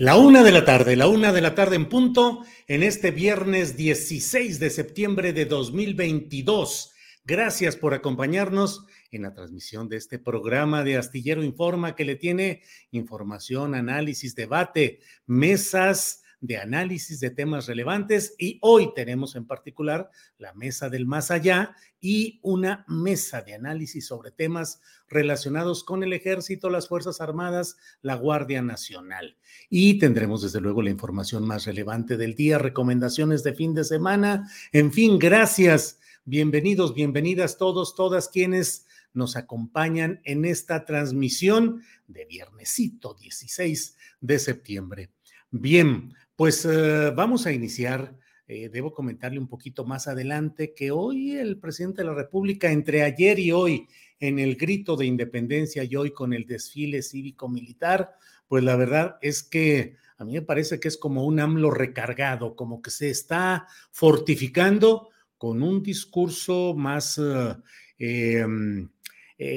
La una de la tarde, la una de la tarde en punto, en este viernes 16 de septiembre de 2022. Gracias por acompañarnos en la transmisión de este programa de Astillero Informa que le tiene información, análisis, debate, mesas de análisis de temas relevantes y hoy tenemos en particular la mesa del más allá y una mesa de análisis sobre temas relacionados con el ejército, las Fuerzas Armadas, la Guardia Nacional. Y tendremos desde luego la información más relevante del día, recomendaciones de fin de semana. En fin, gracias. Bienvenidos, bienvenidas todos, todas quienes nos acompañan en esta transmisión de viernesito 16 de septiembre. Bien, pues eh, vamos a iniciar. Eh, debo comentarle un poquito más adelante que hoy el presidente de la República, entre ayer y hoy, en el grito de independencia y hoy con el desfile cívico-militar, pues la verdad es que a mí me parece que es como un AMLO recargado, como que se está fortificando con un discurso más, eh, em,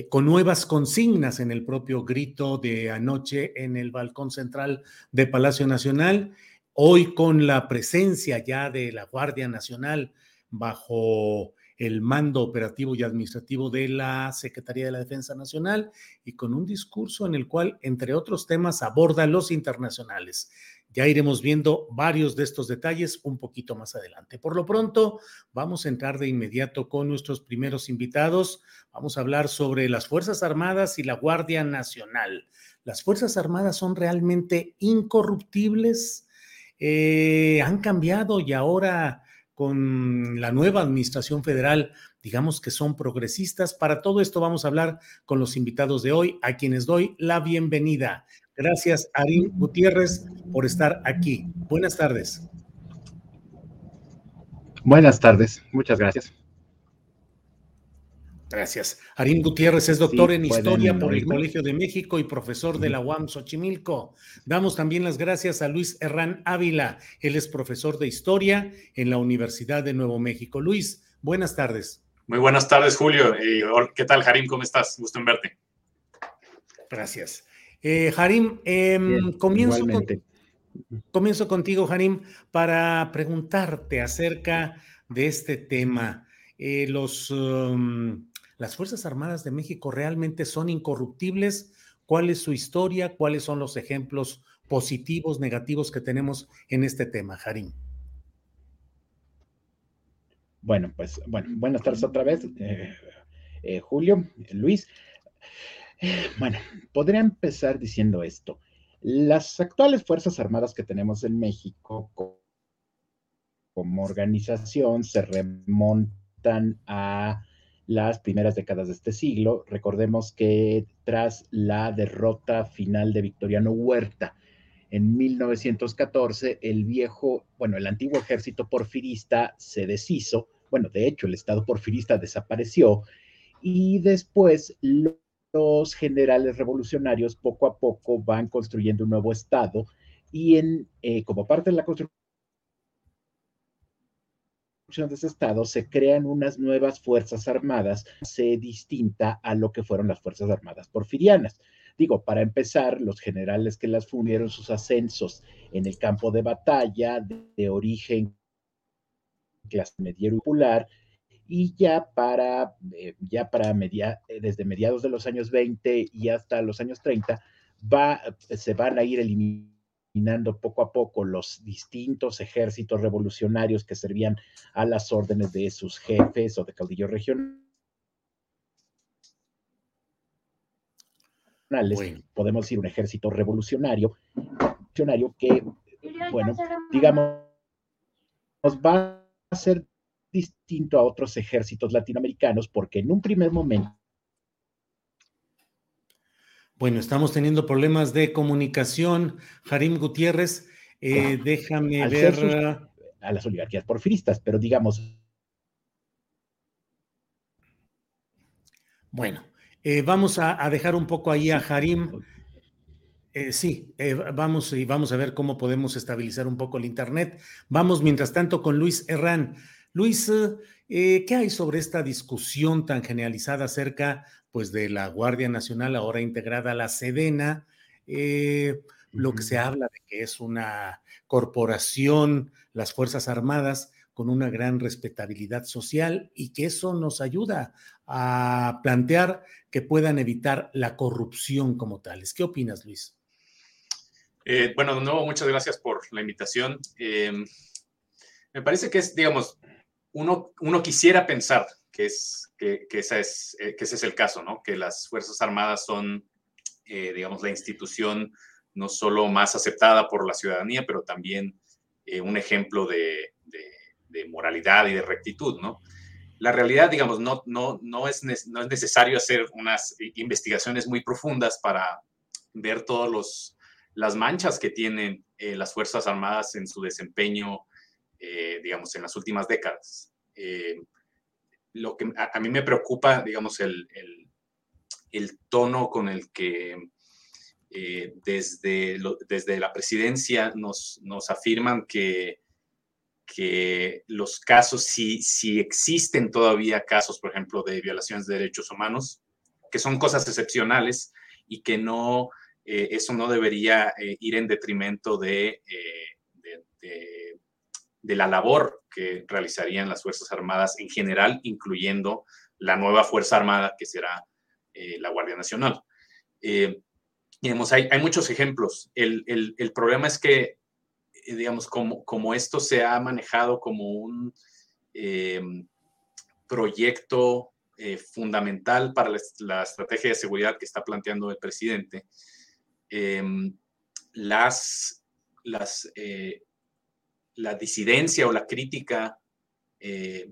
con nuevas consignas en el propio grito de anoche en el balcón central de Palacio Nacional Hoy con la presencia ya de la Guardia Nacional bajo el mando operativo y administrativo de la Secretaría de la Defensa Nacional y con un discurso en el cual, entre otros temas, aborda los internacionales. Ya iremos viendo varios de estos detalles un poquito más adelante. Por lo pronto, vamos a entrar de inmediato con nuestros primeros invitados. Vamos a hablar sobre las Fuerzas Armadas y la Guardia Nacional. ¿Las Fuerzas Armadas son realmente incorruptibles? Eh, han cambiado y ahora con la nueva administración federal, digamos que son progresistas. Para todo esto vamos a hablar con los invitados de hoy, a quienes doy la bienvenida. Gracias, Arín Gutiérrez, por estar aquí. Buenas tardes. Buenas tardes, muchas gracias. Gracias. Arín Gutiérrez es doctor en Historia por el Colegio de México y profesor de la UAM Xochimilco. Damos también las gracias a Luis Herrán Ávila. Él es profesor de Historia en la Universidad de Nuevo México. Luis, buenas tardes. Muy buenas tardes, Julio. ¿Qué tal, Harim? ¿Cómo estás? Gusto en verte. Gracias. Eh, Harim, em, comienzo, comienzo contigo, Harim, para preguntarte acerca de este tema. Eh, los... Um, ¿Las Fuerzas Armadas de México realmente son incorruptibles? ¿Cuál es su historia? ¿Cuáles son los ejemplos positivos, negativos que tenemos en este tema, Jarín? Bueno, pues bueno, buenas tardes otra vez, eh, eh, Julio, Luis. bueno, podría empezar diciendo esto. Las actuales Fuerzas Armadas que tenemos en México como organización se remontan a las primeras décadas de este siglo. Recordemos que tras la derrota final de Victoriano Huerta en 1914, el viejo, bueno, el antiguo ejército porfirista se deshizo, bueno, de hecho, el Estado porfirista desapareció y después los generales revolucionarios poco a poco van construyendo un nuevo Estado y en, eh, como parte de la construcción de ese Estado se crean unas nuevas fuerzas armadas, se distinta a lo que fueron las Fuerzas Armadas porfirianas. Digo, para empezar, los generales que las fundieron sus ascensos en el campo de batalla de, origen clase media popular y ya para, eh, ya para media, eh, desde mediados de los años 20 y hasta los años 30, va, se van a ir eliminando poco a poco los distintos ejércitos revolucionarios que servían a las órdenes de sus jefes o de caudillos regionales. Podemos decir un ejército revolucionario, revolucionario que, bueno, digamos, va a ser distinto a otros ejércitos latinoamericanos porque en un primer momento... Bueno, estamos teniendo problemas de comunicación. Jarim Gutiérrez, eh, déjame ver... a las oligarquías porfiristas, pero digamos... Bueno, eh, vamos a, dejar un poco ahí a Jarim. Eh, sí, vamos y vamos a ver cómo podemos estabilizar un poco el Internet. Vamos mientras tanto con Luis Herrán. Luis, eh, ¿qué hay sobre esta discusión tan generalizada acerca pues, de la Guardia Nacional ahora integrada a la Sedena? Eh, lo que se habla de que es una corporación, las Fuerzas Armadas, con una gran respetabilidad social y que eso nos ayuda a plantear que puedan evitar la corrupción como tales. ¿Qué opinas, Luis? Eh, bueno, de nuevo, muchas gracias por la invitación. me parece que es, digamos, uno, quisiera pensar que, es, que, esa es, eh, que ese es el caso, ¿no? Que las Fuerzas Armadas son, eh, digamos, la institución no solo más aceptada por la ciudadanía, pero también eh, un ejemplo de, moralidad y de rectitud, ¿no? La realidad, digamos, no, no, no, es, no es necesario hacer unas investigaciones muy profundas para ver todas las manchas que tienen las Fuerzas Armadas en su desempeño eh, digamos, en las últimas décadas. Eh, lo que a, mí me preocupa, digamos, el, tono con el que eh, desde, desde la presidencia nos, afirman que, los casos, si, existen todavía casos, por ejemplo, de violaciones de derechos humanos, que son cosas excepcionales y que no, eso no debería ir en detrimento de, de de la labor que realizarían las Fuerzas Armadas en general, incluyendo la nueva Fuerza Armada que será eh, la Guardia Nacional. Eh, hay, muchos ejemplos. El, el, problema es que, eh, digamos, como, como, esto se ha manejado como un proyecto fundamental para la, estrategia de seguridad que está planteando el presidente, las, las la disidencia o la crítica eh,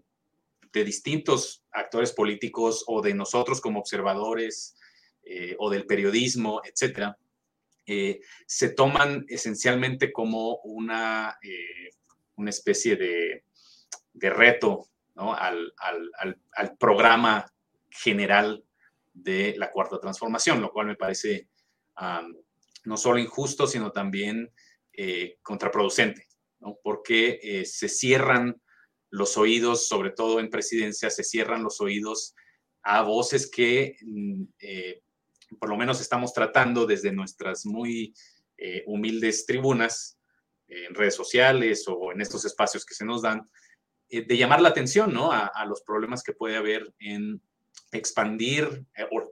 de distintos actores políticos o de nosotros como observadores eh, o del periodismo, etcétera, eh, se toman esencialmente como una, una especie de, reto al, programa general de la cuarta transformación, lo cual me parece no solo injusto, sino también contraproducente porque eh, se cierran los oídos, sobre todo en presidencia, se cierran los oídos a voces que mm, eh, por lo menos estamos tratando desde nuestras muy eh, humildes tribunas, en redes sociales o en estos espacios que se nos dan, de llamar la atención a, los problemas que puede haber en expandir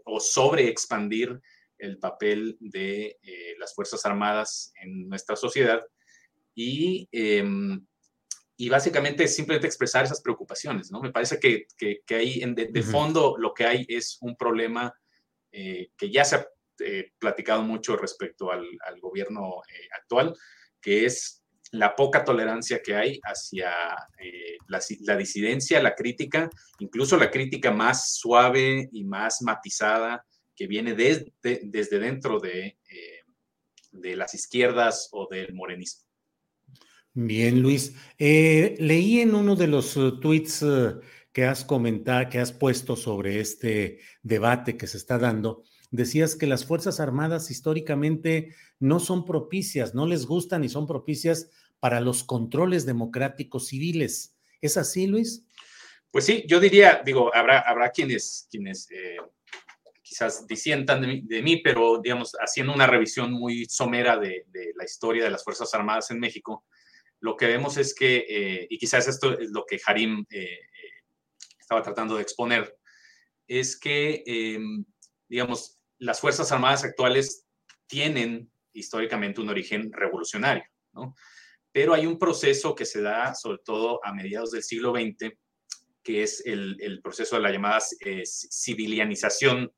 o sobre expandir el papel de las Fuerzas Armadas en nuestra sociedad y, em, y básicamente simplemente expresar esas preocupaciones, ¿no? Me parece que, que, ahí en de, fondo lo que hay es un problema eh, que ya se ha eh, platicado mucho respecto al, al gobierno eh, actual, que es la poca tolerancia que hay hacia la, la, disidencia, la crítica, incluso la crítica más suave y más matizada que viene desde, desde dentro de, de las izquierdas o del morenismo. Bien, Luis. Eh, leí en uno de los uh, tweets uh, que has comentado, que has puesto sobre este debate que se está dando, decías que las Fuerzas Armadas históricamente no son propicias, no les gustan y son propicias para los controles democráticos civiles. ¿Es así, Luis? Pues sí, yo diría, digo, habrá, habrá quienes, quienes eh, quizás disientan de mí, pero digamos, haciendo una revisión muy somera de, la historia de las Fuerzas Armadas en México, lo que vemos es que, eh, y quizás esto es lo que Harim eh, estaba tratando de exponer, es que, em, digamos, las Fuerzas Armadas actuales tienen históricamente un origen revolucionario, ¿no? Pero hay un proceso que se da sobre todo a mediados del siglo XX, que es el, proceso de la llamada eh, civilianización,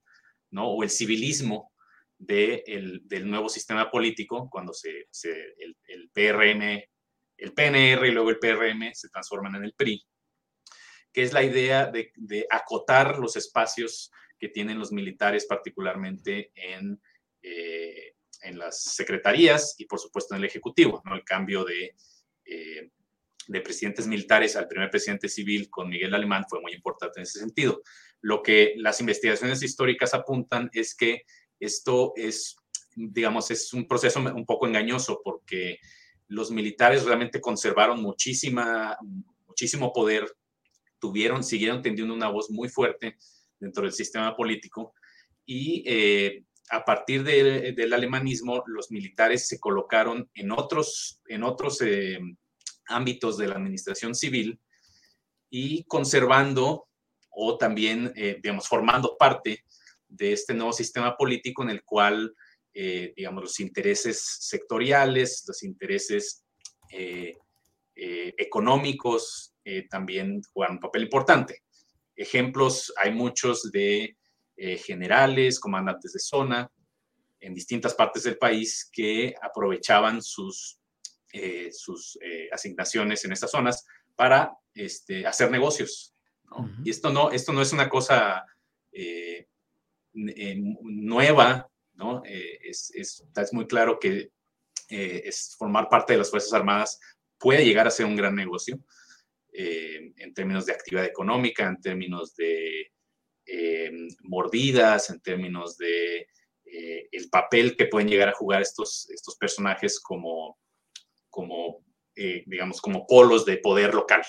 ¿no? O el civilismo del nuevo sistema político, cuando se, el, PRM, el PNR y luego el PRM se transforman en el PRI, que es la idea de, acotar los espacios que tienen los militares, particularmente en, eh, en las secretarías y, por supuesto, en el Ejecutivo. ¿no? El cambio de, eh, de presidentes militares al primer presidente civil con Miguel Alemán fue muy importante en ese sentido. Lo que las investigaciones históricas apuntan es que esto es, digamos, es un proceso un poco engañoso porque los militares realmente conservaron muchísima, muchísimo poder, tuvieron, siguieron teniendo una voz muy fuerte dentro del sistema político y eh, a partir del alemanismo los militares se colocaron en otros, en otros eh, ámbitos de la administración civil y conservando o también, eh, digamos, formando parte de este nuevo sistema político en el cual, digamos, los intereses sectoriales, los intereses económicos también juegan un papel importante. Ejemplos hay muchos de eh, generales, comandantes de zona en distintas partes del país que aprovechaban sus, eh, sus eh, asignaciones en estas zonas para este, hacer negocios. Y esto no, esto no es una cosa nueva, ¿no? Es, es, es, muy claro que es formar parte de las Fuerzas Armadas puede llegar a ser un gran negocio. Eh, en términos de actividad económica, en términos de eh, mordidas, en términos de eh, el papel que pueden llegar a jugar estos, estos personajes como, como digamos, como polos de poder local.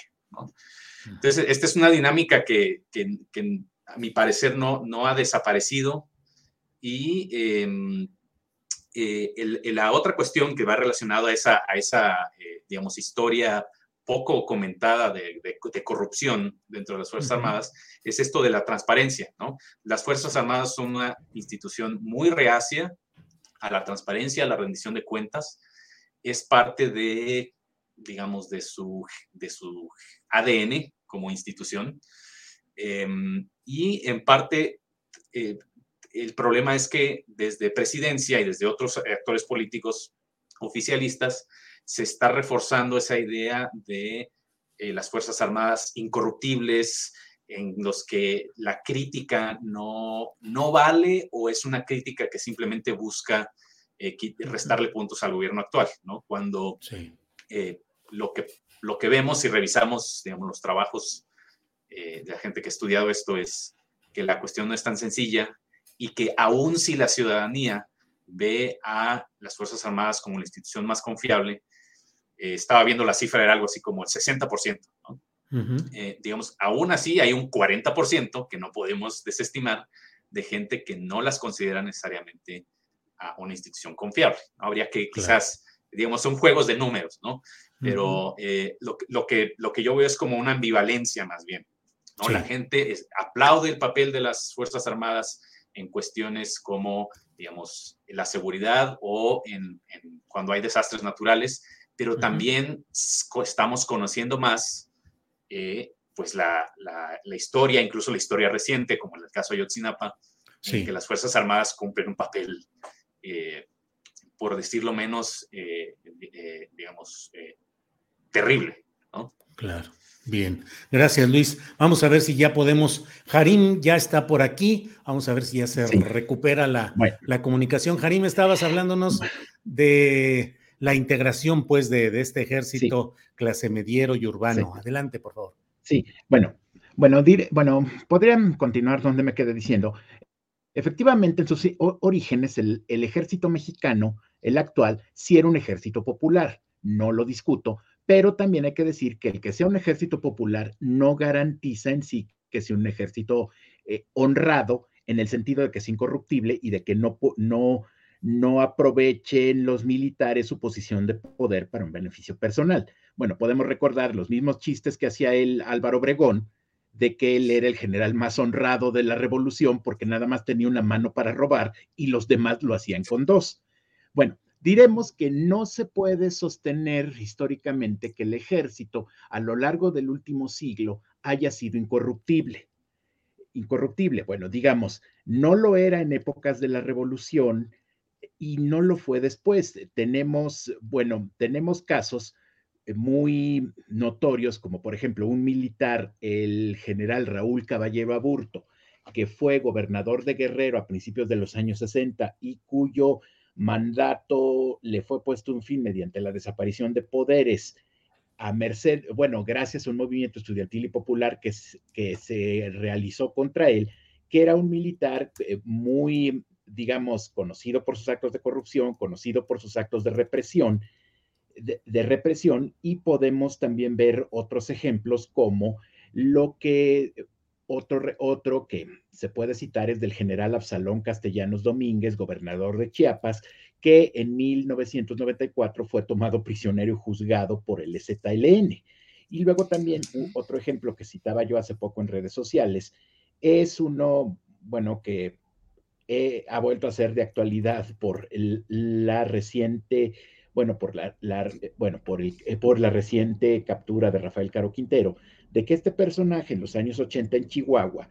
Entonces, esta es una dinámica que, que, a mi parecer no, no ha desaparecido y em, la otra cuestión que va relacionada a esa, a esa digamos, historia poco comentada de, corrupción dentro de las Fuerzas Armadas es esto de la transparencia, ¿no? Las Fuerzas Armadas son una institución muy reacia a la transparencia, a la rendición de cuentas, es parte de, digamos, de su, de su ADN como institución. Em, y en parte, eh, el problema es que desde presidencia y desde otros actores políticos oficialistas, se está reforzando esa idea de eh, las Fuerzas Armadas incorruptibles, en los que la crítica no, no vale o es una crítica que simplemente busca eh, restarle puntos al gobierno actual, ¿no? Cuando eh, lo, que, lo que vemos y revisamos, digamos, los trabajos de la gente que ha estudiado esto es que la cuestión no es tan sencilla y que aún si la ciudadanía ve a las Fuerzas Armadas como la institución más confiable, eh, estaba viendo la cifra, era algo así como el 60%. Eh, digamos, aún así hay un 40% que no podemos desestimar de gente que no las considera necesariamente a una institución confiable. Habría que quizás, digamos, son juegos de números, ¿no? Pero eh, lo, lo, que, lo que yo veo es como una ambivalencia más bien. ¿no? La gente aplaude el papel de las Fuerzas Armadas en cuestiones como, digamos, la seguridad o en, en cuando hay desastres naturales, pero también estamos conociendo más eh, pues la, la, historia, incluso la historia reciente, como en el caso de Yotzinapa, en que las Fuerzas Armadas cumplen un papel, eh, por decirlo menos, eh, digamos, terrible. ¿no? Claro. Bien, gracias Luis. Vamos a ver si ya podemos. Harim ya está por aquí. Vamos a ver si ya se recupera la, la comunicación. Harim, estabas hablándonos de la integración, pues, de, este ejército clase mediero y urbano. Adelante, por favor. Sí, bueno, bueno, bueno, podrían continuar donde me quedé diciendo. Efectivamente, en sus orígenes, el, ejército mexicano, el actual, sí era un ejército popular, no lo discuto, pero también hay que decir que el que sea un ejército popular no garantiza en sí que sea un ejército eh, honrado en el sentido de que es incorruptible y de que no, no, no aprovechen los militares su posición de poder para un beneficio personal. Bueno, podemos recordar los mismos chistes que hacía el Álvaro Obregón, de que él era el general más honrado de la revolución porque nada más tenía una mano para robar y los demás lo hacían con dos. Bueno, diremos que no se puede sostener históricamente que el ejército a lo largo del último siglo haya sido incorruptible. Incorruptible, bueno, digamos, no lo era en épocas de la revolución y no lo fue después. Tenemos, bueno, tenemos casos eh, muy notorios, como por ejemplo un militar, el general Raúl Caballero Aburto, que fue gobernador de Guerrero a principios de los años 60 y cuyo mandato le fue puesto un fin mediante la desaparición de poderes a merced, bueno, gracias a un movimiento estudiantil y popular que, se realizó contra él, que era un militar eh, muy, digamos, conocido por sus actos de corrupción, conocido por sus actos de represión, de, represión y podemos también ver otros ejemplos como lo que otro, otro que se puede citar es del general Absalón Castellanos Domínguez, gobernador de Chiapas, que en 1994 fue tomado prisionero y juzgado por el ZLN. Y luego también otro ejemplo que citaba yo hace poco en redes sociales es uno, bueno, que ha vuelto a ser de actualidad por la reciente bueno, por la, bueno, por, el, eh, por la reciente captura de Rafael Caro Quintero, de que este personaje en los años 80 en Chihuahua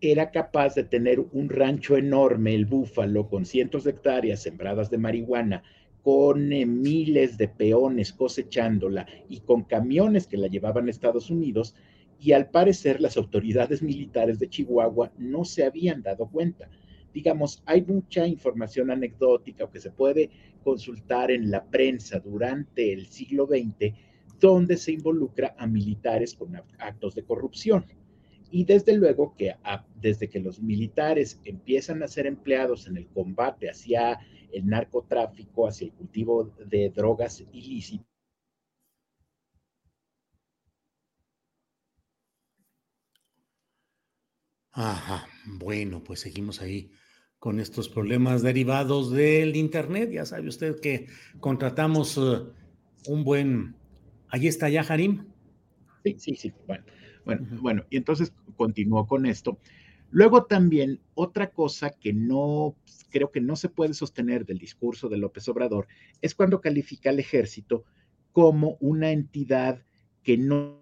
era capaz de tener un rancho enorme, el Búfalo, con cientos de hectáreas sembradas de marihuana, con eh, miles de peones cosechándola y con camiones que la llevaban a Estados Unidos, y al parecer las autoridades militares de Chihuahua no se habían dado cuenta. Digamos, hay mucha información anecdótica que se puede consultar en la prensa durante el siglo XX, donde se involucra a militares con actos de corrupción. Y desde luego que desde que los militares empiezan a ser empleados en el combate hacia el narcotráfico, hacia el cultivo de drogas ilícitas, Ajá, bueno, pues seguimos ahí con estos problemas derivados del Internet. Ya sabe usted que contratamos eh, un buen... Ahí está ya, Harim. Sí, sí, sí. Bueno, bueno, bueno, y entonces continuó con esto. Luego también otra cosa que no creo que no se puede sostener del discurso de López Obrador es cuando califica al ejército como una entidad que no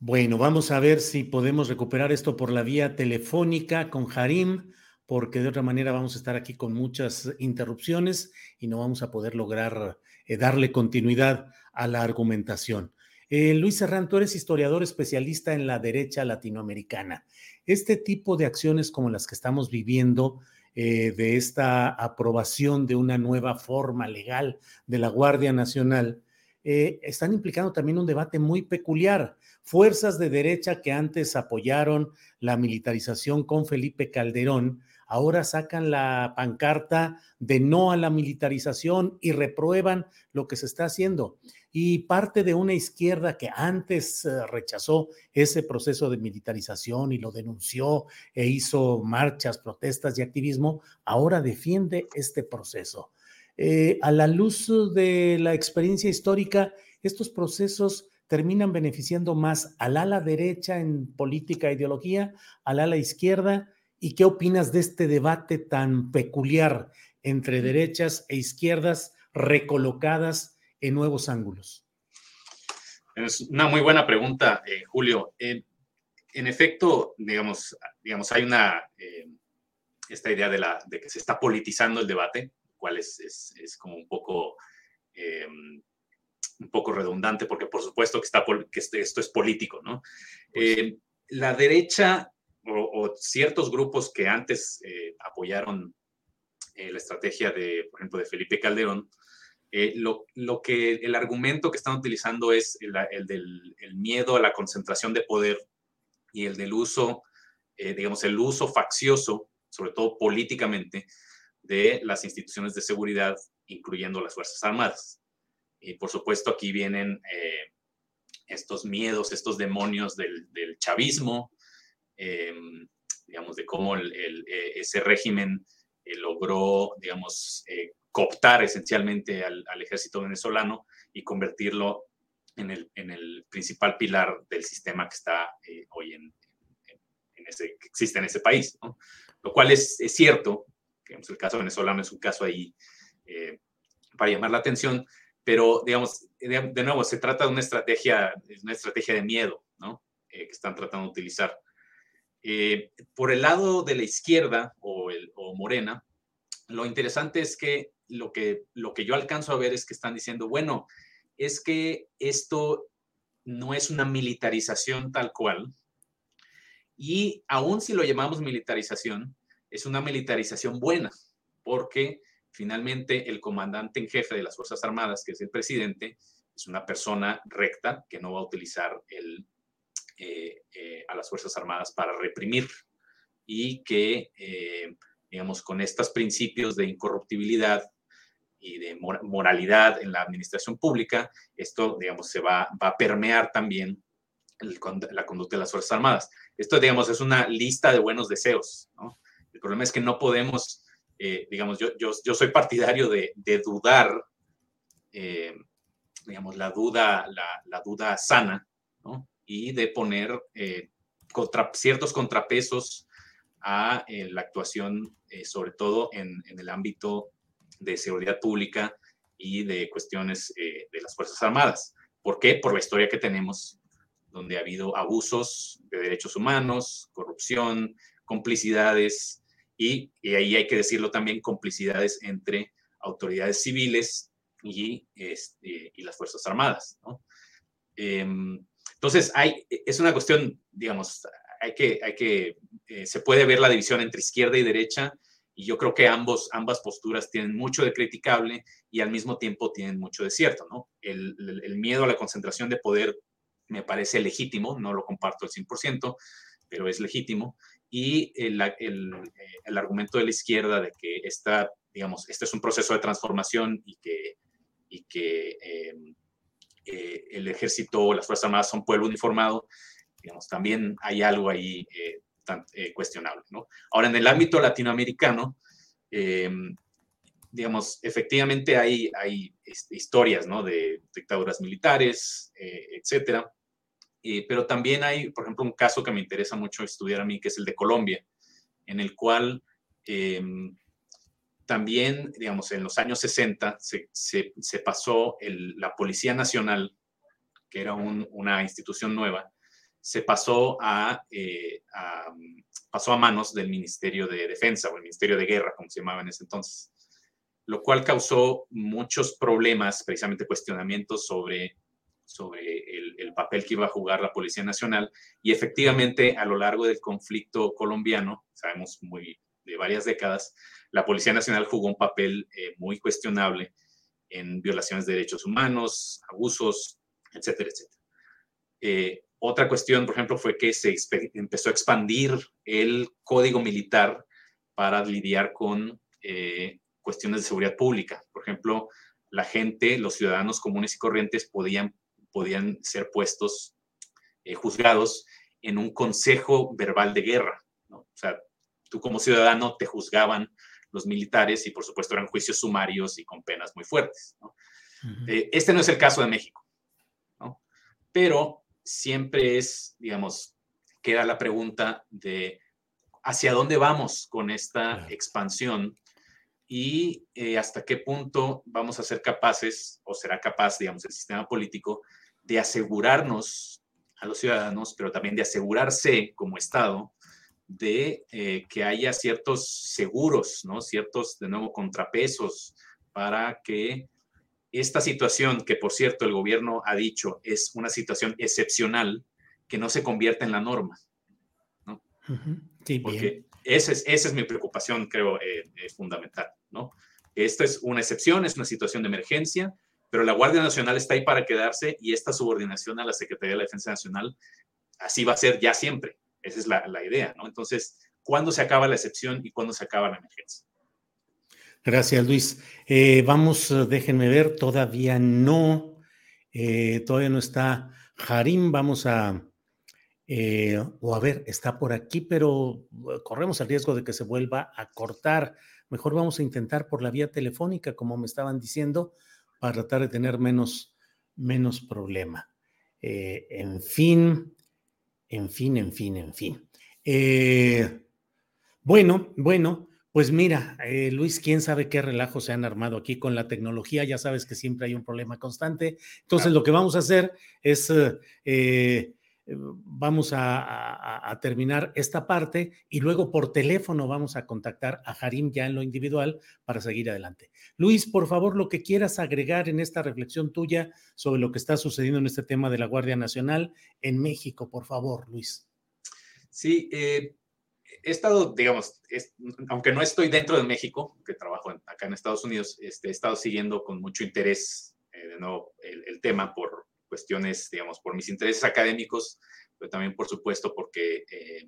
Bueno, vamos a ver si podemos recuperar esto por la vía telefónica con Harim, porque de otra manera vamos a estar aquí con muchas interrupciones y no vamos a poder lograr eh, darle continuidad a la argumentación. Eh, Luis Serrán, tú eres historiador especialista en la derecha latinoamericana. Este tipo de acciones como las que estamos viviendo, eh, de esta aprobación de una nueva forma legal de la Guardia Nacional, están implicando también un debate muy peculiar fuerzas de derecha que antes apoyaron la militarización con Felipe Calderón, ahora sacan la pancarta de no a la militarización y reprueban lo que se está haciendo. Y parte de una izquierda que antes eh, rechazó ese proceso de militarización y lo denunció e hizo marchas, protestas y activismo, ahora defiende este proceso. Eh, a la luz de la experiencia histórica, estos procesos terminan beneficiando más al ala derecha en política e ideología, al ala izquierda. ¿Y qué opinas de este debate tan peculiar entre derechas e izquierdas recolocadas en nuevos ángulos? Es una muy buena pregunta, eh, Julio. en efecto, digamos, digamos hay una, eh, esta idea de, la, de que se está politizando el debate, cual es, es, como un poco eh, un poco redundante porque por supuesto que, está, que esto es político, ¿no? Pues eh, la derecha o, ciertos grupos que antes eh, apoyaron la estrategia de, por ejemplo, de Felipe Calderón, lo, lo, que el argumento que están utilizando es el, el del el miedo a la concentración de poder y el del uso, digamos, el uso faccioso, sobre todo políticamente, de las instituciones de seguridad, incluyendo las Fuerzas Armadas. Y por supuesto aquí vienen eh, estos miedos, estos demonios del, chavismo, eh, digamos, de cómo eh, ese régimen logró, digamos, cooptar esencialmente al, ejército venezolano y convertirlo en el, en el, principal pilar del sistema que está hoy en, en, ese, que existe en ese país, Lo cual es, es cierto, el caso venezolano es un caso ahí para llamar la atención, pero digamos, de, nuevo, se trata de una estrategia, una estrategia de miedo, ¿no? Eh, que están tratando de utilizar. Eh, por el lado de la izquierda o, el, o Morena, lo interesante es que lo, que lo que yo alcanzo a ver es que están diciendo, bueno, es que esto no es una militarización tal cual, y aún si lo llamamos militarización, es una militarización buena, porque Finalmente, el comandante en jefe de las Fuerzas Armadas, que es el presidente, es una persona recta que no va a utilizar el, eh, eh, a las Fuerzas Armadas para reprimir y que, eh, digamos, con estos principios de incorruptibilidad y de moralidad en la administración pública, esto, digamos, se va, va a permear también la conducta de las Fuerzas Armadas. Esto, digamos, es una lista de buenos deseos. ¿no? El problema es que no podemos digamos, yo, yo, yo, soy partidario de, de dudar, eh, digamos, la duda, la, la duda sana, ¿no? Y de poner eh, contra, ciertos contrapesos a la actuación, sobre todo en, en, el ámbito de seguridad pública y de cuestiones de las Fuerzas Armadas. ¿Por qué? Por la historia que tenemos, donde ha habido abusos de derechos humanos, corrupción, complicidades, y, ahí hay que decirlo también, complicidades entre autoridades civiles y, este, y las Fuerzas Armadas. ¿no? Entonces, es una cuestión, digamos, hay que, hay que eh, se puede ver la división entre izquierda y derecha, y yo creo que ambos, ambas posturas tienen mucho de criticable y al mismo tiempo tienen mucho de cierto, ¿no? El, miedo a la concentración de poder me parece legítimo, no lo comparto al 100%, pero es legítimo y el, el, el, argumento de la izquierda de que esta, digamos, este es un proceso de transformación y que, y que em, eh, el ejército o las Fuerzas Armadas son pueblo uniformado, digamos, también hay algo ahí eh, tan, eh, cuestionable. ¿no? Ahora, en el ámbito latinoamericano, em, digamos, efectivamente hay, hay este, historias ¿no? de dictaduras militares, etcétera eh, pero también hay, por ejemplo, un caso que me interesa mucho estudiar a mí, que es el de Colombia, en el cual em, también, digamos, en los años 60 se, se, pasó la Policía Nacional, que era una institución nueva, se pasó a, eh, a, pasó a manos del Ministerio de Defensa o el Ministerio de Guerra, como se llamaba en ese entonces, lo cual causó muchos problemas, precisamente cuestionamientos sobre sobre el, papel que iba a jugar la Policía Nacional. Y efectivamente a lo largo del conflicto colombiano, sabemos muy de varias décadas, la Policía Nacional jugó un papel eh, muy cuestionable en violaciones de derechos humanos, abusos, etcétera, etcétera. Eh, otra cuestión, por ejemplo, fue que se empezó a expandir el código militar para lidiar con eh, cuestiones de seguridad pública. Por ejemplo, la gente, los ciudadanos comunes y corrientes podían podían ser puestos, juzgados en un consejo verbal de guerra. O sea, tú como ciudadano te juzgaban los militares y por supuesto eran juicios sumarios y con penas muy fuertes. ¿no? Eh, este no es el caso de México, ¿no? pero siempre es, digamos, queda la pregunta de hacia dónde vamos con esta expansión y eh, hasta qué punto vamos a ser capaces, o será capaz, digamos, el sistema político de asegurarnos a los ciudadanos, pero también de asegurarse como Estado de eh, que haya ciertos seguros, ¿no? ciertos, de nuevo, contrapesos para que esta situación, que por cierto el gobierno ha dicho es una situación excepcional, que no se convierta en la norma. ¿no? Sí, Porque, esa es, esa es mi preocupación, creo, eh, fundamental, ¿no? Esta es una excepción, es una situación de emergencia, pero la Guardia Nacional está ahí para quedarse y esta subordinación a la Secretaría de la Defensa Nacional así va a ser ya siempre. Esa es la, la idea, ¿no? Entonces, ¿cuándo se acaba la excepción y cuándo se acaba la emergencia? Gracias, Luis. Eh, vamos, déjenme ver, todavía no, eh, todavía no está Harim. Vamos a, eh, o a ver, está por aquí, pero corremos el riesgo de que se vuelva a cortar. Mejor vamos a intentar por la vía telefónica, como me estaban diciendo, para tratar de tener menos, menos problema. en fin, en fin, en fin, en fin. bueno, bueno, pues mira, eh, Luis, quién sabe qué relajo se han armado aquí con la tecnología. Ya sabes que siempre hay un problema constante. Entonces, lo que vamos a hacer es, eh, eh, vamos a, terminar esta parte y luego por teléfono vamos a contactar a Harim ya en lo individual para seguir adelante. Luis, por favor, lo que quieras agregar en esta reflexión tuya sobre lo que está sucediendo en este tema de la Guardia Nacional en México, por favor, Luis. Sí, eh, he estado, digamos, aunque no estoy dentro de México, que trabajo acá en Estados Unidos, este, he estado siguiendo con mucho interés eh, de nuevo el, tema por cuestiones, digamos, por mis intereses académicos, pero también, por supuesto, porque, eh,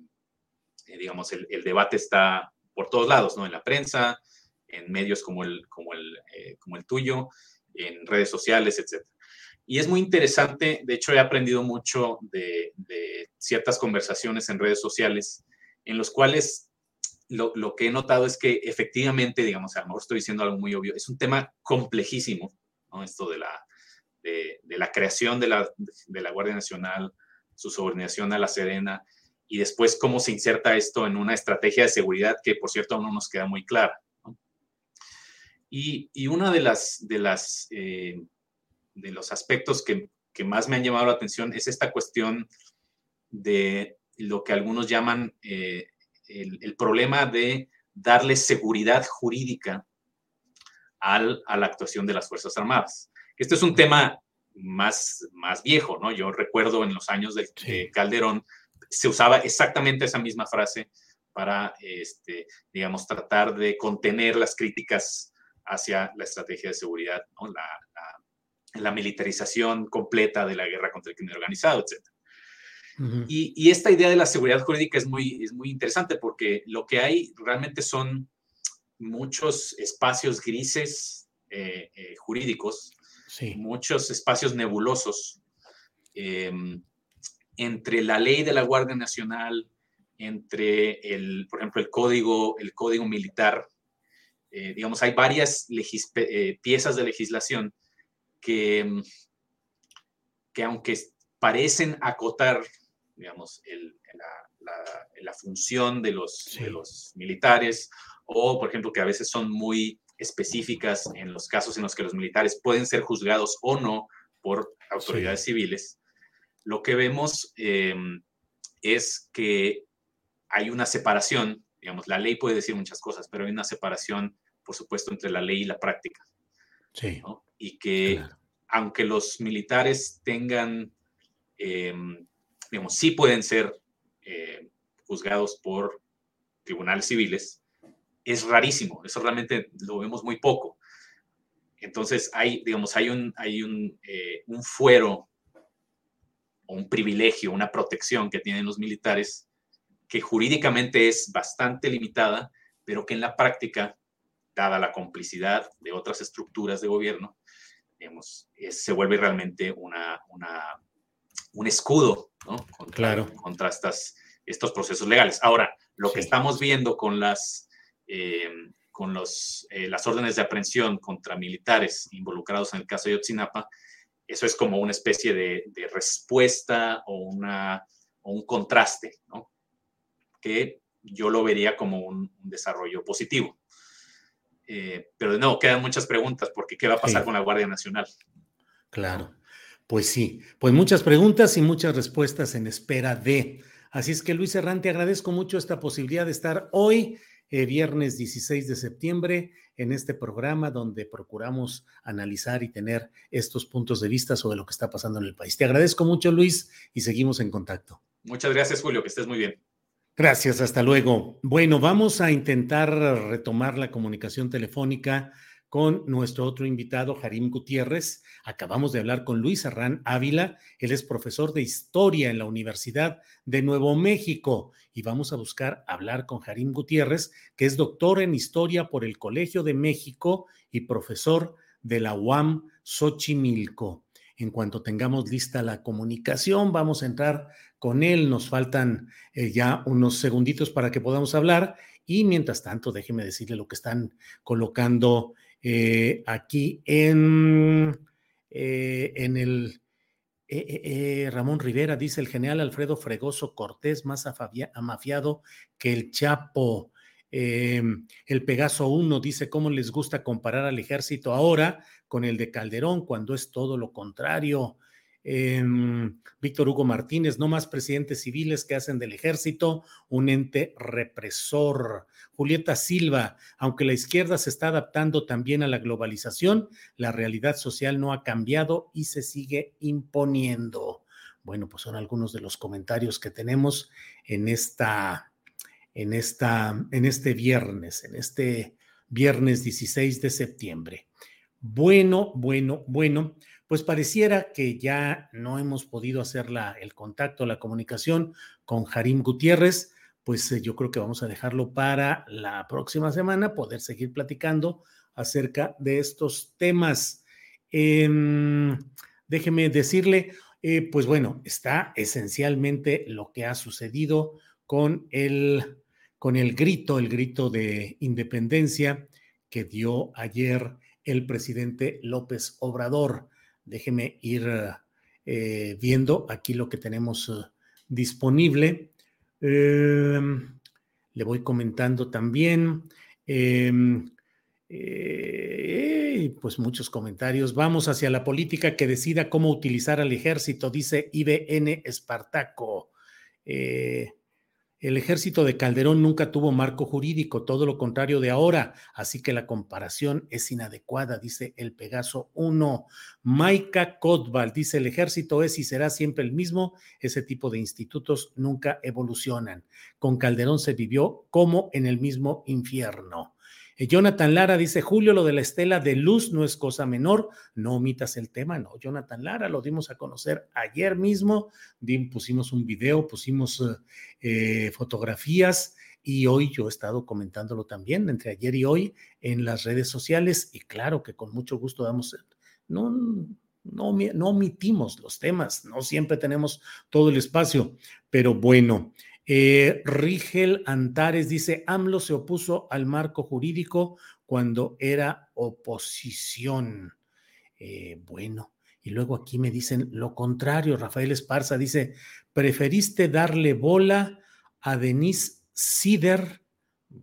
eh, digamos, el, debate está por todos lados, ¿no? En la prensa, en medios como el, como el, como el tuyo, en redes sociales, etc. Y es muy interesante, de hecho he aprendido mucho de, de ciertas conversaciones en redes sociales en los cuales lo, lo, que he notado es que efectivamente, digamos, a lo mejor estoy diciendo algo muy obvio, es un tema complejísimo, ¿no? Esto de la, de, la creación de la, de la Guardia Nacional, su subordinación a la Serena, y después cómo se inserta esto en una estrategia de seguridad que, por cierto, no nos queda muy clara. Y, y, una de las, de las, eh, de los aspectos que, que más me han llamado la atención es esta cuestión de lo que algunos llaman eh, el, problema de darle seguridad jurídica al, a la actuación de las Fuerzas Armadas. Este es un tema más, más viejo, ¿no? Yo recuerdo en los años de, Calderón se usaba exactamente esa misma frase para, este, digamos, tratar de contener las críticas hacia la estrategia de seguridad, ¿no? la, la, la militarización completa de la guerra contra el crimen organizado, etc y, esta idea de la seguridad jurídica es muy, es muy interesante porque lo que hay realmente son muchos espacios grises eh, eh, jurídicos, muchos espacios nebulosos em, entre la ley de la Guardia Nacional, entre el, por ejemplo, el código, el código militar. Eh, digamos, hay varias piezas de legislación que, em, que aunque parecen acotar digamos, el, la, la, función de los, de los militares, o por ejemplo que a veces son muy específicas en los casos en los que los militares pueden ser juzgados o no por autoridades civiles, lo que vemos eh, es que hay una separación, digamos, la ley puede decir muchas cosas, pero hay una separación, por supuesto, entre la ley y la práctica. Sí. Y que aunque los militares tengan eh, digamos, sí pueden ser eh, juzgados por tribunales civiles, es rarísimo, eso realmente lo vemos muy poco. Entonces hay, digamos, hay un, hay un, eh, un fuero o un privilegio, una protección que tienen los militares que jurídicamente es bastante limitada, pero que en la práctica, dada la complicidad de otras estructuras de gobierno, digamos, se vuelve realmente una, una, un escudo contra, claro. contra estas, estos procesos legales. Ahora, lo que estamos viendo con las, con los, eh, las órdenes de aprehensión contra militares involucrados en el caso de Yotzinapa, eso es como una especie de, de respuesta o, una, o un contraste, ¿no? que yo lo vería como un, un desarrollo positivo. Eh, pero de nuevo, quedan muchas preguntas, porque ¿qué va a pasar sí. con la Guardia Nacional? Claro. Pues sí, pues muchas preguntas y muchas respuestas en espera de. Así es que Luis Errante, agradezco mucho esta posibilidad de estar hoy, eh, viernes 16 de septiembre, en este programa donde procuramos analizar y tener estos puntos de vista sobre lo que está pasando en el país. Te agradezco mucho, Luis, y seguimos en contacto. Muchas gracias, Julio, que estés muy bien. Gracias, hasta luego. Bueno, vamos a intentar retomar la comunicación telefónica con nuestro otro invitado, Jarim Gutiérrez. Acabamos de hablar con Luis Arrán Ávila. Él es profesor de historia en la Universidad de Nuevo México. Y vamos a buscar hablar con Jarim Gutiérrez, que es doctor en historia por el Colegio de México y profesor de la UAM Xochimilco. En cuanto tengamos lista la comunicación, vamos a entrar con él. Nos faltan eh, ya unos segunditos para que podamos hablar. Y mientras tanto, déjeme decirle lo que están colocando eh, aquí en, eh, en el... Ramón Rivera dice el general Alfredo Fregoso Cortés más amafiado que el Chapo. el Pegaso 1 dice cómo les gusta comparar al ejército ahora con el de Calderón cuando es todo lo contrario. Em, Víctor Hugo Martínez, no más presidentes civiles que hacen del ejército un ente represor. Julieta Silva, aunque la izquierda se está adaptando también a la globalización, la realidad social no ha cambiado y se sigue imponiendo. Bueno, pues son algunos de los comentarios que tenemos en esta, en esta, en este viernes, en este viernes 16 de septiembre. Bueno, bueno, bueno pues pareciera que ya no hemos podido hacer el contacto, la comunicación con Jarim Gutiérrez, pues eh, yo creo que vamos a dejarlo para la próxima semana, poder seguir platicando acerca de estos temas. Em, déjeme decirle, eh, pues bueno, está esencialmente lo que ha sucedido con el, con el grito, el grito de independencia que dio ayer el presidente López Obrador. Déjeme ir eh, viendo aquí lo que tenemos eh, disponible. Em, le voy comentando también. Em, eh, pues muchos comentarios. Vamos hacia la política que decida cómo utilizar al ejército, dice IBN Espartaco. El ejército de Calderón nunca tuvo marco jurídico, todo lo contrario de ahora, así que la comparación es inadecuada, dice el Pegaso 1. Maika Kotval dice, el ejército es y será siempre el mismo, ese tipo de institutos nunca evolucionan. Con Calderón se vivió como en el mismo infierno. Eh, Jonathan Lara dice, Julio, lo de la estela de luz no es cosa menor, no omitas el tema, no. Jonathan Lara, lo dimos a conocer ayer mismo, pusimos un video, pusimos eh, eh, fotografías y hoy yo he estado comentándolo también, entre ayer y hoy, en las redes sociales y claro que con mucho gusto damos, no, no, no omitimos los temas, no siempre tenemos todo el espacio, pero bueno. Eh, Rigel Antares dice, AMLO se opuso al marco jurídico cuando era oposición. Eh, bueno, y luego aquí me dicen lo contrario. Rafael Esparza dice, preferiste darle bola a Denise Sider,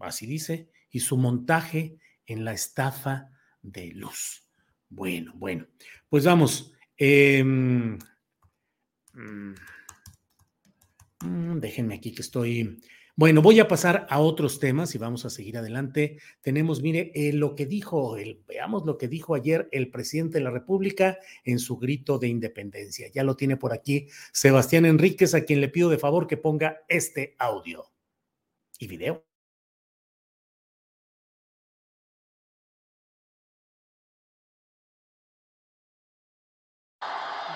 así dice, y su montaje en la estafa de luz. Bueno, bueno, pues vamos. Em, mm, Mm, déjenme aquí que estoy. Bueno, voy a pasar a otros temas y vamos a seguir adelante. Tenemos, mire, eh, lo que dijo, el, veamos lo que dijo ayer el presidente de la República en su grito de independencia. Ya lo tiene por aquí Sebastián Enríquez, a quien le pido de favor que ponga este audio y video.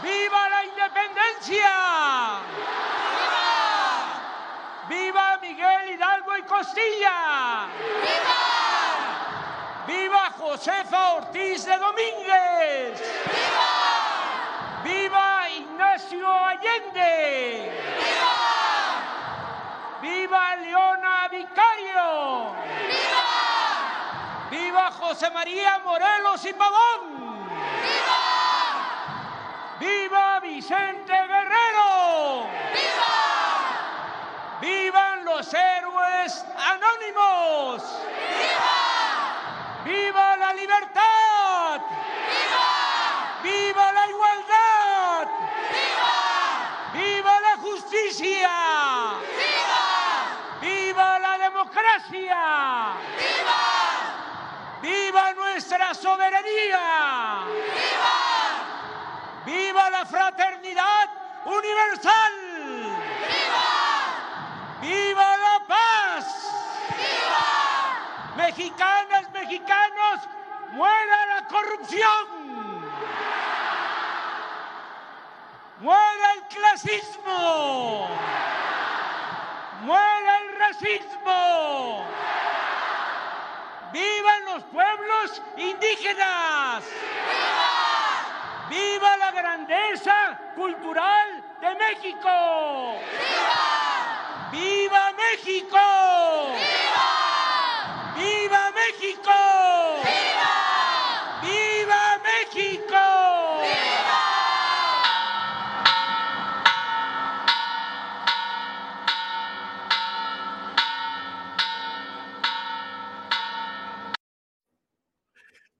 ¡Viva la independencia! ¡Viva Miguel Hidalgo y Costilla! ¡Viva! ¡Viva Josefa Ortiz de Domínguez! ¡Viva! ¡Viva Ignacio Allende! ¡Viva! ¡Viva Leona Vicario! ¡Viva! ¡Viva José María Morelos y Pavón! ¡Viva! ¡Viva Vicente Guerrero! Héroes anónimos! ¡Viva! ¡Viva la libertad! ¡Viva! ¡Viva la igualdad! ¡Viva! ¡Viva la justicia! ¡Viva! ¡Viva la democracia! ¡Viva! ¡Viva nuestra soberanía! ¡Viva! ¡Viva la fraternidad universal! Mexicanas, mexicanos, muera la corrupción. Muera el clasismo. Muera el racismo. ¡Vivan los pueblos indígenas! ¡Viva! ¡Viva la grandeza cultural de México! ¡Viva! ¡Viva México!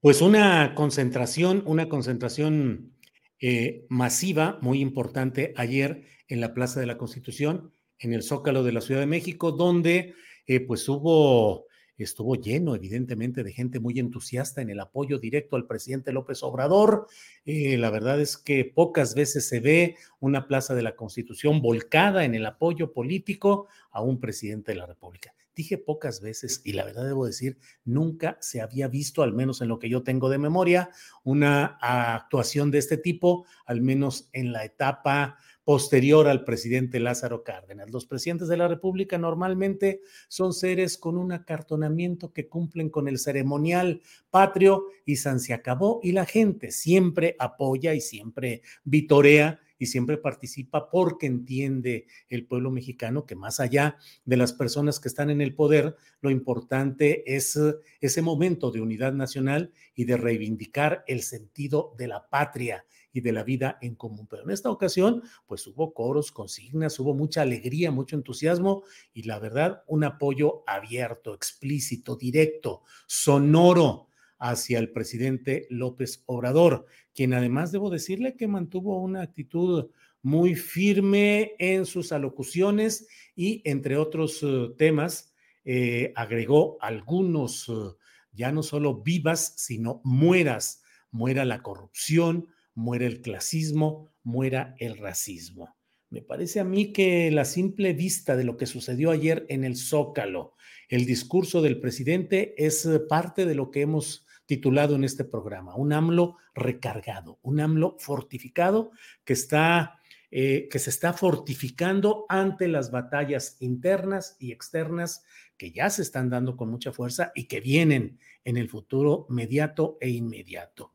Pues una concentración, una concentración eh, masiva, muy importante, ayer en la Plaza de la Constitución, en el Zócalo de la Ciudad de México, donde eh, pues hubo, estuvo lleno evidentemente de gente muy entusiasta en el apoyo directo al presidente López Obrador. Eh, la verdad es que pocas veces se ve una Plaza de la Constitución volcada en el apoyo político a un presidente de la República. Dije pocas veces y la verdad debo decir, nunca se había visto, al menos en lo que yo tengo de memoria, una actuación de este tipo, al menos en la etapa posterior al presidente Lázaro Cárdenas. Los presidentes de la República normalmente son seres con un acartonamiento que cumplen con el ceremonial patrio y se acabó y la gente siempre apoya y siempre vitorea y siempre participa porque entiende el pueblo mexicano que más allá de las personas que están en el poder, lo importante es ese momento de unidad nacional y de reivindicar el sentido de la patria y de la vida en común. Pero en esta ocasión, pues hubo coros, consignas, hubo mucha alegría, mucho entusiasmo y la verdad, un apoyo abierto, explícito, directo, sonoro hacia el presidente López Obrador, quien además debo decirle que mantuvo una actitud muy firme en sus alocuciones y entre otros uh, temas eh, agregó algunos, uh, ya no solo vivas, sino mueras, muera la corrupción, muera el clasismo, muera el racismo. Me parece a mí que la simple vista de lo que sucedió ayer en el Zócalo, el discurso del presidente es parte de lo que hemos titulado en este programa, un AMLO recargado, un AMLO fortificado que está... Eh, que se está fortificando ante las batallas internas y externas que ya se están dando con mucha fuerza y que vienen en el futuro mediato e inmediato.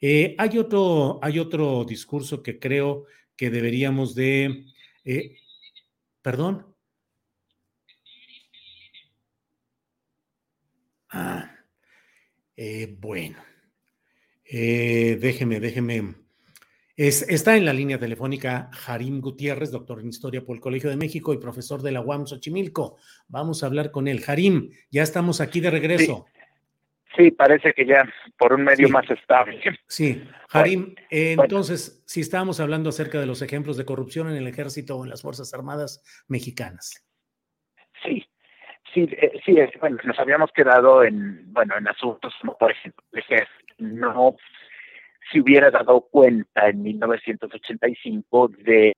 Eh, hay, otro, hay otro discurso que creo que deberíamos de... Eh, perdón. Ah, eh, bueno, déjeme, déjeme. está en la línea telefónica Harim Gutiérrez, doctor en Historia por el Colegio de México y profesor de la UAM Xochimilco. Vamos a hablar con él. Harim, ya estamos aquí de regreso. Sí, parece que ya por un medio más estable. Sí, Harim, eh, entonces, si estábamos hablando acerca de los ejemplos de corrupción en el ejército o en las Fuerzas Armadas mexicanas. Sí, Sí, eh, sí, bueno, nos habíamos quedado en, bueno, en asuntos como, por ejemplo, el ejército no se hubiera dado cuenta en 1985 de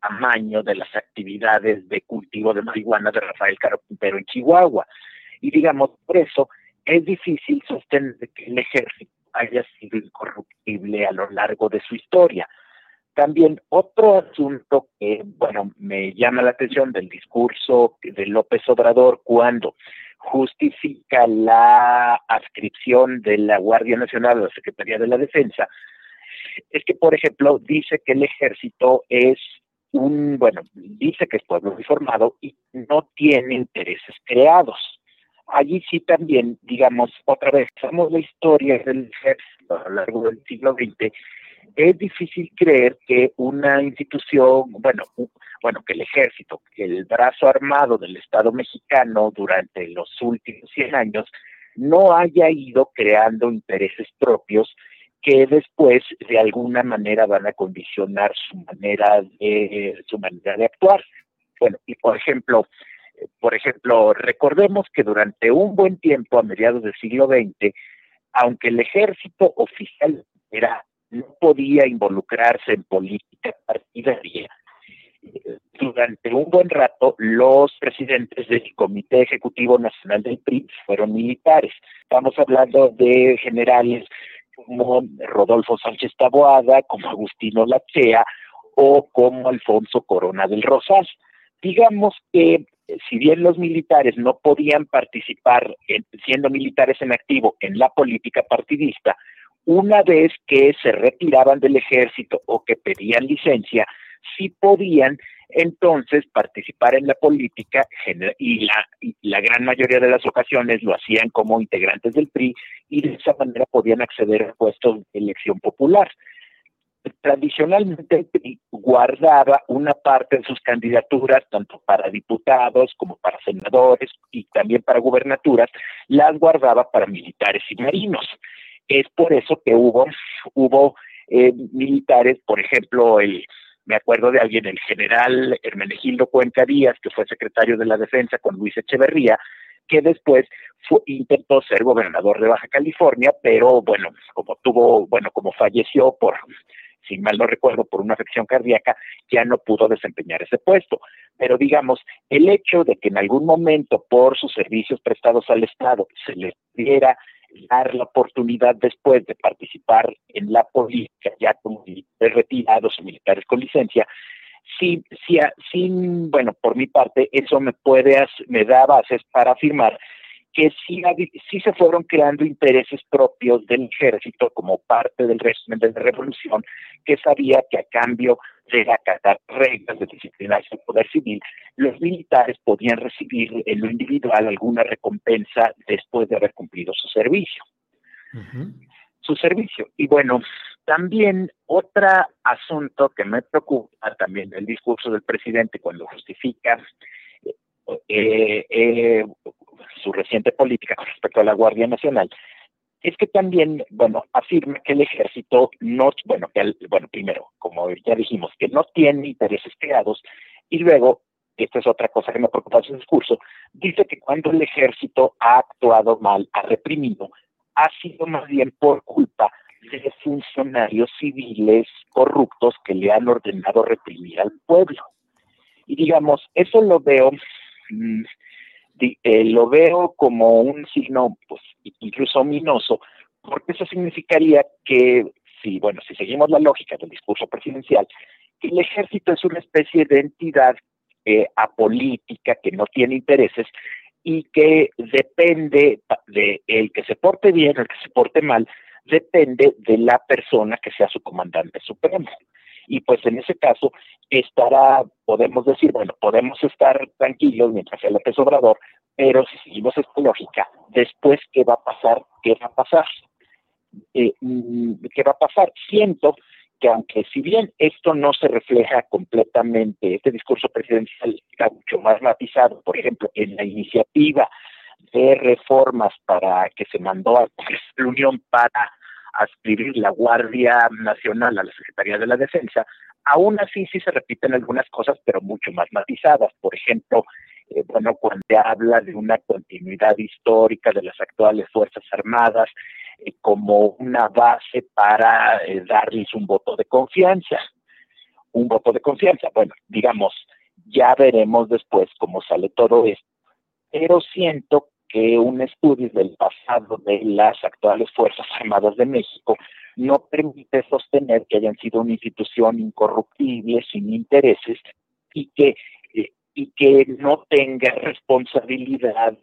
tamaño de las actividades de cultivo de marihuana de Rafael Caro Quintero en Chihuahua. Y digamos, por eso es difícil sostener que el ejército haya sido incorruptible a lo largo de su historia. También otro asunto que, bueno, me llama la atención del discurso de López Obrador cuando justifica la adscripción de la Guardia Nacional a la Secretaría de la Defensa, es que, por ejemplo, dice que el ejército es un, bueno, dice que es pueblo informado y no tiene intereses creados. Allí sí también, digamos, otra vez, somos la historia del ejército a lo largo del siglo XX es difícil creer que una institución, bueno, bueno, que el ejército, que el brazo armado del Estado mexicano durante los últimos 100 años no haya ido creando intereses propios que después de alguna manera van a condicionar su manera de su manera de actuar. Bueno, y por ejemplo, por ejemplo, recordemos que durante un buen tiempo a mediados del siglo XX, aunque el ejército oficial no podía involucrarse en política partidaria. durante un buen rato los presidentes del Comité Ejecutivo Nacional del PRI fueron militares. Estamos hablando de generales como Rodolfo Sánchez Taboada, como Agustino Lachea o como Alfonso Corona del Rosal. Digamos que si bien los militares no podían participar siendo militares en activo en la política partidista, una vez que se retiraban del ejército o que pedían licencia, sí podían entonces participar en la política y la, y la gran mayoría de las ocasiones lo hacían como integrantes del PRI y de esa manera podían acceder a puestos de elección popular tradicionalmente guardaba una parte de sus candidaturas, tanto para diputados como para senadores y también para gubernaturas, las guardaba para militares y marinos. Es por eso que hubo, hubo eh, militares, por ejemplo, el, me acuerdo de alguien, el general Hermenegildo Cuenca Díaz, que fue secretario de la Defensa con Luis Echeverría, que después intentó ser gobernador de Baja California, pero bueno, como tuvo, bueno, como falleció por si mal no recuerdo, por una afección cardíaca, ya no pudo desempeñar ese puesto. Pero digamos, el hecho de que en algún momento por sus servicios prestados al Estado se les diera dar la oportunidad después de participar en la política ya como militares retirados o militares con licencia, sí, sí, bueno, por mi parte, eso me puede, me da bases para afirmar que sí, sí se fueron creando intereses propios del ejército como parte del régimen de la revolución, que sabía que a cambio de acatar reglas de disciplina del poder civil, los militares podían recibir en lo individual alguna recompensa después de haber cumplido su servicio. Su servicio. Y bueno, también otro asunto que me preocupa también del discurso del presidente cuando justifica eh, eh, su reciente política con respecto a la Guardia Nacional, es que también, bueno, afirma que el ejército no, bueno, que bueno, primero, como ya dijimos, que no tiene intereses creados, y luego, esta es otra cosa que me preocupa en su discurso, dice que cuando el ejército ha actuado mal, ha reprimido, ha sido más bien por culpa de funcionarios civiles corruptos que le han ordenado reprimir al pueblo. Y digamos, eso lo veo mm, eh, lo veo como un signo pues, incluso ominoso, porque eso significaría que, si, bueno, si seguimos la lógica del discurso presidencial, el ejército es una especie de entidad eh, apolítica que no tiene intereses y que depende de el que se porte bien o el que se porte mal, depende de la persona que sea su comandante supremo y pues en ese caso estará, podemos decir, bueno, podemos estar tranquilos mientras sea López Obrador, pero si seguimos esta lógica, después, ¿qué va a pasar? ¿Qué va a pasar? Eh, mm, ¿Qué va a pasar? Siento que aunque si bien esto no se refleja completamente, este discurso presidencial está mucho más matizado, por ejemplo, en la iniciativa de reformas para que se mandó a la Unión para adscribir la Guardia Nacional a la Secretaría de la Defensa, aún así sí se repiten algunas cosas, pero mucho más matizadas. Por ejemplo, eh, bueno, cuando habla de una continuidad histórica de las actuales Fuerzas Armadas eh, como una base para eh, darles un voto de confianza. Un voto de confianza. Bueno, digamos, ya veremos después cómo sale todo esto. Pero siento que un estudio del pasado de las actuales Fuerzas Armadas de México no permite sostener que hayan sido una institución incorruptible, sin intereses, y que, eh, y que no tenga responsabilidad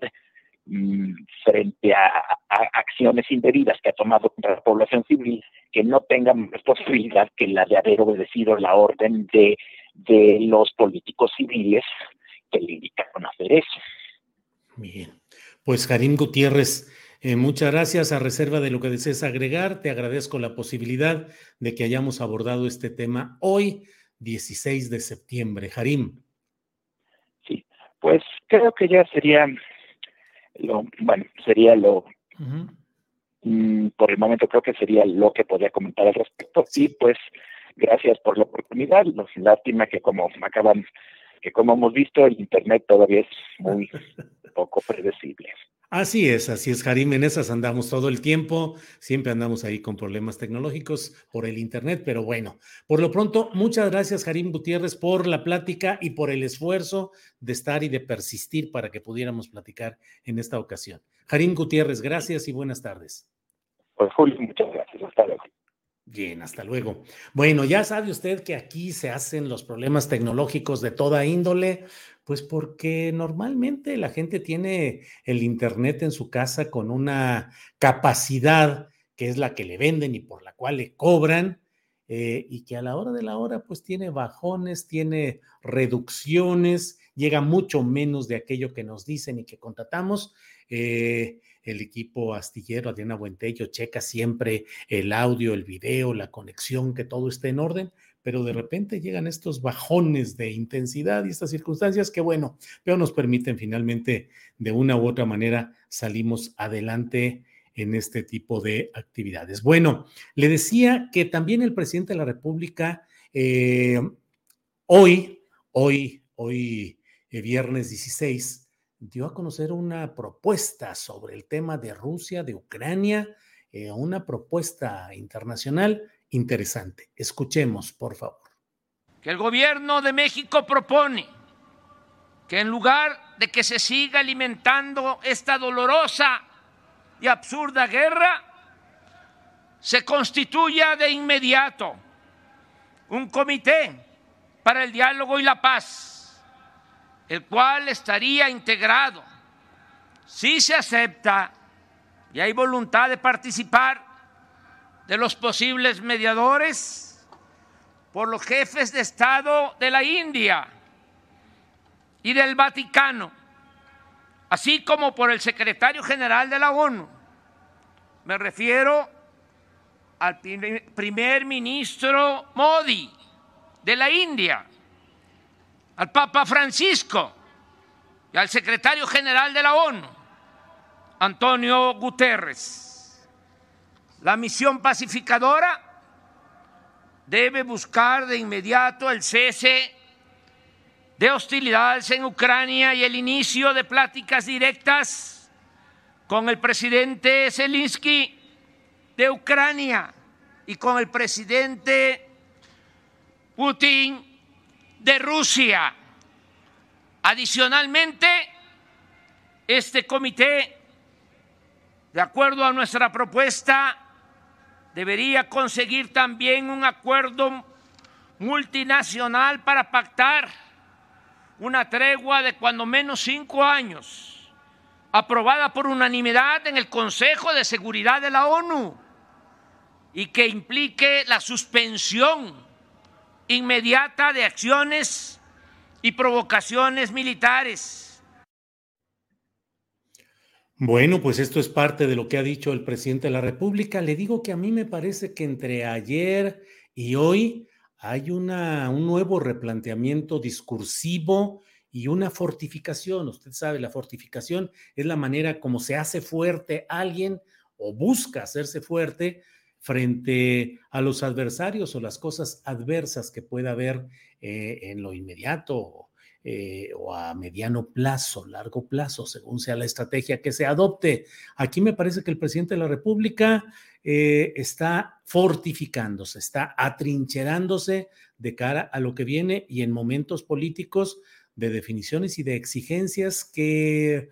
mm, frente a, acciones indebidas que ha tomado contra la población civil, que no tengan responsabilidad que la de haber obedecido la orden de, de los políticos civiles que le indicaron hacer eso. Bien. Pues Karim Gutiérrez, eh, muchas gracias. A reserva de lo que desees agregar, te agradezco la posibilidad de que hayamos abordado este tema hoy, 16 de septiembre. Karim. Sí, pues creo que ya sería lo, bueno, sería lo, mm, por el momento creo que sería lo que podría comentar al respecto. Sí, pues gracias por la oportunidad. Lástima que como acaban, que como hemos visto, el Internet todavía es muy poco predecible. Así es, así es, Jarim. En esas andamos todo el tiempo. Siempre andamos ahí con problemas tecnológicos por el Internet, pero bueno, por lo pronto, muchas gracias, Jarim Gutiérrez, por la plática y por el esfuerzo de estar y de persistir para que pudiéramos platicar en esta ocasión. Jarim Gutiérrez, gracias y buenas tardes. Pues, Julio, muchas. Bien, hasta luego. Bueno, ya sabe usted que aquí se hacen los problemas tecnológicos de toda índole. Pues porque normalmente la gente tiene el Internet en su casa con una capacidad que es la que le venden y por la cual le cobran, eh, y que a la hora de la hora pues tiene bajones, tiene reducciones, llega mucho menos de aquello que nos dicen y que contratamos. Eh, el equipo astillero Adriana Buentello checa siempre el audio, el video, la conexión, que todo esté en orden, pero de repente llegan estos bajones de intensidad y estas circunstancias que, bueno, pero nos permiten finalmente, de una u otra manera, salimos adelante en este tipo de actividades. Bueno, le decía que también el presidente de la República eh, hoy, hoy, hoy, eh, viernes 16, dio a conocer una propuesta sobre el tema de Rusia, de Ucrania, eh, una propuesta internacional interesante. Escuchemos, por favor. Que el gobierno de México propone que en lugar de que se siga alimentando esta dolorosa y absurda guerra, se constituya de inmediato un comité para el diálogo y la paz, el cual estaría integrado, si se acepta y hay voluntad de participar, de los posibles mediadores por los jefes de Estado de la India y del Vaticano, así como por el secretario general de la ONU. Me refiero al primer ministro Modi de la India, al Papa Francisco y al secretario general de la ONU, Antonio Guterres. La misión pacificadora debe buscar de inmediato el cese de hostilidades en Ucrania y el inicio de pláticas directas con el presidente Zelensky de Ucrania y con el presidente Putin de Rusia. Adicionalmente, este comité, de acuerdo a nuestra propuesta, debería conseguir también un acuerdo multinacional para pactar una tregua de cuando menos cinco años, aprobada por unanimidad en el Consejo de Seguridad de la ONU y que implique la suspensión inmediata de acciones y provocaciones militares bueno, pues esto es parte de lo que ha dicho el presidente de la República. Le digo que a mí me parece que entre ayer y hoy hay una, un nuevo replanteamiento discursivo y una fortificación. Usted sabe, la fortificación es la manera como se hace fuerte alguien o busca hacerse fuerte frente a los adversarios o las cosas adversas que pueda haber eh, en lo inmediato eh, o a mediano plazo, largo plazo, según sea la estrategia que se adopte. Aquí me parece que el presidente de la República eh, está fortificándose, está atrincherándose de cara a lo que viene y en momentos políticos de definiciones y de exigencias que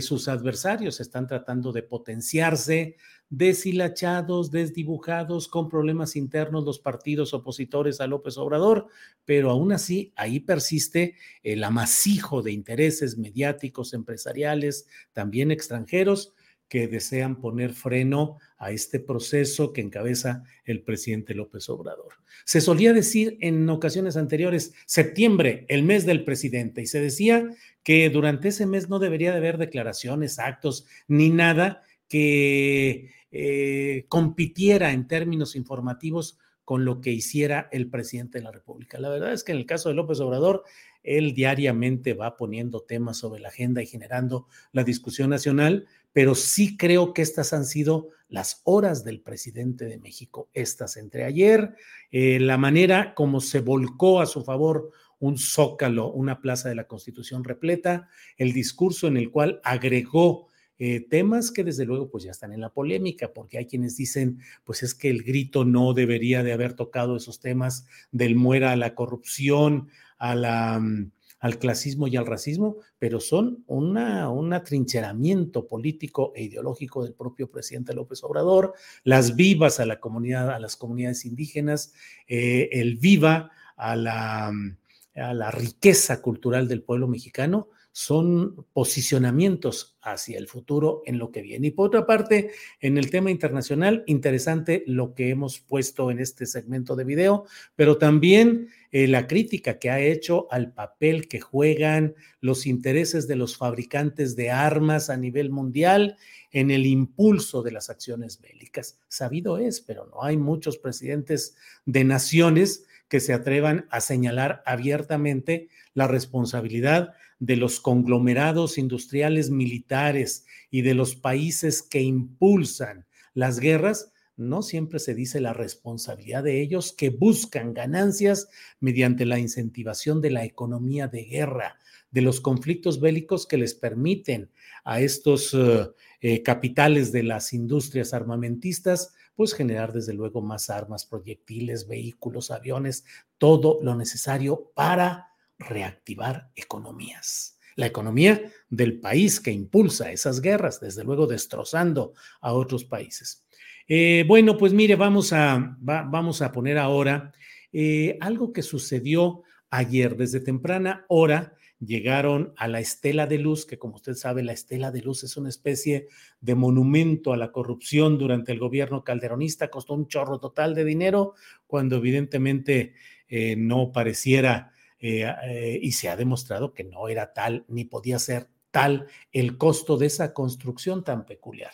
sus adversarios están tratando de potenciarse, deshilachados, desdibujados, con problemas internos los partidos opositores a López Obrador, pero aún así ahí persiste el amasijo de intereses mediáticos, empresariales, también extranjeros, que desean poner freno a este proceso que encabeza el presidente López Obrador. Se solía decir en ocasiones anteriores, septiembre, el mes del presidente, y se decía que durante ese mes no debería de haber declaraciones, actos, ni nada que eh, compitiera en términos informativos con lo que hiciera el presidente de la República. La verdad es que en el caso de López Obrador, él diariamente va poniendo temas sobre la agenda y generando la discusión nacional, pero sí creo que estas han sido las horas del presidente de México, estas entre ayer, eh, la manera como se volcó a su favor un zócalo, una plaza de la Constitución repleta, el discurso en el cual agregó eh, temas que desde luego pues ya están en la polémica, porque hay quienes dicen, pues es que el grito no debería de haber tocado esos temas del muera a la corrupción, a la, mm, al clasismo y al racismo, pero son una, un atrincheramiento político e ideológico del propio presidente López Obrador, las vivas a la comunidad, a las comunidades indígenas, eh, el viva a la, mm, a la riqueza cultural del pueblo mexicano, son posicionamientos hacia el futuro en lo que viene. Y por otra parte, en el tema internacional, interesante lo que hemos puesto en este segmento de video, pero también eh, la crítica que ha hecho al papel que juegan los intereses de los fabricantes de armas a nivel mundial en el impulso de las acciones bélicas. Sabido es, pero no hay muchos presidentes de naciones que se atrevan a señalar abiertamente la responsabilidad de los conglomerados industriales militares y de los países que impulsan las guerras, no siempre se dice la responsabilidad de ellos que buscan ganancias mediante la incentivación de la economía de guerra, de los conflictos bélicos que les permiten a estos eh, eh, capitales de las industrias armamentistas, pues generar desde luego más armas, proyectiles, vehículos, aviones, todo lo necesario para reactivar economías. La economía del país que impulsa esas guerras, desde luego destrozando a otros países. Eh, bueno, pues mire, vamos a, vamos a poner ahora eh, algo que sucedió ayer desde temprana hora. Llegaron a la estela de luz, que como usted sabe, la estela de luz es una especie de monumento a la corrupción durante el gobierno calderonista, costó un chorro total de dinero, cuando evidentemente eh, no pareciera eh, eh, y se ha demostrado que no era tal ni podía ser tal el costo de esa construcción tan peculiar.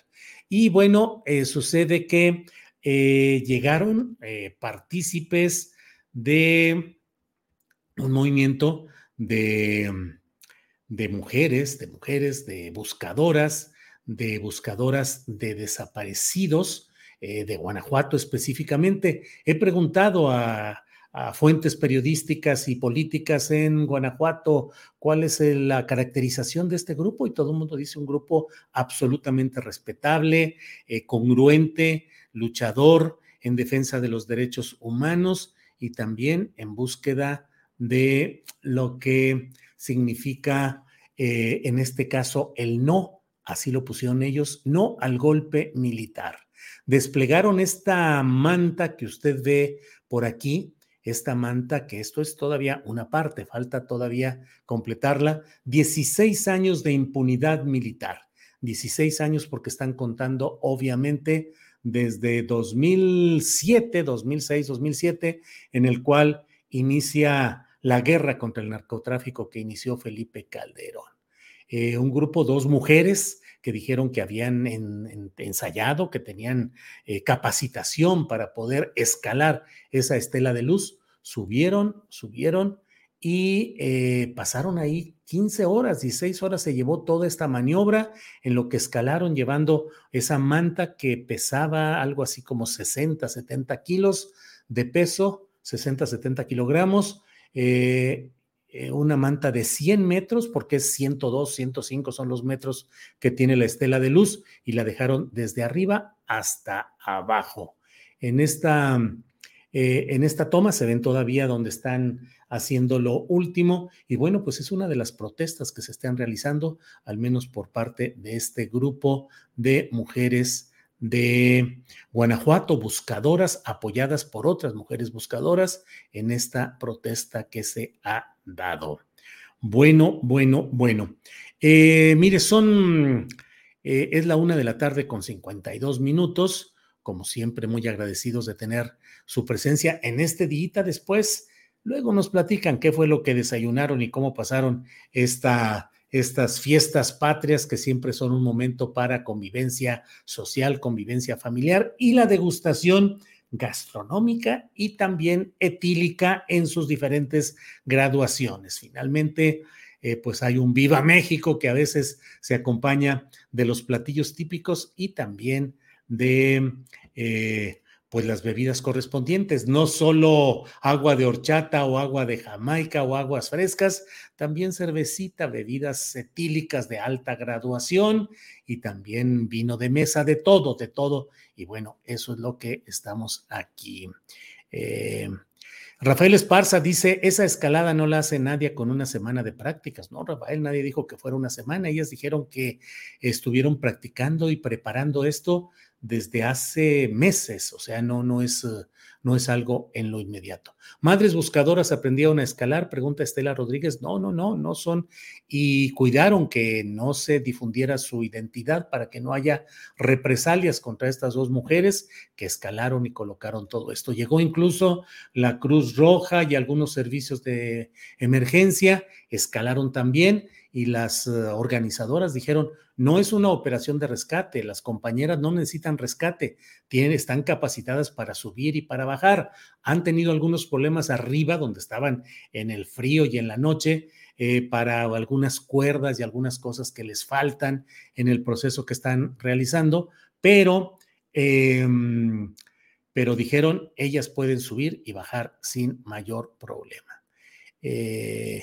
Y bueno, eh, sucede que llegaron partícipes de un movimiento de, de mujeres, de mujeres, de buscadoras, de buscadoras de desaparecidos de Guanajuato específicamente. He preguntado a a fuentes periodísticas y políticas en Guanajuato, cuál es la caracterización de este grupo y todo el mundo dice un grupo absolutamente respetable, eh, congruente, luchador en defensa de los derechos humanos y también en búsqueda de lo que significa eh, en este caso el no, así lo pusieron ellos, no al golpe militar. Desplegaron esta manta que usted ve por aquí, esta manta, que esto es todavía una parte, falta todavía completarla, 16 años de impunidad militar. 16 años porque están contando obviamente desde 2007, 2006, 2007, en el cual inicia la guerra contra el narcotráfico que inició Felipe Calderón. Eh, un grupo, dos mujeres que dijeron que habían ensayado, que tenían eh, capacitación para poder escalar esa estela de luz, subieron, subieron y eh, pasaron ahí 15 horas, 16 horas se llevó toda esta maniobra en lo que escalaron llevando esa manta que pesaba algo así como 60, 70 kilos de peso, 60, 70 kilogramos. Eh, eh, una manta de 100 metros, porque es 102, 105 son los metros que tiene la estela de luz, y la dejaron desde arriba hasta abajo. En esta, eh, en esta toma se ven todavía donde están haciendo lo último, y bueno, pues es una de las protestas que se están realizando, al menos por parte de este grupo de mujeres de Guanajuato, buscadoras apoyadas por otras mujeres buscadoras en esta protesta que se ha dado. Bueno, bueno, bueno. Eh, mire, son, eh, es la una de la tarde con 52 minutos. Como siempre, muy agradecidos de tener su presencia en este día. Después, luego nos platican qué fue lo que desayunaron y cómo pasaron esta, estas fiestas patrias que siempre son un momento para convivencia social, convivencia familiar y la degustación gastronómica y también etílica en sus diferentes graduaciones. Finalmente, eh, pues hay un Viva México que a veces se acompaña de los platillos típicos y también de, eh, pues las bebidas correspondientes, no solo agua de horchata o agua de Jamaica o aguas frescas, también cervecita, bebidas etílicas de alta graduación y también vino de mesa, de todo, de todo. Y bueno, eso es lo que estamos aquí. Eh, Rafael Esparza dice, esa escalada no la hace nadie con una semana de prácticas. No, Rafael, nadie dijo que fuera una semana. Ellas dijeron que estuvieron practicando y preparando esto desde hace meses, o sea, no, no, es, eh, no es algo en lo inmediato. Madres buscadoras aprendieron a escalar, pregunta Estela Rodríguez. No, no, no, no son. Y cuidaron que no se difundiera su identidad para que no haya represalias contra estas dos mujeres que escalaron y colocaron todo esto. Llegó incluso la Cruz Roja y algunos servicios de emergencia, escalaron también y las eh, organizadoras dijeron, no es una operación de rescate, las compañeras no necesitan rescate, tienen, están capacitadas para subir y para bajar. Han tenido algunos problemas arriba donde estaban en el frío y en la noche eh, para algunas cuerdas y algunas cosas que les faltan en el proceso que están realizando, pero, em, pero dijeron, ellas pueden subir y bajar sin mayor problema. Eh,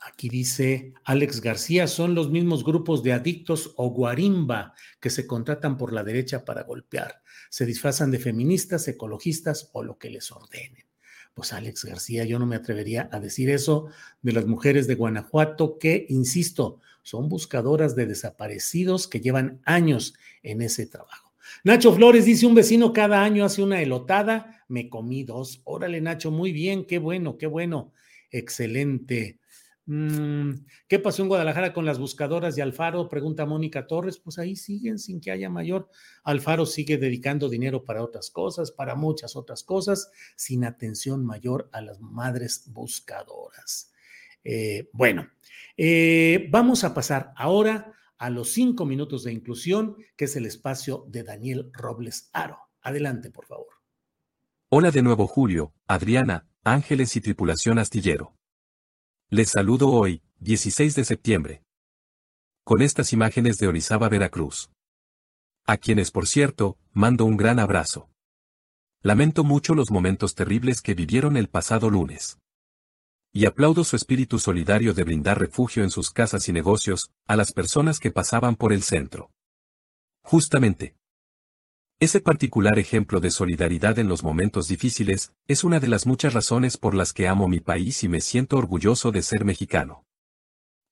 Aquí dice Alex García, son los mismos grupos de adictos o guarimba que se contratan por la derecha para golpear. Se disfrazan de feministas, ecologistas o lo que les ordenen. Pues Alex García, yo no me atrevería a decir eso de las mujeres de Guanajuato que, insisto, son buscadoras de desaparecidos que llevan años en ese trabajo. Nacho Flores dice, un vecino cada año hace una elotada, me comí dos. Órale, Nacho, muy bien, qué bueno, qué bueno, excelente. Mm, ¿Qué pasó en Guadalajara con las buscadoras de Alfaro? Pregunta Mónica Torres. Pues ahí siguen sin que haya mayor. Alfaro sigue dedicando dinero para otras cosas, para muchas otras cosas, sin atención mayor a las madres buscadoras. Eh, bueno, eh, vamos a pasar ahora a los cinco minutos de inclusión, que es el espacio de Daniel Robles Aro. Adelante, por favor. Hola de nuevo Julio, Adriana, Ángeles y tripulación astillero. Les saludo hoy, 16 de septiembre. Con estas imágenes de Orizaba, Veracruz. A quienes, por cierto, mando un gran abrazo. Lamento mucho los momentos terribles que vivieron el pasado lunes. Y aplaudo su espíritu solidario de brindar refugio en sus casas y negocios, a las personas que pasaban por el centro. Justamente, ese particular ejemplo de solidaridad en los momentos difíciles, es una de las muchas razones por las que amo mi país y me siento orgulloso de ser mexicano.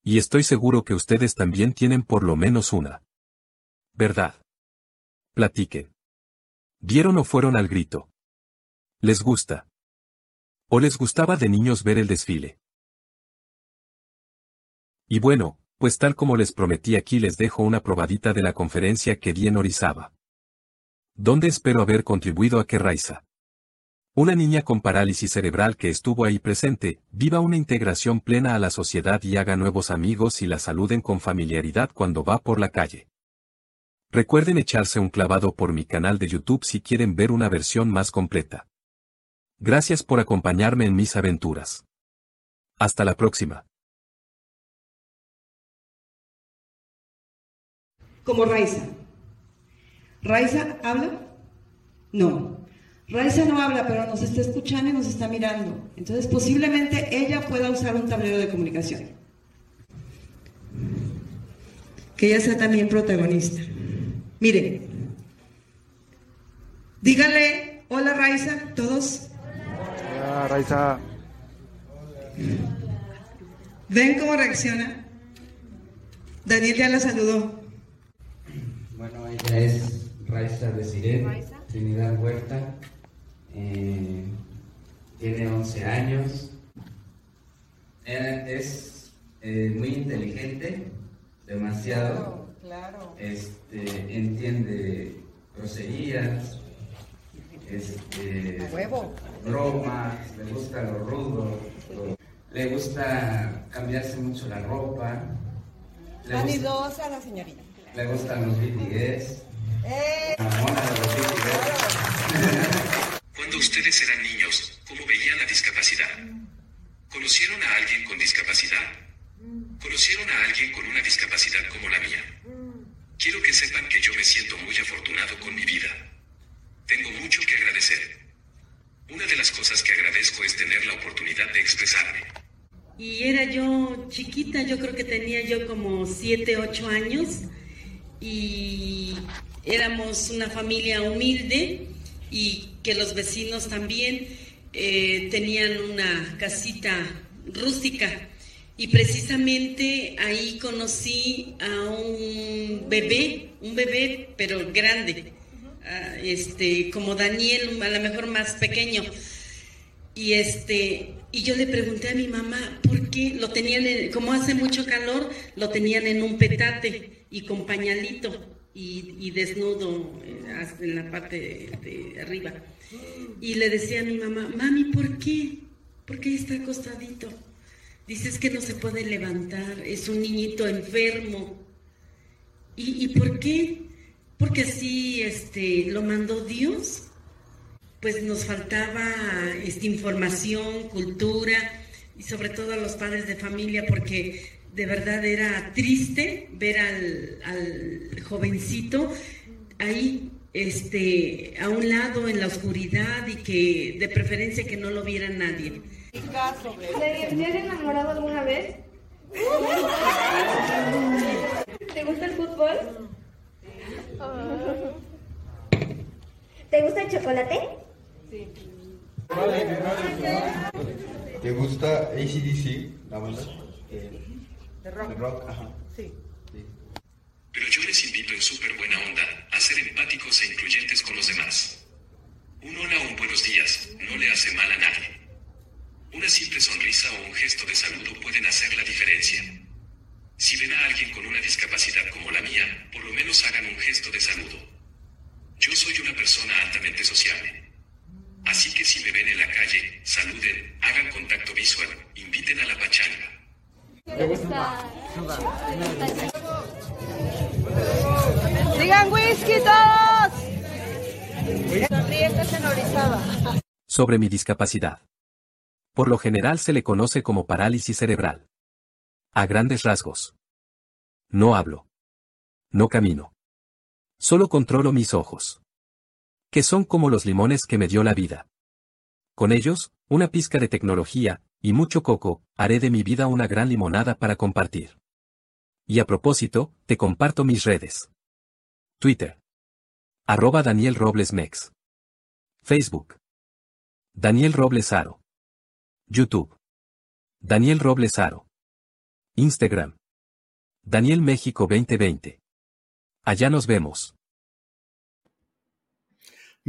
Y estoy seguro que ustedes también tienen por lo menos una. ¿Verdad? Platiquen. ¿Vieron o fueron al grito? ¿Les gusta? ¿O les gustaba de niños ver el desfile? Y bueno, pues tal como les prometí aquí les dejo una probadita de la conferencia que di en Orizaba donde espero haber contribuido a que Raiza, una niña con parálisis cerebral que estuvo ahí presente, viva una integración plena a la sociedad y haga nuevos amigos y la saluden con familiaridad cuando va por la calle. Recuerden echarse un clavado por mi canal de YouTube si quieren ver una versión más completa. Gracias por acompañarme en mis aventuras. Hasta la próxima. Como Raiza. ¿Raiza habla? No. Raiza no habla, pero nos está escuchando y nos está mirando. Entonces posiblemente ella pueda usar un tablero de comunicación. Que ella sea también protagonista. Mire, dígale, hola Raiza, todos. Hola Raiza. ¿Ven cómo reacciona? Daniel ya la saludó. Bueno, ella es Raiza de Trinidad Huerta. Eh, tiene 11 años. es eh, muy inteligente, demasiado. Claro, Este, entiende groserías, este, bromas, le gusta lo rudo, le gusta cambiarse mucho la ropa. Vanidosa la señorita. Le gustan los BTS. Cuando ustedes eran niños, ¿cómo veían la discapacidad? ¿Conocieron a alguien con discapacidad? ¿Conocieron a alguien con una discapacidad como la mía? Quiero que sepan que yo me siento muy afortunado con mi vida. Tengo mucho que agradecer. Una de las cosas que agradezco es tener la oportunidad de expresarme. Y era yo chiquita, yo creo que tenía yo como 7, 8 años y éramos una familia humilde y que los vecinos también eh, tenían una casita rústica. Y precisamente ahí conocí a un bebé, un bebé pero grande, ah, este, como Daniel, a lo mejor más pequeño. Y este, y yo le pregunté a mi mamá por qué lo tenían, como hace mucho calor, lo tenían en un petate y con pañalito y, desnudo eh, en la parte de, arriba. Y le decía a mi mamá, mami, ¿por qué? ¿Por qué está acostadito? Dices que no se puede levantar, es un niñito enfermo. ¿Y, por qué? Porque así este, lo mandó Dios. Pues nos faltaba esta información, cultura y sobre todo a los padres de familia porque de verdad era triste ver al, jovencito ahí este, a un lado en la oscuridad y que de preferencia que no lo viera nadie. ¿Te has enamorado alguna vez? ¿Te gusta el fútbol? ¿Te gusta el chocolate? Sí. ¿Te gusta ACDC, la banda? Rock. Sí. Pero yo les invito en súper buena onda a ser empáticos e incluyentes con los demás. Un hola o un buenos días no le hace mal a nadie. Una simple sonrisa o un gesto de saludo pueden hacer la diferencia. Si ven a alguien con una discapacidad como la mía, por lo menos hagan un gesto de saludo. Yo soy una persona altamente sociable. Así que si me ven en la calle, saluden, hagan contacto visual, inviten a la pachanga. Digan whisky todos. Sobre mi discapacidad. Por lo general se le conoce como parálisis cerebral. A grandes rasgos. No hablo. No camino. Solo controlo mis ojos. Que son como los limones que me dio la vida. Con ellos, una pizca de tecnología, y mucho coco, haré de mi vida una gran limonada para compartir. Y a propósito, te comparto mis redes. Twitter. Arroba Daniel Robles Mex. Facebook. Daniel Robles Aro. YouTube. Daniel Robles Aro. Instagram. Daniel México 2020. Allá nos vemos.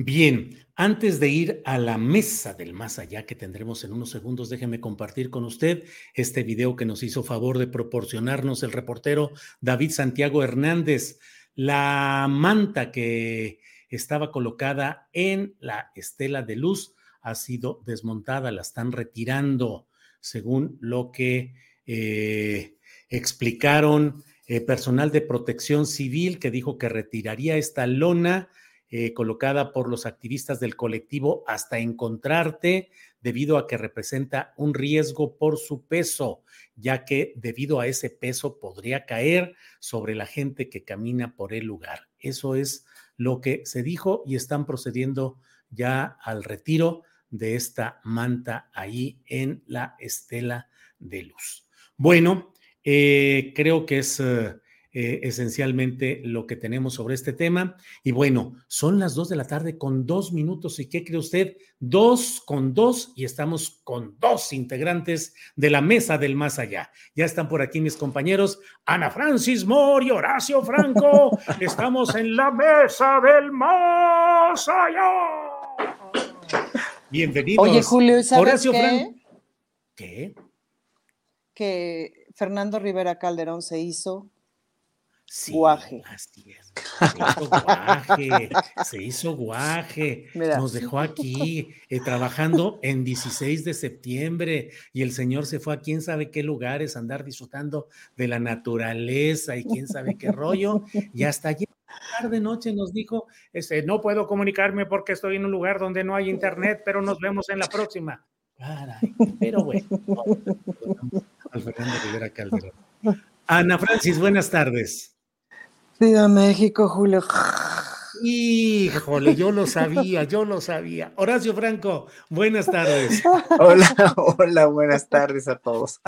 Bien, antes de ir a la mesa del más allá que tendremos en unos segundos, déjeme compartir con usted este video que nos hizo favor de proporcionarnos el reportero David Santiago Hernández. La manta que estaba colocada en la estela de luz ha sido desmontada, la están retirando, según lo que eh, explicaron eh, personal de protección civil que dijo que retiraría esta lona eh, colocada por los activistas del colectivo hasta encontrarte, debido a que representa un riesgo por su peso, ya que debido a ese peso podría caer sobre la gente que camina por el lugar. Eso es lo que se dijo y están procediendo ya al retiro de esta manta ahí en la estela de luz. Bueno, eh, creo que es... Eh, eh, esencialmente lo que tenemos sobre este tema. Y bueno, son las dos de la tarde con dos minutos. ¿Y qué cree usted? Dos con dos y estamos con dos integrantes de la mesa del más allá. Ya están por aquí mis compañeros Ana Francis Moore y Horacio Franco. estamos en la mesa del más allá. Bienvenidos. Oye, Julio, ¿sabes Horacio qué? Franco. ¿Qué? Que Fernando Rivera Calderón se hizo Sí, guaje. Así es. Se hizo guaje, se hizo guaje. Mira. Nos dejó aquí eh, trabajando en 16 de septiembre y el señor se fue a quién sabe qué lugares, a andar disfrutando de la naturaleza y quién sabe qué rollo. Y hasta ayer tarde noche nos dijo, este, no puedo comunicarme porque estoy en un lugar donde no hay internet, pero nos vemos en la próxima. Caray, pero bueno. Al Fernando Rivera Calderón. Ana Francis, buenas tardes. Viva México, Julio. Híjole, yo lo sabía, yo lo sabía. Horacio Franco, buenas tardes. Hola, hola, buenas tardes a todos.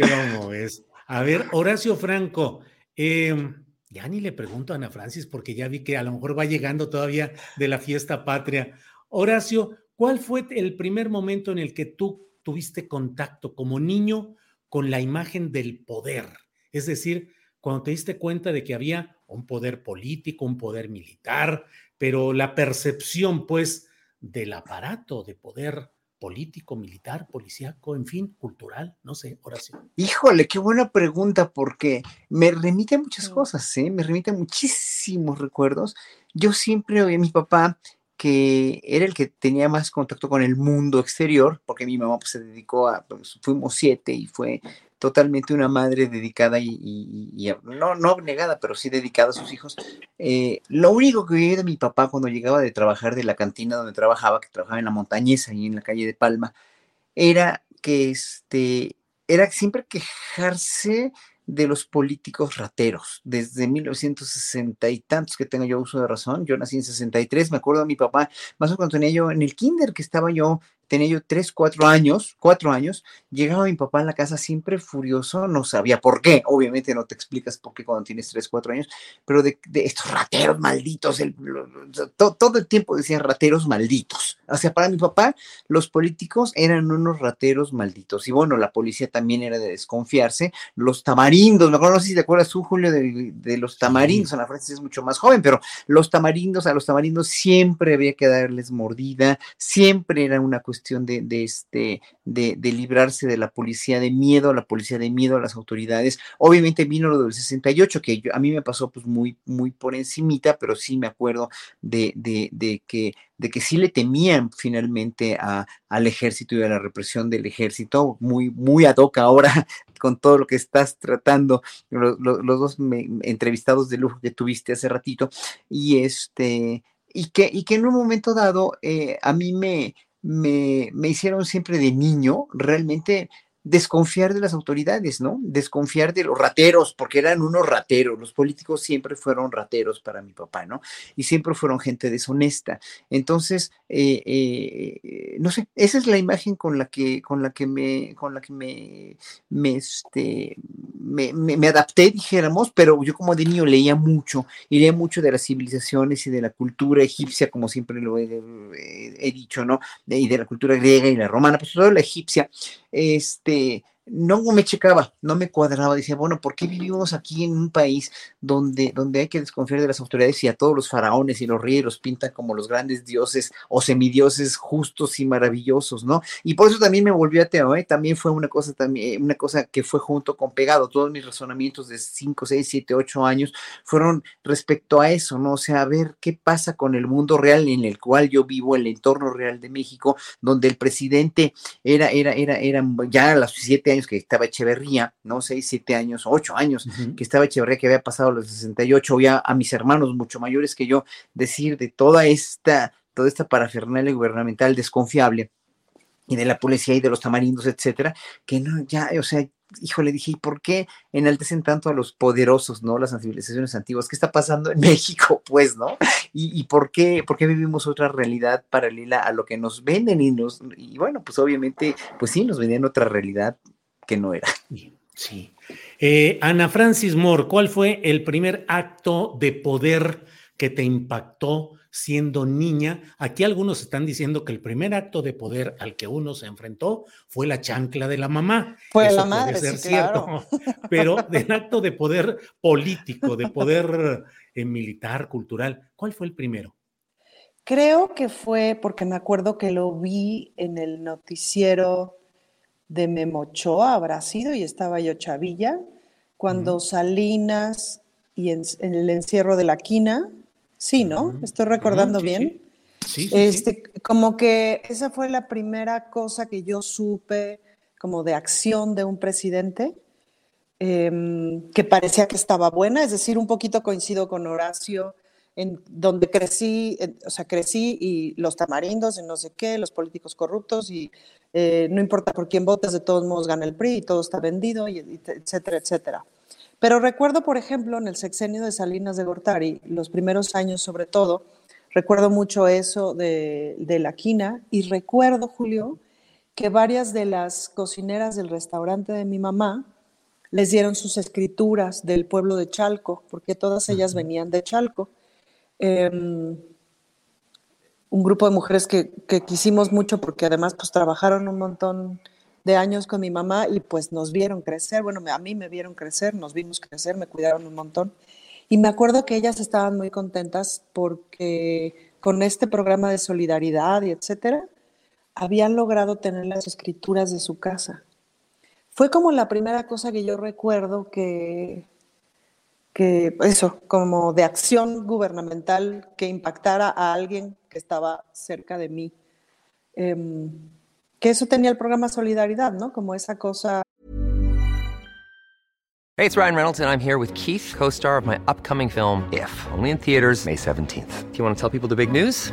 ¿Cómo es? A ver, Horacio Franco, eh, ya ni le pregunto a Ana Francis porque ya vi que a lo mejor va llegando todavía de la fiesta patria. Horacio, ¿cuál fue el primer momento en el que tú tuviste contacto como niño con la imagen del poder? Es decir, cuando te diste cuenta de que había un poder político, un poder militar, pero la percepción, pues, del aparato de poder político, militar, policíaco, en fin, cultural, no sé, Horacio. Híjole, qué buena pregunta, porque me remite a muchas cosas, ¿eh? me remite a muchísimos recuerdos. Yo siempre oí a mi papá que era el que tenía más contacto con el mundo exterior, porque mi mamá pues, se dedicó a, pues, fuimos siete y fue totalmente una madre dedicada y, no, no negada, pero sí dedicada a sus hijos. Eh, lo único que vi de mi papá cuando llegaba de trabajar de la cantina donde trabajaba, que trabajaba en la montañesa y en la calle de Palma, era que este, era siempre quejarse de los políticos rateros. Desde 1960 y tantos que tengo yo uso de razón, yo nací en 63, me acuerdo de mi papá, más o menos cuando tenía yo en el kinder que estaba yo tenía yo tres, cuatro años, cuatro años, llegaba mi papá a la casa siempre furioso, no sabía por qué, obviamente no te explicas por qué cuando tienes tres, cuatro años, pero de, estos rateros malditos, el, todo, el tiempo decían rateros malditos. O sea, para mi papá, los políticos eran unos rateros malditos. Y bueno, la policía también era de desconfiarse. Los tamarindos, me acuerdo, no sé si te acuerdas tú, Julio, de, los tamarindos, Ana Francis es mucho más joven, pero los tamarindos, a los tamarindos siempre había que darles mordida, siempre era una cuestión de, este, de, librarse de la policía, de miedo a la policía, de miedo a las autoridades. Obviamente vino lo del 68, que a mí me pasó pues muy, muy por encimita, pero sí me acuerdo de, de, que de que sí le temían finalmente al ejército y a la represión del ejército, muy, muy ad hoc ahora con todo lo que estás tratando, los dos entrevistados de lujo que tuviste hace ratito, y este, y que, y que en un momento dado eh, a mí me, me, me hicieron siempre de niño realmente desconfiar de las autoridades, ¿no? Desconfiar de los rateros, porque eran unos rateros. Los políticos siempre fueron rateros para mi papá, ¿no? Y siempre fueron gente deshonesta. Entonces, eh, eh, no sé, esa es la imagen con la que, con la que me, con la que me, me, este, me, me, adapté, dijéramos, pero yo como de niño leía mucho, y leía mucho de las civilizaciones y de la cultura egipcia, como siempre lo he, he dicho, ¿no? Y de la cultura griega y la romana, pues todo la egipcia, este, no me checaba, no me cuadraba. Decía, bueno, ¿por qué vivimos aquí en un país donde, donde hay que desconfiar de las autoridades y a todos los faraones y los reyes los pintan como los grandes dioses o semidioses justos y maravillosos, ¿no? Y por eso también me volvió ateo, ¿eh? También fue una cosa, también, una cosa que fue junto con pegado. Todos mis razonamientos de 5, 6, 7, 8 años fueron respecto a eso, ¿no? O sea, a ver qué pasa con el mundo real en el cual yo vivo, el entorno real de México, donde el presidente era, era, era, era ya a los siete años que estaba Echeverría, ¿no? Seis, siete años, ocho años que estaba Echeverría, que había pasado los 68, ya a mis hermanos mucho mayores que yo, decir de toda esta, toda esta parafernalia gubernamental desconfiable y de la policía y de los tamarindos, etcétera, que no, ya, o sea, híjole, dije, ¿y por qué enaltecen tanto a los poderosos, no? Las civilizaciones antiguas. ¿Qué está pasando en México, pues, no? ¿Y, por, qué, por qué vivimos otra realidad paralela a lo que nos venden? Y, nos, y bueno, pues obviamente, pues sí, nos vendían otra realidad que no era. Sí. Eh, Ana Francis Moore, ¿cuál fue el primer acto de poder que te impactó siendo niña? Aquí algunos están diciendo que el primer acto de poder al que uno se enfrentó fue la chancla de la mamá. Fue la madre, puede ser cierto. Pero del acto de poder político, de poder eh, militar, cultural, ¿cuál fue el primero? Creo que fue porque me acuerdo que lo vi en el noticiero de Memochoa habrá sido, y estaba yo chavilla, cuando Salinas y en, el encierro de la quina, sí, ¿no? Estoy recordando bien. Sí. este, Como que esa fue la primera cosa que yo supe como de acción de un presidente, em, que parecía que estaba buena, es decir, un poquito coincido con Horacio, en donde crecí, o sea, crecí y los tamarindos y no sé qué, los políticos corruptos y eh, no importa por quién votes, de todos modos gana el PRI y todo está vendido, y, etcétera, etcétera. Pero recuerdo, por ejemplo, en el sexenio de Salinas de Gortari, los primeros años sobre todo, recuerdo mucho eso de, de la quina y recuerdo, Julio, que varias de las cocineras del restaurante de mi mamá les dieron sus escrituras del pueblo de Chalco, porque todas ellas venían de Chalco. Em, un grupo de mujeres que, que, quisimos mucho porque además pues trabajaron un montón de años con mi mamá y pues nos vieron crecer, bueno, a mí me vieron crecer, nos vimos crecer, me cuidaron un montón. Y me acuerdo que ellas estaban muy contentas porque con este programa de solidaridad y etcétera, habían logrado tener las escrituras de su casa. Fue como la primera cosa que yo recuerdo que, que eso, como de acción gubernamental que impactara a alguien que estaba cerca de mí. Eh, que eso tenía el programa Solidaridad, ¿no? Como esa cosa. Hey, it's Ryan Reynolds, and I'm here with Keith, co star of my upcoming film, If, only in theaters, May 17th. Do you want to tell people the big news?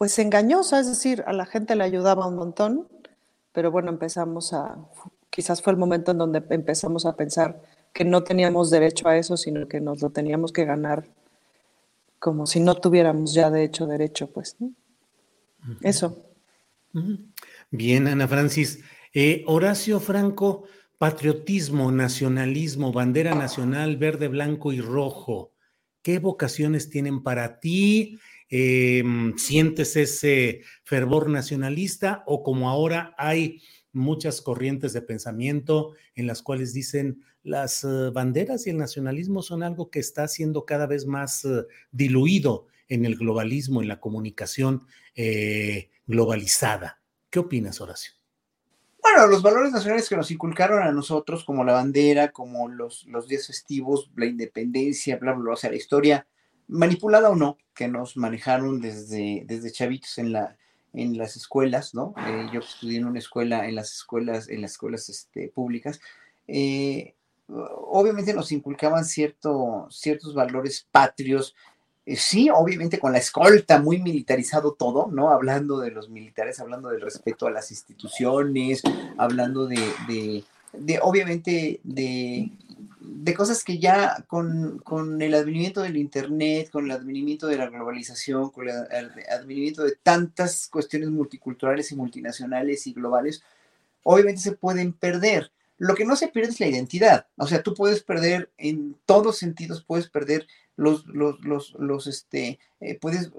Pues engañosa, es decir, a la gente le ayudaba un montón, pero bueno, empezamos a, quizás fue el momento en donde empezamos a pensar que no teníamos derecho a eso, sino que nos lo teníamos que ganar como si no tuviéramos ya de hecho derecho, pues. ¿no? Eso. Bien, Ana Francis. Eh, Horacio Franco, patriotismo, nacionalismo, bandera nacional verde, blanco y rojo. ¿Qué vocaciones tienen para ti? Eh, sientes ese fervor nacionalista o como ahora hay muchas corrientes de pensamiento en las cuales dicen las uh, banderas y el nacionalismo son algo que está siendo cada vez más uh, diluido en el globalismo, en la comunicación eh, globalizada. ¿Qué opinas, Horacio? Bueno, los valores nacionales que nos inculcaron a nosotros, como la bandera, como los, los días festivos, la independencia, bla, bla, bla, o sea, la historia manipulada o no, que nos manejaron desde, desde chavitos en, la, en las escuelas, ¿no? Eh, yo estudié en una escuela, en las escuelas, en las escuelas este, públicas. Eh, obviamente nos inculcaban cierto, ciertos valores patrios, eh, sí, obviamente con la escolta, muy militarizado todo, ¿no? Hablando de los militares, hablando del respeto a las instituciones, hablando de, de, de obviamente, de, de cosas que ya con, con, el advenimiento del Internet, con el advenimiento de la globalización, con el advenimiento de tantas cuestiones multiculturales y multinacionales y globales, obviamente se pueden perder. Lo que no se pierde es la identidad. O sea, tú puedes perder en todos sentidos, puedes perder los, los, los, los este, eh, puedes,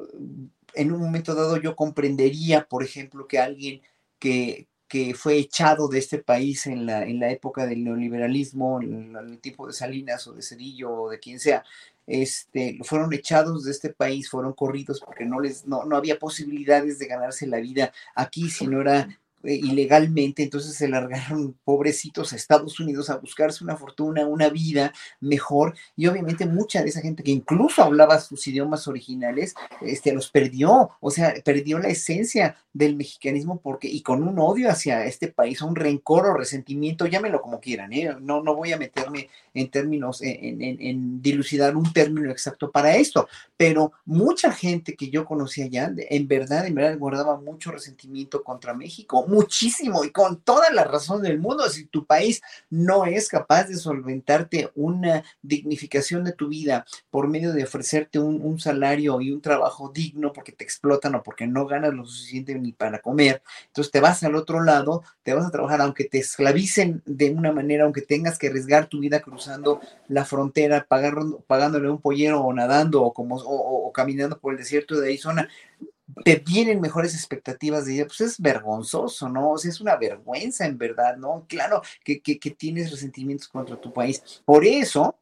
en un momento dado yo comprendería, por ejemplo, que alguien que, que fue echado de este país en la, en la época del neoliberalismo, en el tipo de Salinas o de Cedillo o de quien sea, este, fueron echados de este país, fueron corridos porque no, les, no, no había posibilidades de ganarse la vida aquí, si no era eh, ilegalmente, entonces se largaron pobrecitos a Estados Unidos a buscarse una fortuna, una vida mejor, y obviamente mucha de esa gente que incluso hablaba sus idiomas originales, este, los perdió, o sea, perdió la esencia del mexicanismo porque, y con un odio hacia este país, un rencor o resentimiento, llámelo como quieran, ¿eh? no, no voy a meterme en términos, en, en, en, dilucidar un término exacto para esto, pero mucha gente que yo conocía ya, en verdad, en verdad guardaba mucho resentimiento contra México, muchísimo y con toda la razón del mundo. Si tu país no es capaz de solventarte una dignificación de tu vida por medio de ofrecerte un, un salario y un trabajo digno porque te explotan o porque no ganas lo suficiente ni para comer, entonces te vas al otro lado, te vas a trabajar aunque te esclavicen de una manera, aunque tengas que arriesgar tu vida cruzando la frontera, pagándole un pollero o nadando o, como, o caminando por el desierto de Arizona, te vienen mejores expectativas de ella, pues es vergonzoso, ¿no? O sea, es una vergüenza en verdad, ¿no? Claro que, que, tienes resentimientos contra tu país. Por eso,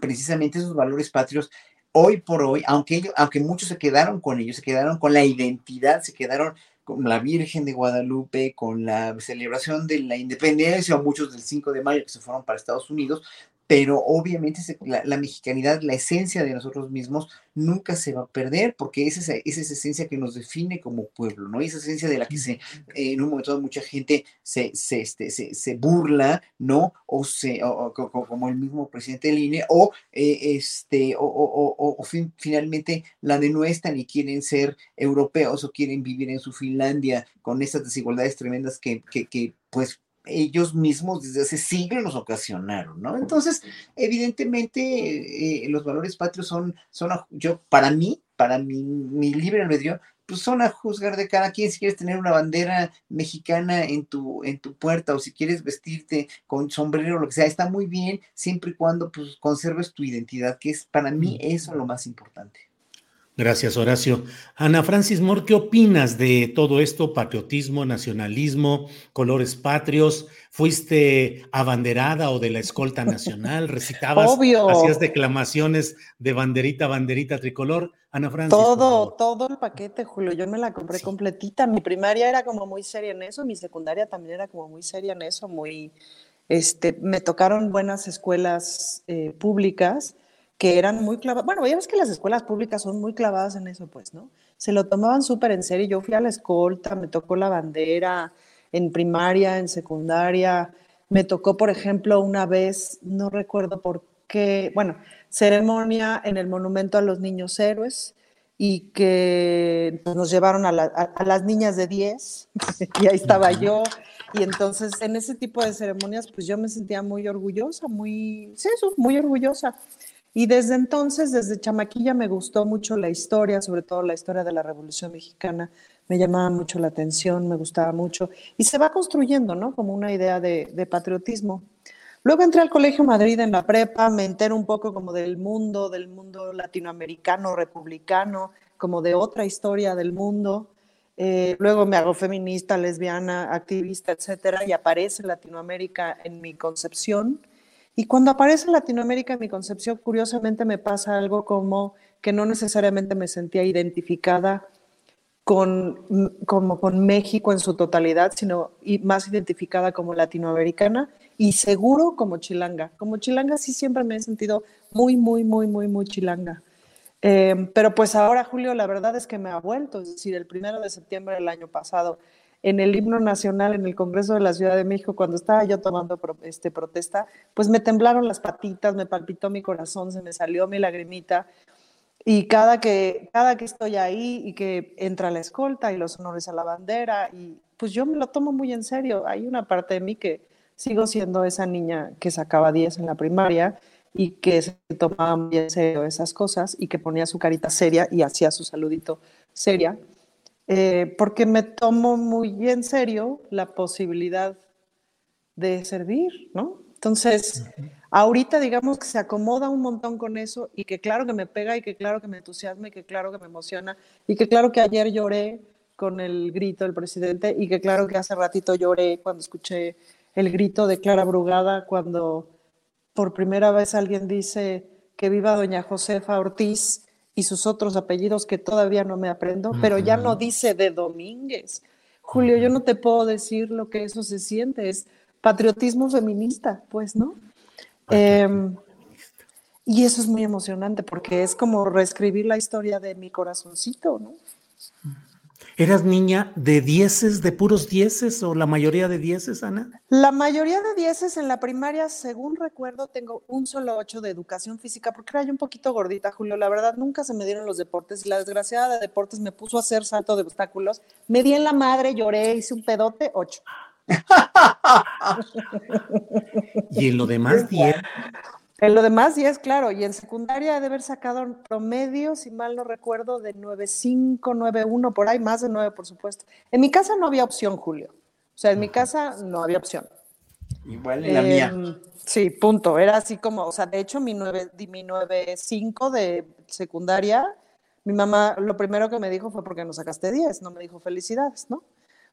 precisamente esos valores patrios, hoy por hoy, aunque, ellos, aunque muchos se quedaron con ellos, se quedaron con la identidad, se quedaron con la Virgen de Guadalupe, con la celebración de la independencia, o muchos del 5 de mayo que se fueron para Estados Unidos, pero obviamente la, mexicanidad, la esencia de nosotros mismos, nunca se va a perder, porque es esa, esa esencia que nos define como pueblo, ¿no? Esa esencia de la que se, en un momento mucha gente se, se, este, se, burla, ¿no? O, se, como el mismo presidente del INE, o, eh, este, o, o finalmente la denuestran y quieren ser europeos o quieren vivir en su Finlandia con esas desigualdades tremendas que, que, que pues ellos mismos desde hace siglos nos ocasionaron, ¿no? Entonces, evidentemente, eh, los valores patrios son, son, yo, para mí, para mi, mi libre albedrío, pues son a juzgar de cada quien si quieres tener una bandera mexicana en tu, en tu puerta o si quieres vestirte con sombrero lo que sea, está muy bien siempre y cuando pues conserves tu identidad, que es para mí eso lo más importante. Gracias, Horacio. Ana Francis Moore, ¿qué opinas de todo esto? Patriotismo, nacionalismo, colores patrios. ¿Fuiste abanderada o de la escolta nacional? ¿Recitabas, Obvio. hacías declamaciones de banderita, banderita tricolor? Ana Francis. Todo, todo el paquete, Julio. Yo me la compré completita. Mi primaria era como muy seria en eso, mi secundaria también era como muy seria en eso, muy, este, me tocaron buenas escuelas eh, públicas que eran muy clavadas. Bueno, ya ves que las escuelas públicas son muy clavadas en eso, pues, ¿no? Se lo tomaban súper en serio. Yo fui a la escolta, me tocó la bandera en primaria, en secundaria. Me tocó, por ejemplo, una vez, no recuerdo por qué, bueno, ceremonia en el Monumento a los Niños Héroes y que pues, nos llevaron a, las niñas de 10 y ahí estaba yo. Y entonces en ese tipo de ceremonias, pues yo me sentía muy orgullosa, muy, sí, eso, muy orgullosa. Y desde entonces, desde chamaquilla, me gustó mucho la historia, sobre todo la historia de la Revolución Mexicana. Me llamaba mucho la atención, me gustaba mucho. Y se va construyendo, ¿no? Como una idea de, patriotismo. Luego entré al Colegio Madrid en la prepa, me entero un poco como del mundo, del mundo latinoamericano, republicano, como de otra historia del mundo. Eh, luego me hago feminista, lesbiana, activista, etcétera, y aparece Latinoamérica en mi concepción. Y cuando aparece Latinoamérica en mi concepción, curiosamente me pasa algo como que no necesariamente me sentía identificada con, como con México en su totalidad, sino más identificada como latinoamericana y seguro como chilanga. Como chilanga sí siempre me he sentido muy, muy, muy, muy, muy chilanga. Eh, pero pues ahora, Julio, la verdad es que me ha vuelto, es decir, el primero de septiembre del año pasado en el himno nacional en el Congreso de la Ciudad de México, cuando estaba yo tomando este, protesta, pues me temblaron las patitas, me palpitó mi corazón, se me salió mi lagrimita. Y cada que, cada que estoy ahí y que entra la escolta y los honores a la bandera, y pues yo me lo tomo muy en serio. Hay una parte de mí que sigo siendo esa niña que sacaba 10 en la primaria y que se tomaba muy en serio esas cosas y que ponía su carita seria y hacía su saludito seria. Eh, porque me tomo muy en serio la posibilidad de servir, ¿no? Entonces, ahorita digamos que se acomoda un montón con eso y que claro que me pega y que claro que me entusiasma y que claro que me emociona y que claro que ayer lloré con el grito del presidente y que claro que hace ratito lloré cuando escuché el grito de Clara Brugada cuando por primera vez alguien dice que viva doña Josefa Ortiz y sus otros apellidos que todavía no me aprendo, pero ya no dice de Domínguez. Julio, yo no te puedo decir lo que eso se siente, es patriotismo feminista, pues, ¿no? Em, y eso es muy emocionante porque es como reescribir la historia de mi corazoncito, ¿no? ¿Eras niña de dieces, de puros dieces o la mayoría de dieces, Ana? La mayoría de dieces en la primaria, según recuerdo, tengo un solo ocho de educación física, porque era yo un poquito gordita, Julio. La verdad, nunca se me dieron los deportes y la desgraciada de deportes me puso a hacer salto de obstáculos. Me di en la madre, lloré, hice un pedote, ocho. y en lo demás, diez. En lo demás, 10, claro, y en secundaria de haber sacado un promedio, si mal no recuerdo, de 9.5, 9.1, por ahí, más de 9, por supuesto. En mi casa no había opción, Julio. O sea, en mi casa no había opción. Igual en la mía. Em, Sí, punto. Era así como, o sea, de hecho, mi 9.5 de secundaria, mi mamá lo primero que me dijo fue porque no sacaste 10, no me dijo felicidades, ¿no?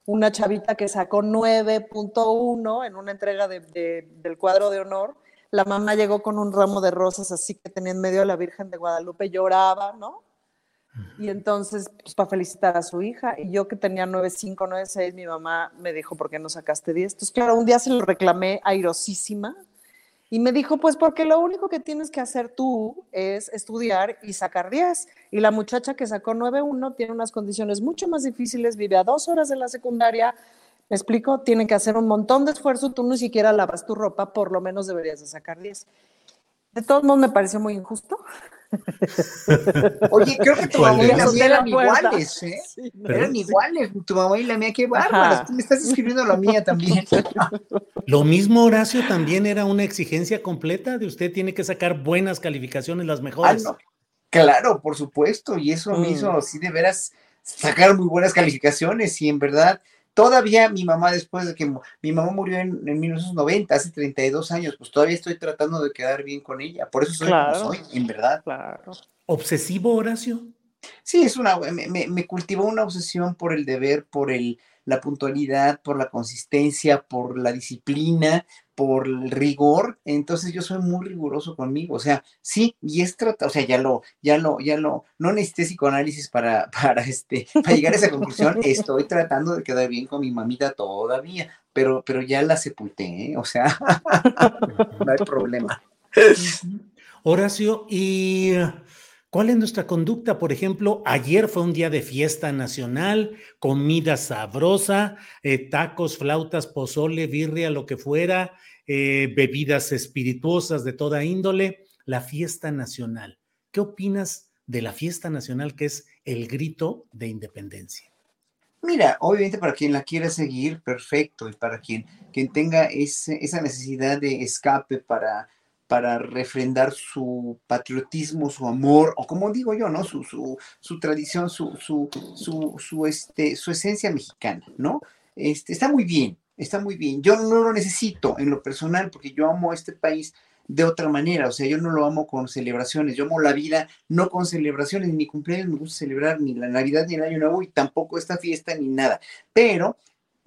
Una chavita que sacó 9.1 en una entrega de, de, del cuadro de honor la mamá llegó con un ramo de rosas así que tenía en medio a la Virgen de Guadalupe, lloraba, ¿no? Y entonces, pues para felicitar a su hija, y yo que tenía 9.5, 9.6, mi mamá me dijo, ¿por qué no sacaste 10? Entonces, claro, un día se lo reclamé airosísima, y me dijo, pues porque lo único que tienes que hacer tú es estudiar y sacar 10. Y la muchacha que sacó 9.1 tiene unas condiciones mucho más difíciles, vive a dos horas de la secundaria, ¿Me explico? Tienen que hacer un montón de esfuerzo, tú ni siquiera lavas tu ropa, por lo menos deberías de sacar 10. De todos modos me pareció muy injusto. Oye, creo que tu mamá y la mía eran iguales, ¿eh? Sí, eran iguales, tu mamá y la mía, qué bárbaro, tú me estás escribiendo la mía también. Lo mismo, Horacio, también era una exigencia completa de usted tiene que sacar buenas calificaciones, las mejores. Ah, no. Claro, por supuesto, y eso mm. me hizo así de veras sacar muy buenas calificaciones y en verdad Todavía mi mamá, después de que mi mamá murió en, 1990, hace 32 años, pues todavía estoy tratando de quedar bien con ella. Por eso soy como soy, en verdad. Claro. ¿Obsesivo, Horacio? Sí, es una, me, me, cultivó una obsesión por el deber, por el, la puntualidad, por la consistencia, por la disciplina, por el rigor, entonces yo soy muy riguroso conmigo, o sea, sí, y es trata, o sea, ya lo, ya lo, ya lo, no necesité psicoanálisis para, para este, para llegar a esa conclusión, estoy tratando de quedar bien con mi mamita todavía, pero, pero ya la sepulté, ¿eh? o sea, no hay problema. Horacio, y ¿Cuál es nuestra conducta? Por ejemplo, ayer fue un día de fiesta nacional, comida sabrosa, eh, tacos, flautas, pozole, birria, lo que fuera, eh, bebidas espirituosas de toda índole, la fiesta nacional. ¿Qué opinas de la fiesta nacional que es el grito de independencia? Mira, obviamente para quien la quiera seguir, perfecto, y para quien, quien tenga esa necesidad de escape para para refrendar su patriotismo, su amor, o como digo yo, ¿no? Su, su, su tradición, su, su, su, este, su esencia mexicana, ¿no? Este, está muy bien, está muy bien. Yo no lo necesito en lo personal porque yo amo este país de otra manera, o sea, yo no lo amo con celebraciones, yo amo la vida no con celebraciones, ni cumpleaños me gusta celebrar ni la Navidad ni el Año Nuevo y tampoco esta fiesta ni nada, pero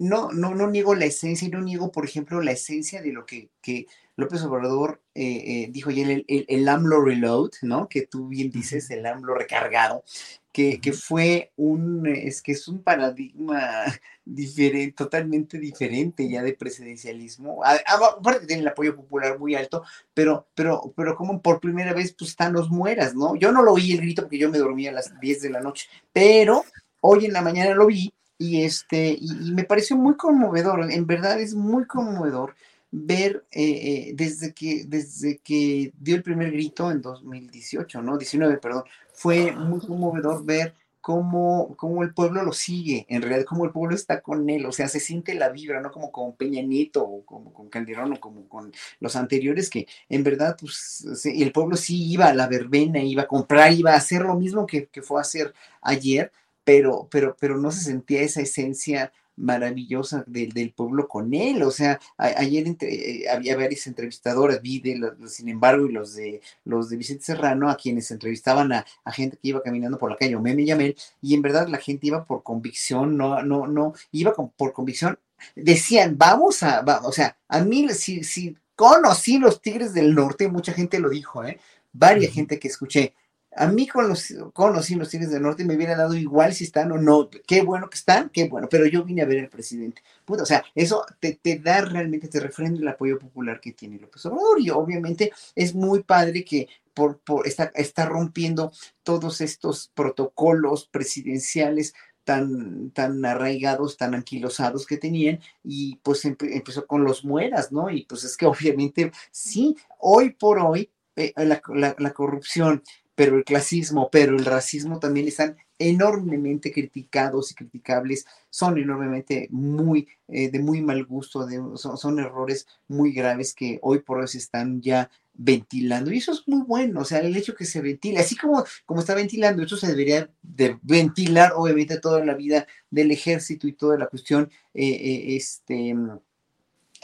no, no, no niego la esencia y no niego, por ejemplo, la esencia de lo que, que López Obrador eh, eh, dijo ya el, el, el, AMLO Reload, ¿no? Que tú bien dices, el AMLO recargado, que, que, fue un, es que es un paradigma diferente, totalmente diferente ya de presidencialismo. Aparte tiene el apoyo popular muy alto, pero, pero, pero como por primera vez pues están los mueras, ¿no? Yo no lo oí el grito porque yo me dormía a las 10 de la noche, pero hoy en la mañana lo vi y este, y me pareció muy conmovedor, en verdad es muy conmovedor ver eh, eh, desde, que, desde que dio el primer grito en 2018, ¿no? 19, perdón, fue muy conmovedor ver cómo, cómo el pueblo lo sigue, en realidad cómo el pueblo está con él, o sea, se siente la vibra, no como con Peña Nieto o como con Calderón o como con los anteriores, que en verdad, pues, el pueblo sí iba a la verbena, iba a comprar, iba a hacer lo mismo que, que fue a hacer ayer, pero, pero, pero no se sentía esa esencia maravillosa del, del pueblo con él. O sea, ayer entre, eh, había varias entrevistadoras, vi de los, sin embargo, y los de los de Vicente Serrano, a quienes entrevistaban a, gente que iba caminando por la calle, o Meme Yamel, y en verdad la gente iba por convicción, no, no, no, iba por convicción. Decían, vamos a, o sea, a mí, si, si conocí los Tigres del Norte, mucha gente lo dijo, ¿eh? Varia gente que escuché, a mí con los, con los Tigres del Norte me hubiera dado igual si están o no. Qué bueno que están, qué bueno, pero yo vine a ver al presidente. o sea, eso te, te, da realmente, te refrenda el apoyo popular que tiene López Obrador. Y obviamente es muy padre que por, por está, está rompiendo todos estos protocolos presidenciales tan, tan arraigados, tan anquilosados que tenían, y pues empezó con los mueras, ¿no? Y pues es que obviamente, sí, hoy por hoy, eh, la, la corrupción, pero el clasismo, pero el racismo también están enormemente criticados y criticables, son enormemente muy, eh, de muy mal gusto, de, son, errores muy graves que hoy por hoy se están ya ventilando y eso es muy bueno, o sea, el hecho que se ventile, así como, como está ventilando, eso se debería de ventilar obviamente toda la vida del ejército y toda la cuestión, eh, eh, este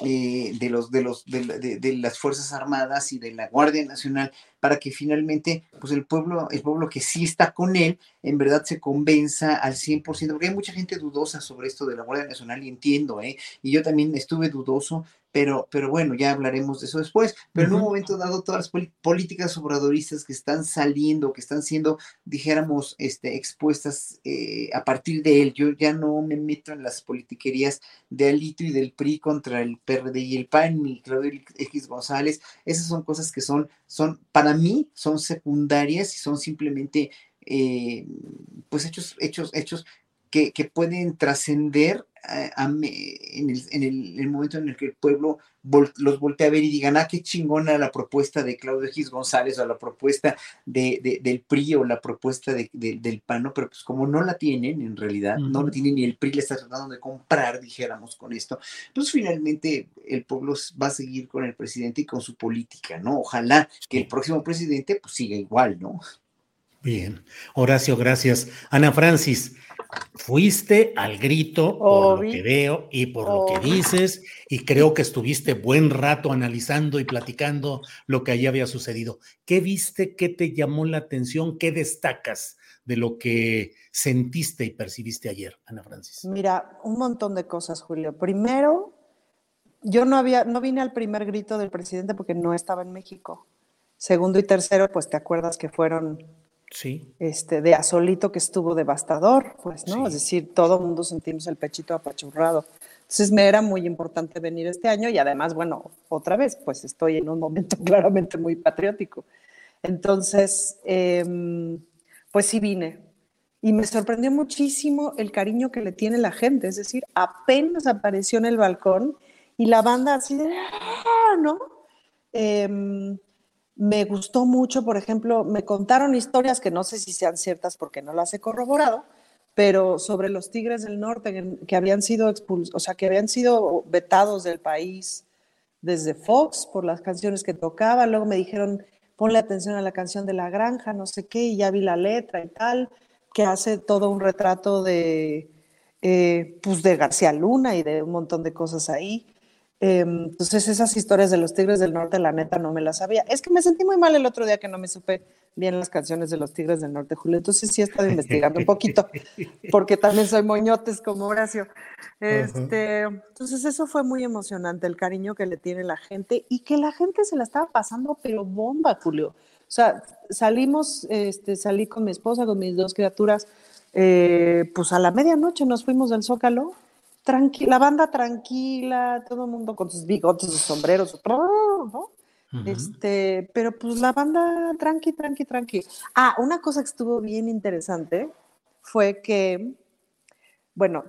eh, de, los, de, los, de, las Fuerzas Armadas y de la Guardia Nacional para que finalmente pues el pueblo, el pueblo que sí está con él, en verdad se convenza al 100%, porque hay mucha gente dudosa sobre esto de la Guardia Nacional y entiendo, ¿eh? y yo también estuve dudoso pero, pero bueno, ya hablaremos de eso después. Pero en un momento dado, todas las políticas obradoristas que están saliendo, que están siendo, dijéramos, este, expuestas eh, a partir de él, yo ya no me meto en las politiquerías de Alito y del PRI contra el PRD y el PAN, ni Claudio X González, esas son cosas que son, son, para mí, son secundarias y son simplemente, eh, pues, hechos, hechos, hechos que, que pueden trascender en, el, momento en el que el pueblo los voltea a ver y digan, ah, qué chingona la propuesta de Claudio Gis González o la propuesta de, del PRI o la propuesta del PAN, pero pues como no la tienen en realidad, no la tienen ni el PRI le está tratando de comprar, dijéramos con esto, pues finalmente el pueblo va a seguir con el presidente y con su política, ¿no? Ojalá que el próximo presidente pues siga igual, ¿no? Bien, Horacio, gracias. Ana Francis, fuiste al grito por lo que veo y por lo que dices, y creo que estuviste buen rato analizando y platicando lo que allí había sucedido. ¿Qué viste? ¿Qué te llamó la atención? ¿Qué destacas de lo que sentiste y percibiste ayer, Ana Francis? Mira, un montón de cosas, Julio. Primero, yo no había, no vine al primer grito del presidente porque no estaba en México. Segundo y tercero, pues te acuerdas que fueron Sí. Este, de Asolito que estuvo devastador, pues, ¿no? Es decir, todo el mundo sentimos el pechito apachurrado. Entonces me era muy importante venir este año y además, bueno, otra vez, pues estoy en un momento claramente muy patriótico. Entonces, em, pues sí vine. Y me sorprendió muchísimo el cariño que le tiene la gente. Es decir, apenas apareció en el balcón y la banda así de, ¡ah! ¿no? Eh, me gustó mucho, por ejemplo, me contaron historias que no sé si sean ciertas porque no las he corroborado, pero sobre los Tigres del Norte que habían sido expulsados, o sea, que habían sido vetados del país desde Fox por las canciones que tocaban. Luego me dijeron, ponle atención a la canción de La Granja, no sé qué, y ya vi la letra y tal, que hace todo un retrato de, eh, pues de García Luna y de un montón de cosas ahí. Em, entonces esas historias de los Tigres del Norte, la neta, no me las sabía. Es que me sentí muy mal el otro día que no me supe bien las canciones de los Tigres del Norte, Julio. Entonces sí he estado investigando un poquito, porque también soy moñotes como Horacio. Este, entonces eso fue muy emocionante, el cariño que le tiene la gente y que la gente se la estaba pasando, pero bomba, Julio. O sea, salimos, este, salí con mi esposa, con mis dos criaturas, eh, pues a la medianoche nos fuimos del Zócalo la banda tranquila, todo el mundo con sus bigotes, sus sombreros, ¿no? Este, pero pues la banda tranqui, tranqui, tranqui. Ah, una cosa que estuvo bien interesante fue que, bueno,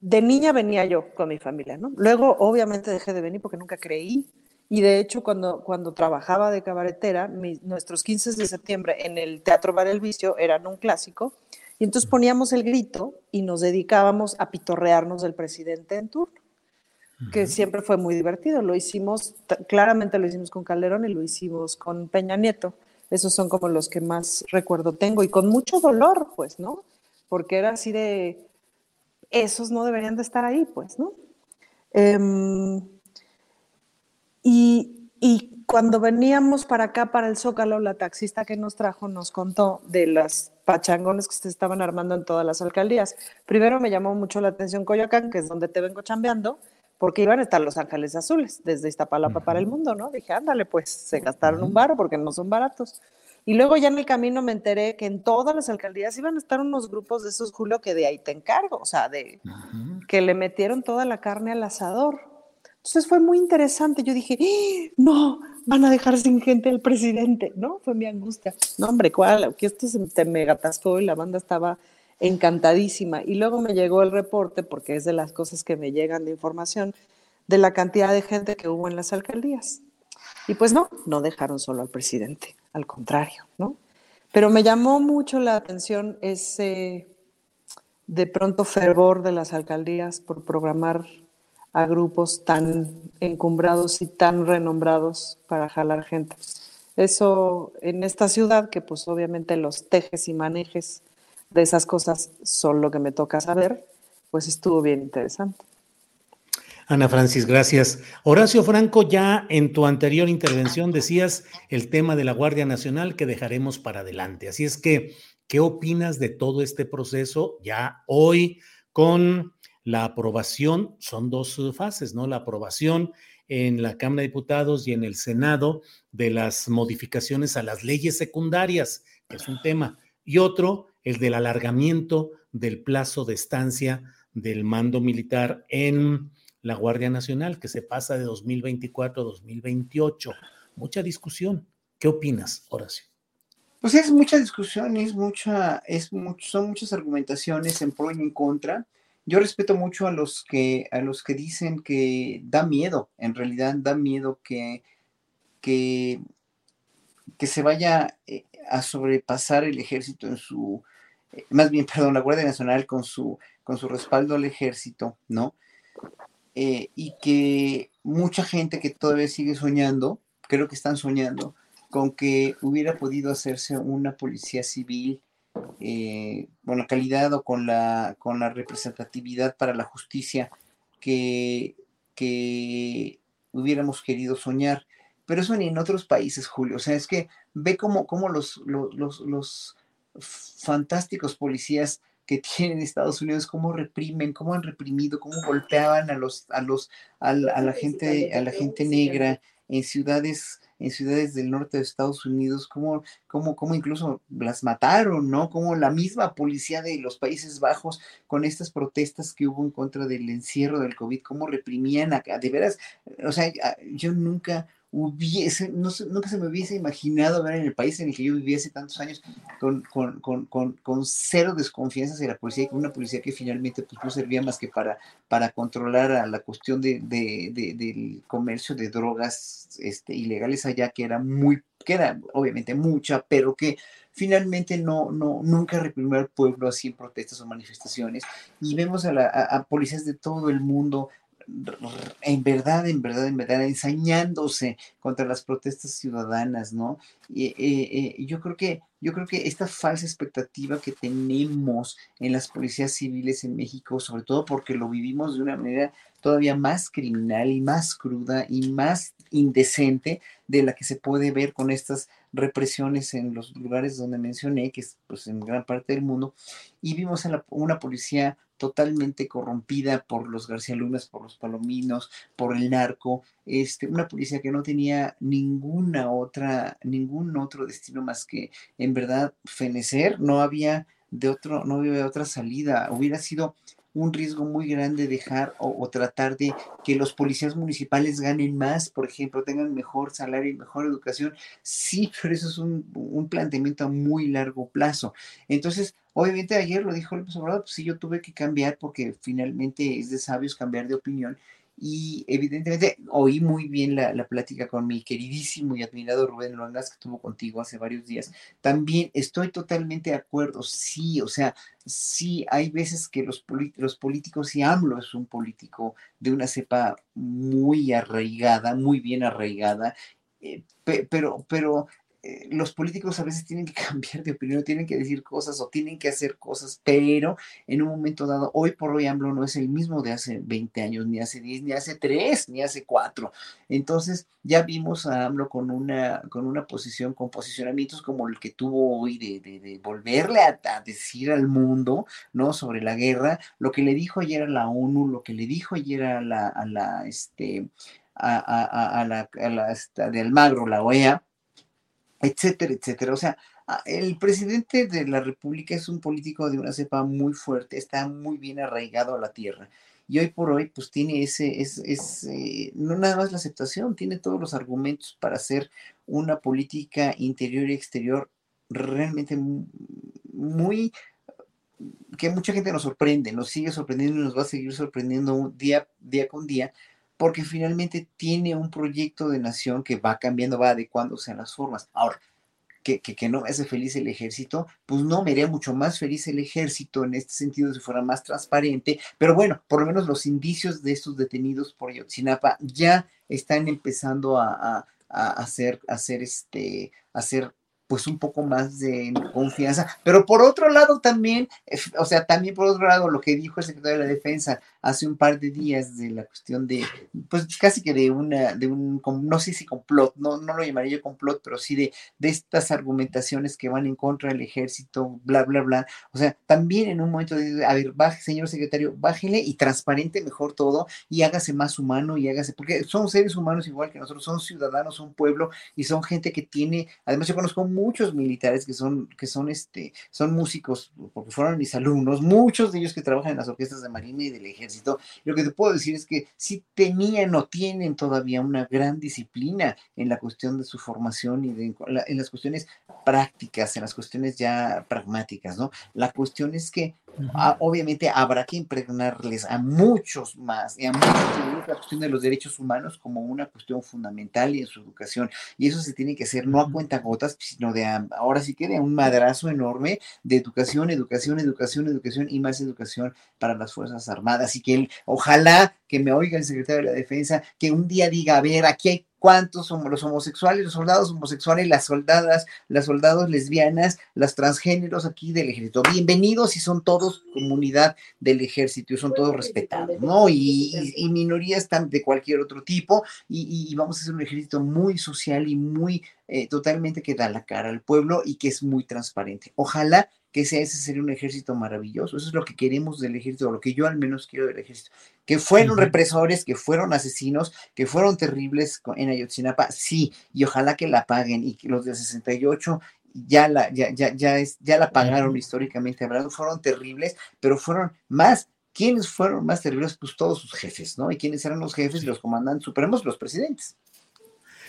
de niña venía yo con mi familia, ¿no? Luego, obviamente, dejé de venir porque nunca creí. Y de hecho, cuando, cuando trabajaba de cabaretera, nuestros 15 de septiembre en el Teatro Bar El Vicio eran un clásico y entonces poníamos el grito y nos dedicábamos a pitorrearnos del presidente en turno, que siempre fue muy divertido. Lo hicimos, claramente lo hicimos con Calderón y lo hicimos con Peña Nieto. Esos son como los que más recuerdo tengo y con mucho dolor, pues, ¿no? Porque era así de, esos no deberían de estar ahí, pues, ¿no? Em, y, y cuando veníamos para acá, para el Zócalo, la taxista que nos trajo nos contó de las pachangones que se estaban armando en todas las alcaldías. Primero me llamó mucho la atención Coyoacán, que es donde te vengo chambeando, porque iban a estar los Ángeles Azules desde Iztapalapa para el mundo, ¿no? Dije, ándale, pues se gastaron un bar porque no son baratos. Y luego ya en el camino me enteré que en todas las alcaldías iban a estar unos grupos de esos, Julio, que de ahí te encargo, o sea, de que le metieron toda la carne al asador. Entonces fue muy interesante. Yo dije, ¡Ah! no, van a dejar sin gente al presidente, ¿no? Fue mi angustia. No, hombre, ¿cuál? Que esto se, me atascó y la banda estaba encantadísima. Y luego me llegó el reporte, porque es de las cosas que me llegan de información, de la cantidad de gente que hubo en las alcaldías. Y pues no, no dejaron solo al presidente, al contrario, ¿no? Pero me llamó mucho la atención ese de pronto fervor de las alcaldías por programar a grupos tan encumbrados y tan renombrados para jalar gente. Eso en esta ciudad, que pues obviamente los tejes y manejes de esas cosas son lo que me toca saber, pues estuvo bien interesante. Ana Francis, gracias. Horacio Franco, ya en tu anterior intervención decías el tema de la Guardia Nacional que dejaremos para adelante. Así es que, ¿qué opinas de todo este proceso ya hoy con la aprobación? Son dos fases, ¿no? La aprobación en la Cámara de Diputados y en el Senado de las modificaciones a las leyes secundarias, que es un tema, y otro, el del alargamiento del plazo de estancia del mando militar en la Guardia Nacional, que se pasa de 2024 a 2028. Mucha discusión. ¿Qué opinas, Horacio? Pues es mucha discusión, es mucha, es mucho, son muchas argumentaciones en pro y en contra. Yo respeto mucho a los que, a los que dicen que da miedo, en realidad da miedo que, que, que se vaya eh, a sobrepasar el ejército en su, eh, más bien, perdón, la Guardia Nacional con su, con su respaldo al ejército, ¿no? Eh, y que mucha gente que todavía sigue soñando, creo que están soñando, con que hubiera podido hacerse una policía civil eh, con la calidad o con la, con la representatividad para la justicia que, que hubiéramos querido soñar. Pero eso ni en otros países, Julio. O sea, es que ve cómo, cómo los, los, los, los fantásticos policías que tienen Estados Unidos, cómo reprimen, cómo han reprimido, cómo golpeaban a los, a los, a la, gente, a la gente negra en ciudades, en ciudades del norte de Estados Unidos, cómo, cómo, cómo incluso las mataron, ¿no? Como la misma policía de los Países Bajos con estas protestas que hubo en contra del encierro del COVID, cómo reprimían acá, de veras, o sea, yo nunca hubiese, no, nunca se me hubiese imaginado ver en el país en el que yo hace tantos años con, con, con, con cero desconfianza hacia la policía, con una policía que finalmente pues, no servía más que para, para controlar a la cuestión de, de, del comercio de drogas este, ilegales allá, que era muy, que era obviamente mucha, pero que finalmente no, no, nunca reprimió al pueblo así en protestas o manifestaciones. Y vemos a, la, a policías de todo el mundo en verdad, en verdad, en verdad, ensañándose contra las protestas ciudadanas, ¿no? Y, eh, eh, yo creo que yo creo que esta falsa expectativa que tenemos en las policías civiles en México, sobre todo porque lo vivimos de una manera todavía más criminal y más cruda y más indecente de la que se puede ver con estas represiones en los lugares donde mencioné, que es pues, en gran parte del mundo, y vimos a una policía totalmente corrompida por los García Lunas, por los Palominos, por el narco, este, una policía que no tenía ninguna otra, ningún otro destino más que en verdad fenecer, no había de otro, no había otra salida, hubiera sido un riesgo muy grande dejar o, tratar de que los policías municipales ganen más, por ejemplo, tengan mejor salario y mejor educación. Sí, pero eso es un, un planteamiento a muy largo plazo. Entonces, obviamente ayer lo dijo el Obrador, pues sí, yo tuve que cambiar porque finalmente es de sabios cambiar de opinión y evidentemente oí muy bien la, la, plática con mi queridísimo y admirado Rubén Longas que tuvo contigo hace varios días. También estoy totalmente de acuerdo, sí, o sea, sí hay veces que los, políticos, y AMLO es un político de una cepa muy arraigada, muy bien arraigada, eh, pero, pero eh, los políticos a veces tienen que cambiar de opinión, tienen que decir cosas o tienen que hacer cosas, pero en un momento dado, hoy por hoy AMLO no es el mismo de hace 20 años, ni hace 10, ni hace 3, ni hace 4. Entonces ya vimos a AMLO con una, con una posición, con posicionamientos como el que tuvo hoy de, de, volverle a, decir al mundo, ¿no? Sobre la guerra, lo que le dijo ayer a la ONU, lo que le dijo ayer a la, a la, este, a, a la, a la, de Almagro, la OEA, etcétera, etcétera. O sea, el presidente de la República es un político de una cepa muy fuerte, está muy bien arraigado a la tierra. Y hoy por hoy, pues tiene ese, es, es eh, no nada más la aceptación, tiene todos los argumentos para hacer una política interior y exterior realmente muy que mucha gente nos sorprende, nos sigue sorprendiendo y nos va a seguir sorprendiendo día, día con día, porque finalmente tiene un proyecto de nación que va cambiando, va adecuándose a las formas. Ahora, que, que, no me hace feliz el ejército, pues no, me haría mucho más feliz el ejército en este sentido si fuera más transparente, pero bueno, por lo menos los indicios de estos detenidos por Yotzinapa ya están empezando a, a, hacer, hacer, este, hacer pues un poco más de confianza. Pero por otro lado también, o sea, también por otro lado, lo que dijo el secretario de la Defensa hace un par de días de la cuestión de, pues casi que de una, de un, no sé si complot, no, no lo llamaría yo complot, pero sí de, de estas argumentaciones que van en contra del ejército, bla, bla, bla. O sea, también en un momento de, a ver, baje, señor secretario, bájele y transparente mejor todo y hágase más humano y hágase, porque son seres humanos igual que nosotros, son ciudadanos, son pueblo y son gente que tiene, además yo conozco muchos militares que son, que son, este, son músicos, porque fueron mis alumnos, muchos de ellos que trabajan en las orquestas de Marina y del Ejército. Lo que te puedo decir es que sí tenían o tienen todavía una gran disciplina en la cuestión de su formación y de, en las cuestiones prácticas, en las cuestiones ya pragmáticas, ¿no? La cuestión es que Ah, obviamente habrá que impregnarles a muchos más y a muchos la cuestión de los derechos humanos como una cuestión fundamental y en su educación. Y eso se tiene que hacer no a cuenta gotas, sino de ahora sí que de un madrazo enorme de educación, educación, educación, educación y más educación para las Fuerzas Armadas. Y que ojalá que me oiga el secretario de la Defensa, que un día diga, a ver, aquí hay cuántos los homosexuales, los soldados homosexuales, las soldadas, las soldados lesbianas, las transgéneros aquí del ejército. Bienvenidos y son todos comunidad del ejército y son todos respetados, ¿no? Y, minorías de cualquier otro tipo y, vamos a ser un ejército muy social y muy eh, totalmente que da la cara al pueblo y que es muy transparente. Ojalá que ese sería un ejército maravilloso. Eso es lo que queremos del ejército, lo que yo al menos quiero del ejército. Que fueron represores, que fueron asesinos, que fueron terribles en Ayotzinapa, sí, y ojalá que la paguen y que los de 68 ya la, ya, ya, ya, es, ya la pagaron históricamente hablando, fueron terribles, pero fueron más. ¿Quiénes fueron más terribles? Pues todos sus jefes, ¿no? ¿Y quiénes eran los jefes y los comandantes supremos? Los presidentes.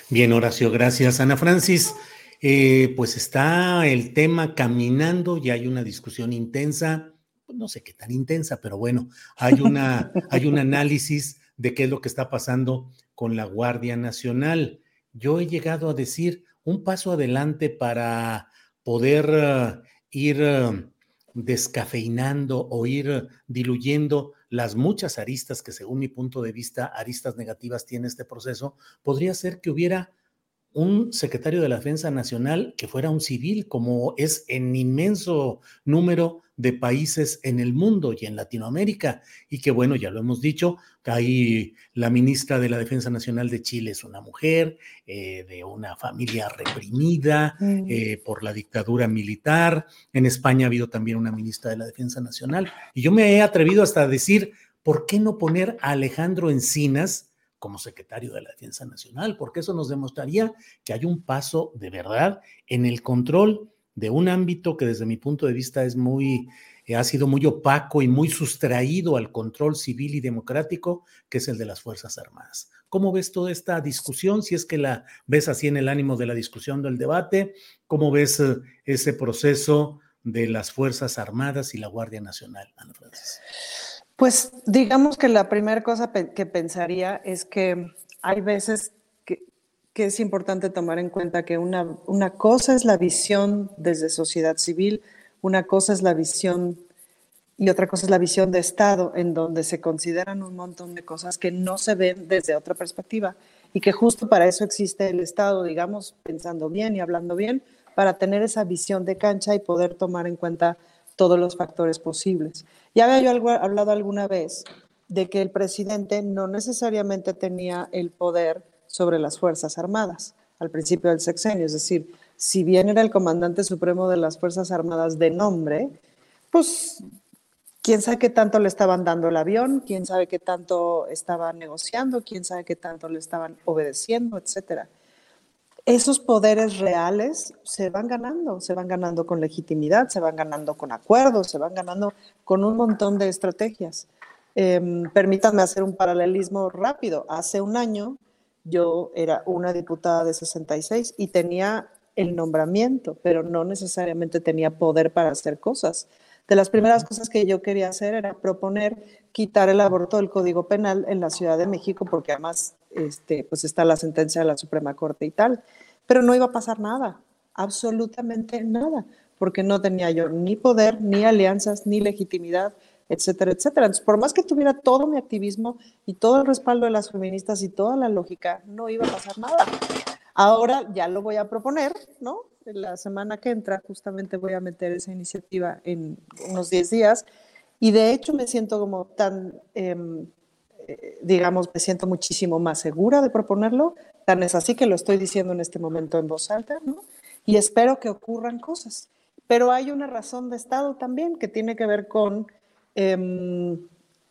Bien, Horacio, gracias. Ana Francis, eh, pues está el tema caminando y hay una discusión intensa, pues no sé qué tan intensa, pero bueno, hay, una, hay un análisis de qué es lo que está pasando con la Guardia Nacional. Yo he llegado a decir un paso adelante para poder eh, ir eh, descafeinando o ir diluyendo las muchas aristas que según mi punto de vista, aristas negativas tiene este proceso, podría ser que hubiera un secretario de la Defensa Nacional que fuera un civil, como es en inmenso número de países en el mundo y en Latinoamérica. Y que bueno, ya lo hemos dicho, ahí la ministra de la Defensa Nacional de Chile es una mujer eh, de una familia reprimida mm. eh, por la dictadura militar. En España ha habido también una ministra de la Defensa Nacional. Y yo me he atrevido hasta a decir, ¿por qué no poner a Alejandro Encinas? Como secretario de la Defensa Nacional, porque eso nos demostraría que hay un paso de verdad en el control de un ámbito que desde mi punto de vista es muy, eh, ha sido muy opaco y muy sustraído al control civil y democrático, que es el de las Fuerzas Armadas. ¿Cómo ves toda esta discusión? Si es que la ves así en el ánimo de la discusión del debate, ¿cómo ves eh, ese proceso de las Fuerzas Armadas y la Guardia Nacional, Ana Francis? Pues digamos que la primera cosa que pensaría es que hay veces que, es importante tomar en cuenta que una, una cosa es la visión desde sociedad civil, una cosa es la visión y otra cosa es la visión de Estado, en donde se consideran un montón de cosas que no se ven desde otra perspectiva y que justo para eso existe el Estado, digamos, pensando bien y hablando bien, para tener esa visión de cancha y poder tomar en cuenta todos los factores posibles. Ya había yo hablado alguna vez de que el presidente no necesariamente tenía el poder sobre las Fuerzas Armadas al principio del sexenio, es decir, si bien era el comandante supremo de las Fuerzas Armadas de nombre, pues quién sabe qué tanto le estaban dando el avión, quién sabe qué tanto estaban negociando, quién sabe qué tanto le estaban obedeciendo, etcétera esos poderes reales se van ganando, se van ganando con legitimidad, se van ganando con acuerdos, se van ganando con un montón de estrategias. Em, permítanme hacer un paralelismo rápido. Hace un año yo era una diputada de 66 y tenía el nombramiento, pero no necesariamente tenía poder para hacer cosas. De las primeras cosas que yo quería hacer era proponer quitar el aborto del Código Penal en la Ciudad de México, porque además este, pues está la sentencia de la Suprema Corte y tal, pero no iba a pasar nada, absolutamente nada, porque no tenía yo ni poder, ni alianzas, ni legitimidad, etcétera, etcétera. Entonces, por más que tuviera todo mi activismo y todo el respaldo de las feministas y toda la lógica, no iba a pasar nada. Ahora ya lo voy a proponer, ¿no? La semana que entra justamente voy a meter esa iniciativa en unos 10 días y de hecho me siento como tan, em, digamos, me siento muchísimo más segura de proponerlo, tan es así que lo estoy diciendo en este momento en voz alta, ¿no? Y espero que ocurran cosas. Pero hay una razón de Estado también que tiene que ver con Em,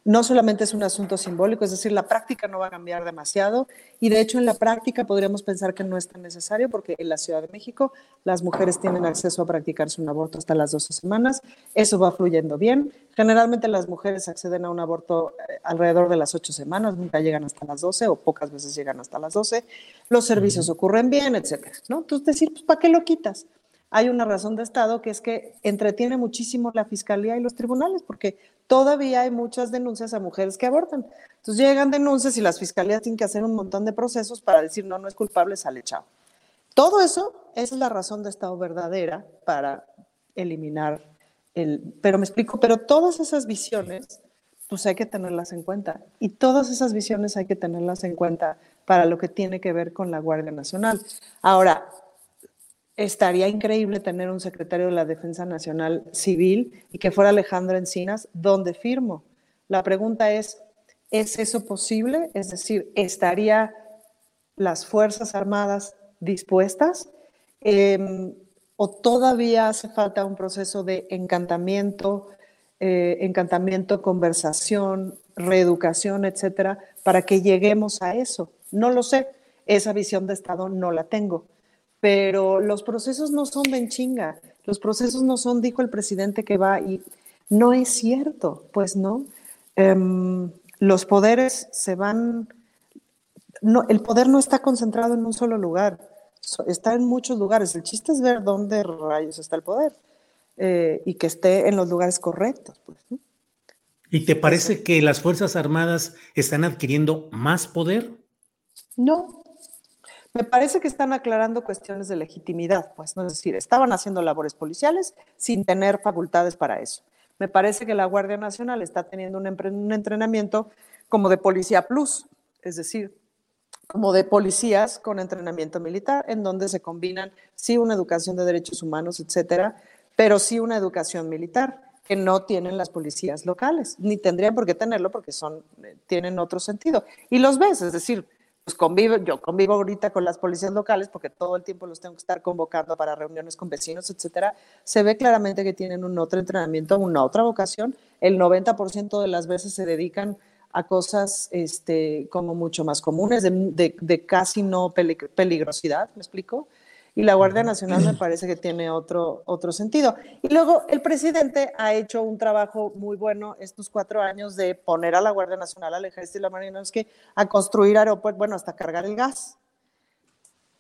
no solamente es un asunto simbólico, es decir, la práctica no va a cambiar demasiado y de hecho en la práctica podríamos pensar que no es tan necesario porque en la Ciudad de México las mujeres tienen acceso a practicarse un aborto hasta las 12 semanas, eso va fluyendo bien. Generalmente las mujeres acceden a un aborto eh, alrededor de las 8 semanas, nunca llegan hasta las 12 o pocas veces llegan hasta las 12, los servicios ocurren bien, etcétera, ¿no? Entonces decir, pues ¿para qué lo quitas? hay una razón de Estado que es que entretiene muchísimo la Fiscalía y los tribunales, porque todavía hay muchas denuncias a mujeres que abortan. Entonces llegan denuncias y las fiscalías tienen que hacer un montón de procesos para decir, no, no es culpable, sale chao. Todo eso, es la razón de Estado verdadera para eliminar el... Pero me explico, pero todas esas visiones, pues hay que tenerlas en cuenta. Y todas esas visiones hay que tenerlas en cuenta para lo que tiene que ver con la Guardia Nacional. Ahora, estaría increíble tener un secretario de la Defensa Nacional Civil y que fuera Alejandro Encinas, ¿dónde firmo? La pregunta es, ¿es eso posible? Es decir, ¿estaría las Fuerzas Armadas dispuestas? Em, ¿O todavía hace falta un proceso de encantamiento, eh, encantamiento, conversación, reeducación, etcétera, para que lleguemos a eso? No lo sé. Esa visión de Estado no la tengo pero los procesos no son de en chinga, los procesos no son, dijo el presidente que va y no es cierto, pues no. Em, los poderes se van, no, el poder no está concentrado en un solo lugar, está en muchos lugares. El chiste es ver dónde rayos está el poder eh, y que esté en los lugares correctos. Pues, ¿Y te parece que las Fuerzas Armadas están adquiriendo más poder? No, me parece que están aclarando cuestiones de legitimidad, pues, ¿no? es decir, estaban haciendo labores policiales sin tener facultades para eso. Me parece que la Guardia Nacional está teniendo un, entrenamiento como de policía plus, es decir, como de policías con entrenamiento militar, en donde se combinan, sí, una educación de derechos humanos, etcétera, pero sí una educación militar que no tienen las policías locales, ni tendrían por qué tenerlo porque son, eh, tienen otro sentido. Y los ves, es decir, convivo, yo convivo ahorita con las policías locales porque todo el tiempo los tengo que estar convocando para reuniones con vecinos, etcétera, se ve claramente que tienen un otro entrenamiento, una otra vocación. El 90% de las veces se dedican a cosas este, como mucho más comunes, de casi no peligrosidad, ¿me explico? Y la Guardia Nacional me parece que tiene otro, otro sentido. Y luego el presidente ha hecho un trabajo muy bueno estos cuatro años de poner a la Guardia Nacional, al Ejército y la Marina, es que a construir aeropuertos, bueno, hasta cargar el gas.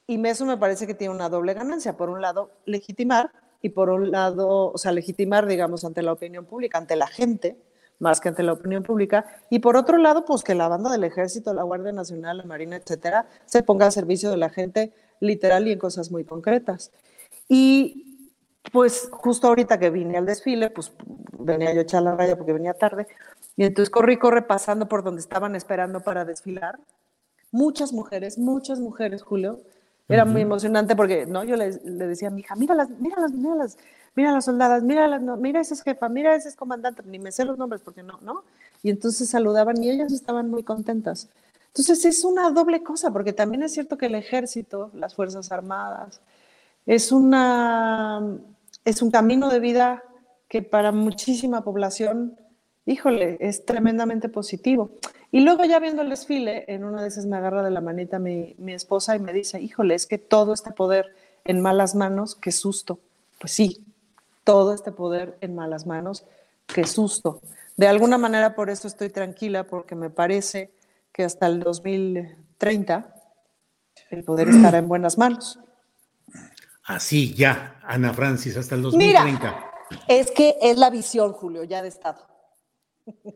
Y eso me parece que tiene una doble ganancia. Por un lado, legitimar y por un lado, o sea, legitimar, digamos, ante la opinión pública, ante la gente, más que ante la opinión pública. Y por otro lado, pues que la banda del Ejército, la Guardia Nacional, la Marina, etcétera, se ponga a servicio de la gente literal y en cosas muy concretas. Y pues justo ahorita que vine al desfile, pues venía yo a echar la raya porque venía tarde, y entonces corrí, corre pasando por donde estaban esperando para desfilar. Muchas mujeres, muchas mujeres, Julio. Era muy emocionante porque, ¿no? Yo le, decía a mi hija, míralas, míralas, míralas, mira las soldadas, míralas, no, mira ese es jefa, mira ese es comandante, ni me sé los nombres porque no, ¿no? Y entonces saludaban y ellas estaban muy contentas. Entonces es una doble cosa, porque también es cierto que el ejército, las Fuerzas Armadas, es, una, es un camino de vida que para muchísima población, híjole, es tremendamente positivo. Y luego ya viendo el desfile, en una de esas me agarra de la manita mi, mi esposa y me dice, híjole, es que todo este poder en malas manos, qué susto. Pues sí, todo este poder en malas manos, qué susto. De alguna manera por eso estoy tranquila, porque me parece que hasta el 2030 el poder estará en buenas manos. Así, ya, Ana Francis, hasta el 2030. Mira, es que es la visión, Julio, ya de Estado.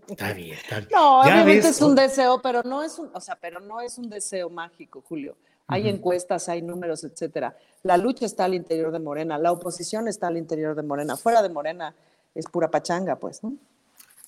Está bien, está bien. No, obviamente ves, es un deseo, pero no es un, o sea, pero no es un deseo mágico, Julio. Hay encuestas, hay números, etcétera. La lucha está al interior de Morena, la oposición está al interior de Morena. Fuera de Morena es pura pachanga, pues, ¿no?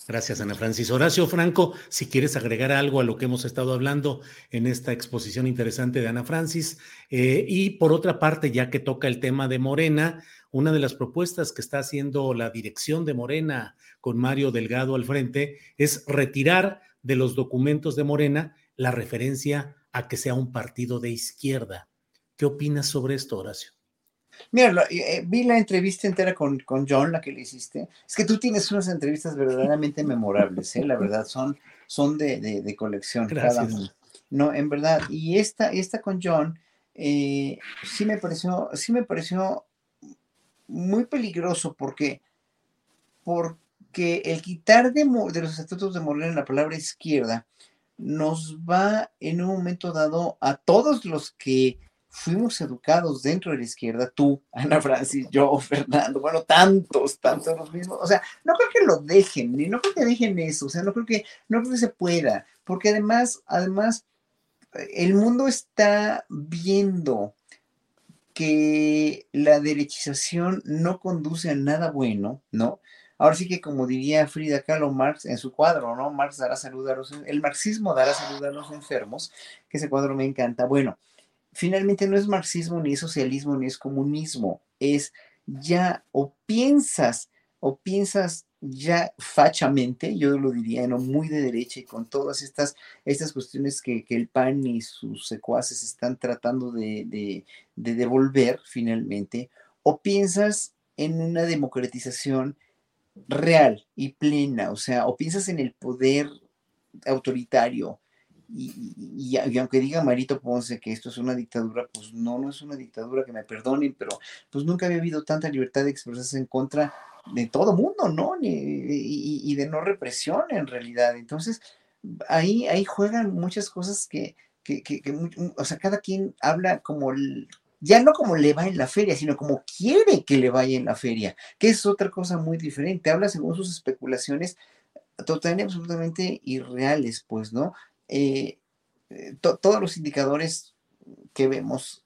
Gracias, Ana Francis. Horacio Franco, si quieres agregar algo a lo que hemos estado hablando en esta exposición interesante de Ana Francis. Eh, y por otra parte, ya que toca el tema de Morena, una de las propuestas que está haciendo la dirección de Morena con Mario Delgado al frente es retirar de los documentos de Morena la referencia a que sea un partido de izquierda. ¿Qué opinas sobre esto, Horacio? Mira, eh, vi la entrevista entera con, con John, la que le hiciste. Es que tú tienes unas entrevistas verdaderamente memorables, ¿eh? La verdad, son, son de, de- de colección cada Gracias. una. No, en verdad. Y esta, esta con John, eh, sí me pareció, sí me pareció muy peligroso porque, porque el quitar de, de los estatutos de Morena la palabra izquierda nos va en un momento dado a todos los que fuimos educados dentro de la izquierda, tú, Ana Francis, yo, Fernando, bueno, tantos, tantos los mismos, o sea, no creo que lo dejen, ni no creo que dejen eso, o sea, no creo que, no creo que se pueda, porque además, además, el mundo está viendo que la derechización no conduce a nada bueno, ¿no? Ahora sí que como diría Frida Kahlo Marx en su cuadro, ¿no? Marx dará salud a los, el marxismo dará salud a los enfermos, que ese cuadro me encanta. Bueno, finalmente no es marxismo, ni es socialismo, ni es comunismo, es ya o piensas, o piensas ya fachamente, yo lo diría, ¿no? muy de derecha y con todas estas, estas cuestiones que, que el PAN y sus secuaces están tratando de, de- de devolver finalmente, o piensas en una democratización real y plena, o sea, o piensas en el poder autoritario, y, aunque diga Marito Ponce que esto es una dictadura, pues no, no es una dictadura, que me perdonen, pero pues nunca había habido tanta libertad de expresarse en contra de todo mundo, ¿no? Y, de no represión en realidad. Entonces, ahí, ahí juegan muchas cosas que, que, que- o sea, cada quien habla como, ya no como le va en la feria, sino como quiere que le vaya en la feria, que es otra cosa muy diferente. Habla según sus especulaciones totalmente, absolutamente irreales, pues, ¿no? Eh, eh, to- todos los indicadores que vemos,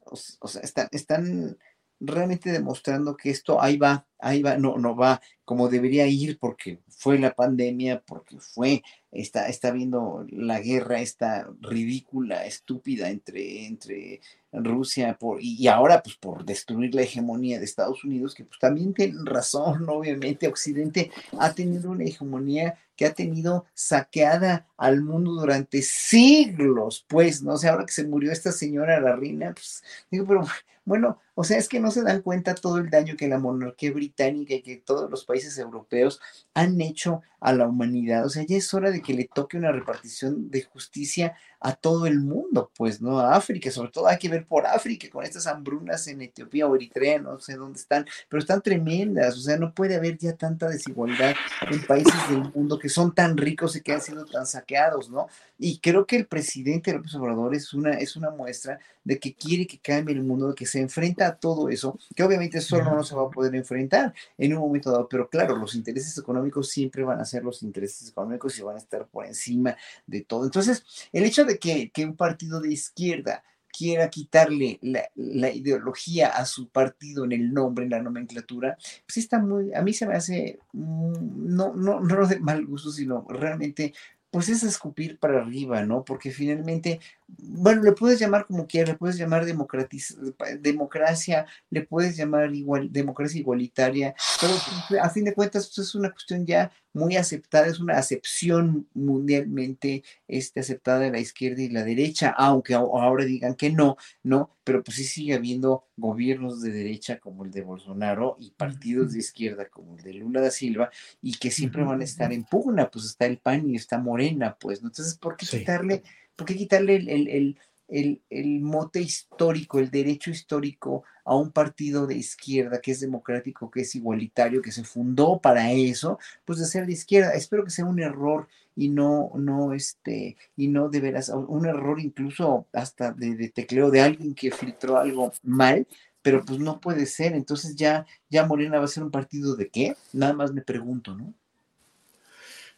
están, están realmente demostrando que esto ahí va, ahí va, no, no va como debería ir porque fue la pandemia, porque fue, está, está viendo la guerra esta ridícula, estúpida entre, entre Rusia por, y, ahora pues por destruir la hegemonía de Estados Unidos, que pues también tienen razón, obviamente Occidente ha tenido una hegemonía que ha tenido saqueada al mundo durante siglos, pues, ¿no? O sea, ahora que se murió esta señora, la reina, pues, digo, pero bueno, o sea, es que no se dan cuenta todo el daño que la monarquía británica y que todos los países europeos han hecho a la humanidad. O sea, ya es hora de que le toque una repartición de justicia a todo el mundo, pues, ¿no? A África, sobre todo hay que ver por África con estas hambrunas en Etiopía o Eritrea, no sé dónde están, pero están tremendas, o sea, no puede haber ya tanta desigualdad en países del mundo que son tan ricos y que han sido tan saqueados, ¿no? Y creo que el presidente López Obrador es una, es una muestra de que quiere que cambie el mundo, de que se enfrenta a todo eso, que obviamente solo no se va a poder enfrentar en un momento dado, pero claro, los intereses económicos siempre van a ser los intereses económicos y van a estar por encima de todo. Entonces, el hecho de que, que un partido de izquierda quiera quitarle la, ideología a su partido en el nombre, en la nomenclatura, pues está muy, a mí se me hace, mm, no, no, no de mal gusto, sino realmente, pues es escupir para arriba, ¿no? Porque finalmente, bueno, le puedes llamar como quieras, le puedes llamar democracia, le puedes llamar igual, democracia igualitaria, pero pues, a fin de cuentas pues, es una cuestión ya muy aceptada, es una acepción mundialmente este, aceptada de la izquierda y la derecha, aunque ahora digan que no, ¿no? Pero pues sí sigue habiendo gobiernos de derecha como el de Bolsonaro y partidos de izquierda como el de Lula da Silva y que siempre van a estar en pugna, pues está el PAN y está Morena, pues, ¿no? Entonces, ¿por qué quitarle, por qué quitarle el, el- el- el- el mote histórico, el derecho histórico a un partido de izquierda que es democrático, que es igualitario, que se fundó para eso, pues de ser de izquierda. Espero que sea un error y no, no, este, y no de veras, un error incluso hasta de, de tecleo de alguien que filtró algo mal, pero pues no puede ser. Entonces ya, ya Morena va a ser un partido de qué? Nada más me pregunto, ¿no?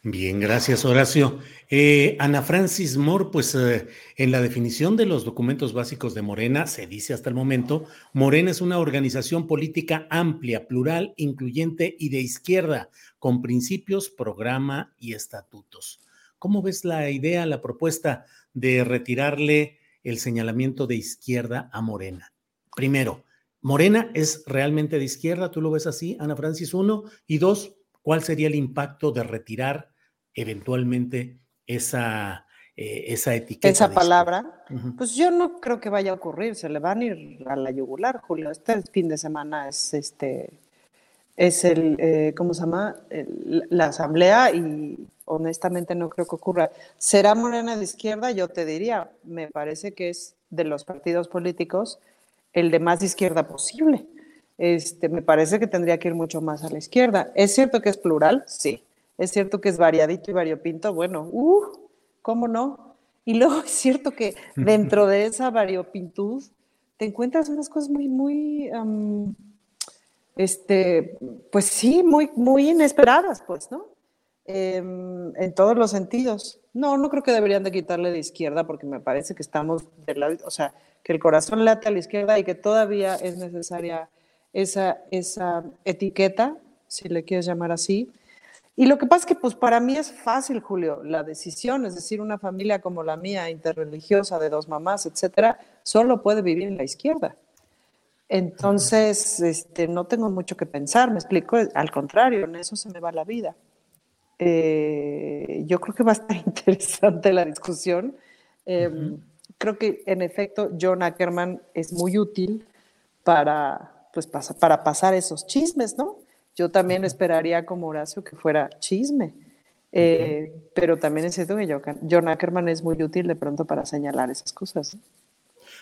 Bien, gracias Horacio. Eh, Ana Francis Moore, pues eh, en la definición de los documentos básicos de Morena se dice hasta el momento, Morena es una organización política amplia, plural, incluyente y de izquierda, con principios, programa y estatutos. ¿Cómo ves la idea, la propuesta de retirarle el señalamiento de izquierda a Morena? Primero, ¿Morena es realmente de izquierda? ¿Tú lo ves así, Ana Francis? Uno. Y dos, ¿cuál sería el impacto de retirar eventualmente esa, eh, esa etiqueta. Esa palabra, pues yo no creo que vaya a ocurrir, se le van a ir a la yugular, Julio. Este fin de semana es este es el, eh, ¿cómo se llama? la asamblea y honestamente no creo que ocurra. ¿Será Morena de izquierda? Yo te diría, me parece que es de los partidos políticos el de más izquierda posible. Este, me parece que tendría que ir mucho más a la izquierda. ¿Es cierto que es plural? Sí. Es cierto que es variadito y variopinto, bueno, uh, ¿cómo no? Y luego es cierto que dentro de esa variopintud te encuentras unas cosas muy, muy, este, pues sí, muy, muy inesperadas, pues, ¿no? Em, en todos los sentidos. No, no creo que deberían de quitarle de izquierda porque me parece que estamos del lado, o sea, que el corazón late a la izquierda y que todavía es necesaria esa, esa etiqueta, si le quieres llamar así, y lo que pasa es que pues para mí es fácil, Julio, la decisión, es decir, una familia como la mía, interreligiosa, de dos mamás, etcétera, solo puede vivir en la izquierda. Entonces, este, no tengo mucho que pensar, me explico, al contrario, en eso se me va la vida. Eh, yo creo que va a estar interesante la discusión. Em, creo que en efecto John Ackerman es muy útil para, pues, para pasar esos chismes, ¿no? Yo también esperaría como Horacio que fuera chisme, eh, pero también es cierto que John Ackerman es muy útil de pronto para señalar esas cosas.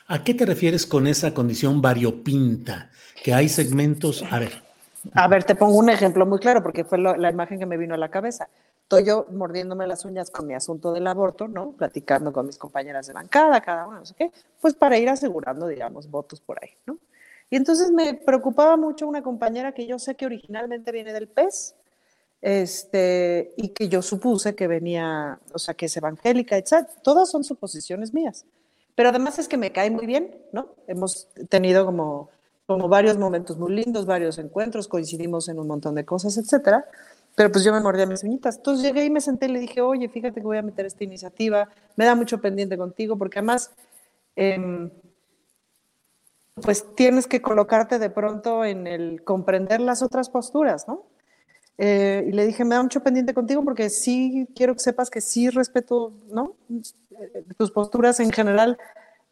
¿A qué te refieres con esa condición variopinta? Que hay segmentos, a ver. A ver, te pongo un ejemplo muy claro porque fue la imagen que me vino a la cabeza. Estoy yo mordiéndome las uñas con mi asunto del aborto, ¿no? Platicando con mis compañeras de bancada, cada una, no sé qué, pues para ir asegurando, digamos, votos por ahí, ¿no? Y entonces me preocupaba mucho una compañera que yo sé que originalmente viene del PES, este, y que yo supuse que venía, o sea, que es evangélica, etc. Todas son suposiciones mías. Pero además es que me cae muy bien, ¿no? Hemos tenido como, como varios momentos muy lindos, varios encuentros, coincidimos en un montón de cosas, etcétera. Pero pues yo me mordía mis uñitas. Entonces llegué y me senté y le dije, oye, fíjate que voy a meter esta iniciativa, me da mucho pendiente contigo, porque además eh, pues tienes que colocarte de pronto en el comprender las otras posturas, ¿no? Eh, y le dije, me da mucho pendiente contigo porque sí quiero que sepas que sí respeto, ¿no? Eh, tus posturas en general.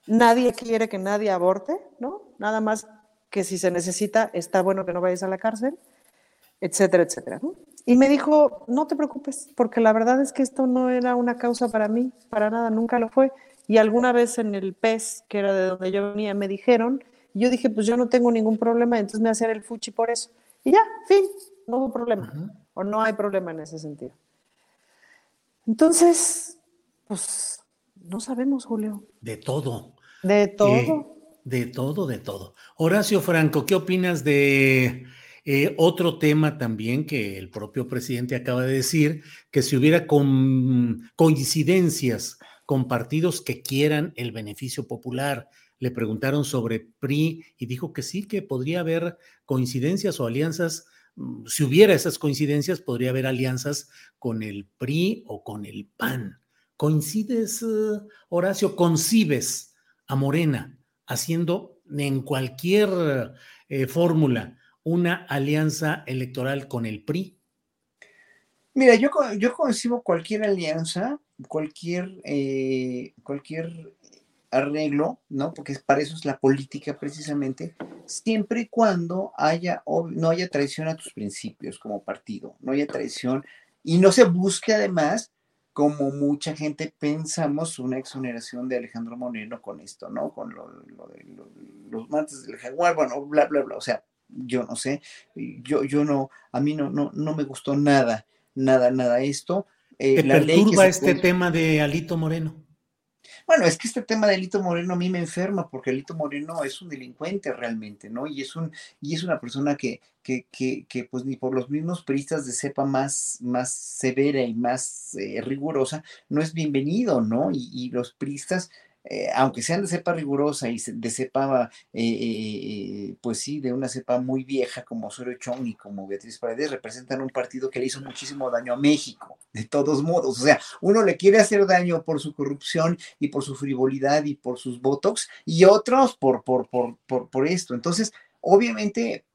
Nadie quiere que nadie aborte, ¿no? Nada más que si se necesita, está bueno que no vayas a la cárcel, etcétera, etcétera. Y me dijo, no te preocupes, porque la verdad es que esto no era una causa para mí, para nada, nunca lo fue. Y alguna vez en el PES, que era de donde yo venía, me dijeron, yo dije, pues yo no tengo ningún problema, entonces me hacer el fuchi por eso. Y ya, fin, no hubo problema. O no hay problema en ese sentido. Entonces, pues no sabemos, Julio. De todo. De todo. Eh, de todo, de todo. Horacio Franco, ¿qué opinas de eh, otro tema también que el propio presidente acaba de decir, que si hubiera coincidencias con partidos que quieran el beneficio popular. Le preguntaron sobre PRI y dijo que sí, que podría haber coincidencias o alianzas. Mm, si hubiera esas coincidencias, podría haber alianzas con el PRI o con el PAN. ¿Coincides, eh, Horacio? ¿Concibes a Morena haciendo en cualquier eh, fórmula una alianza electoral con el PRI? Mira, yo, yo concibo cualquier alianza cualquier, eh, cualquier arreglo, ¿no? Porque para eso es la política precisamente, siempre y cuando haya, no haya traición a tus principios como partido, no haya traición y no se busque además, como mucha gente pensamos, una exoneración de Alejandro Moreno con esto, ¿no? Con lo, de los martes del jaguar, bueno, bla, bla, bla, o sea, yo no sé, yo, yo no, a mí no, no, no me gustó nada, nada, nada esto, eh, ¿Te perturba este tema de Alito Moreno? Bueno, es que este tema de Lito Moreno a mí me enferma, porque Lito Moreno es un delincuente realmente, ¿no? Y es, un, y es una persona que, que, que, que pues ni por los mismos peristas de cepa más, más severa y más eh, rigurosa, no es bienvenido, ¿no? Y, y los peristas eh, aunque sean de cepa rigurosa y de cepa, eh, eh, pues sí, de una cepa muy vieja como Osorio Chong y como Beatriz Paredes, representan un partido que le hizo muchísimo daño a México, de todos modos. O sea, uno le quiere hacer daño por su corrupción y por su frivolidad y por sus votos, y otros por, por, por, por, por esto. Entonces, obviamente,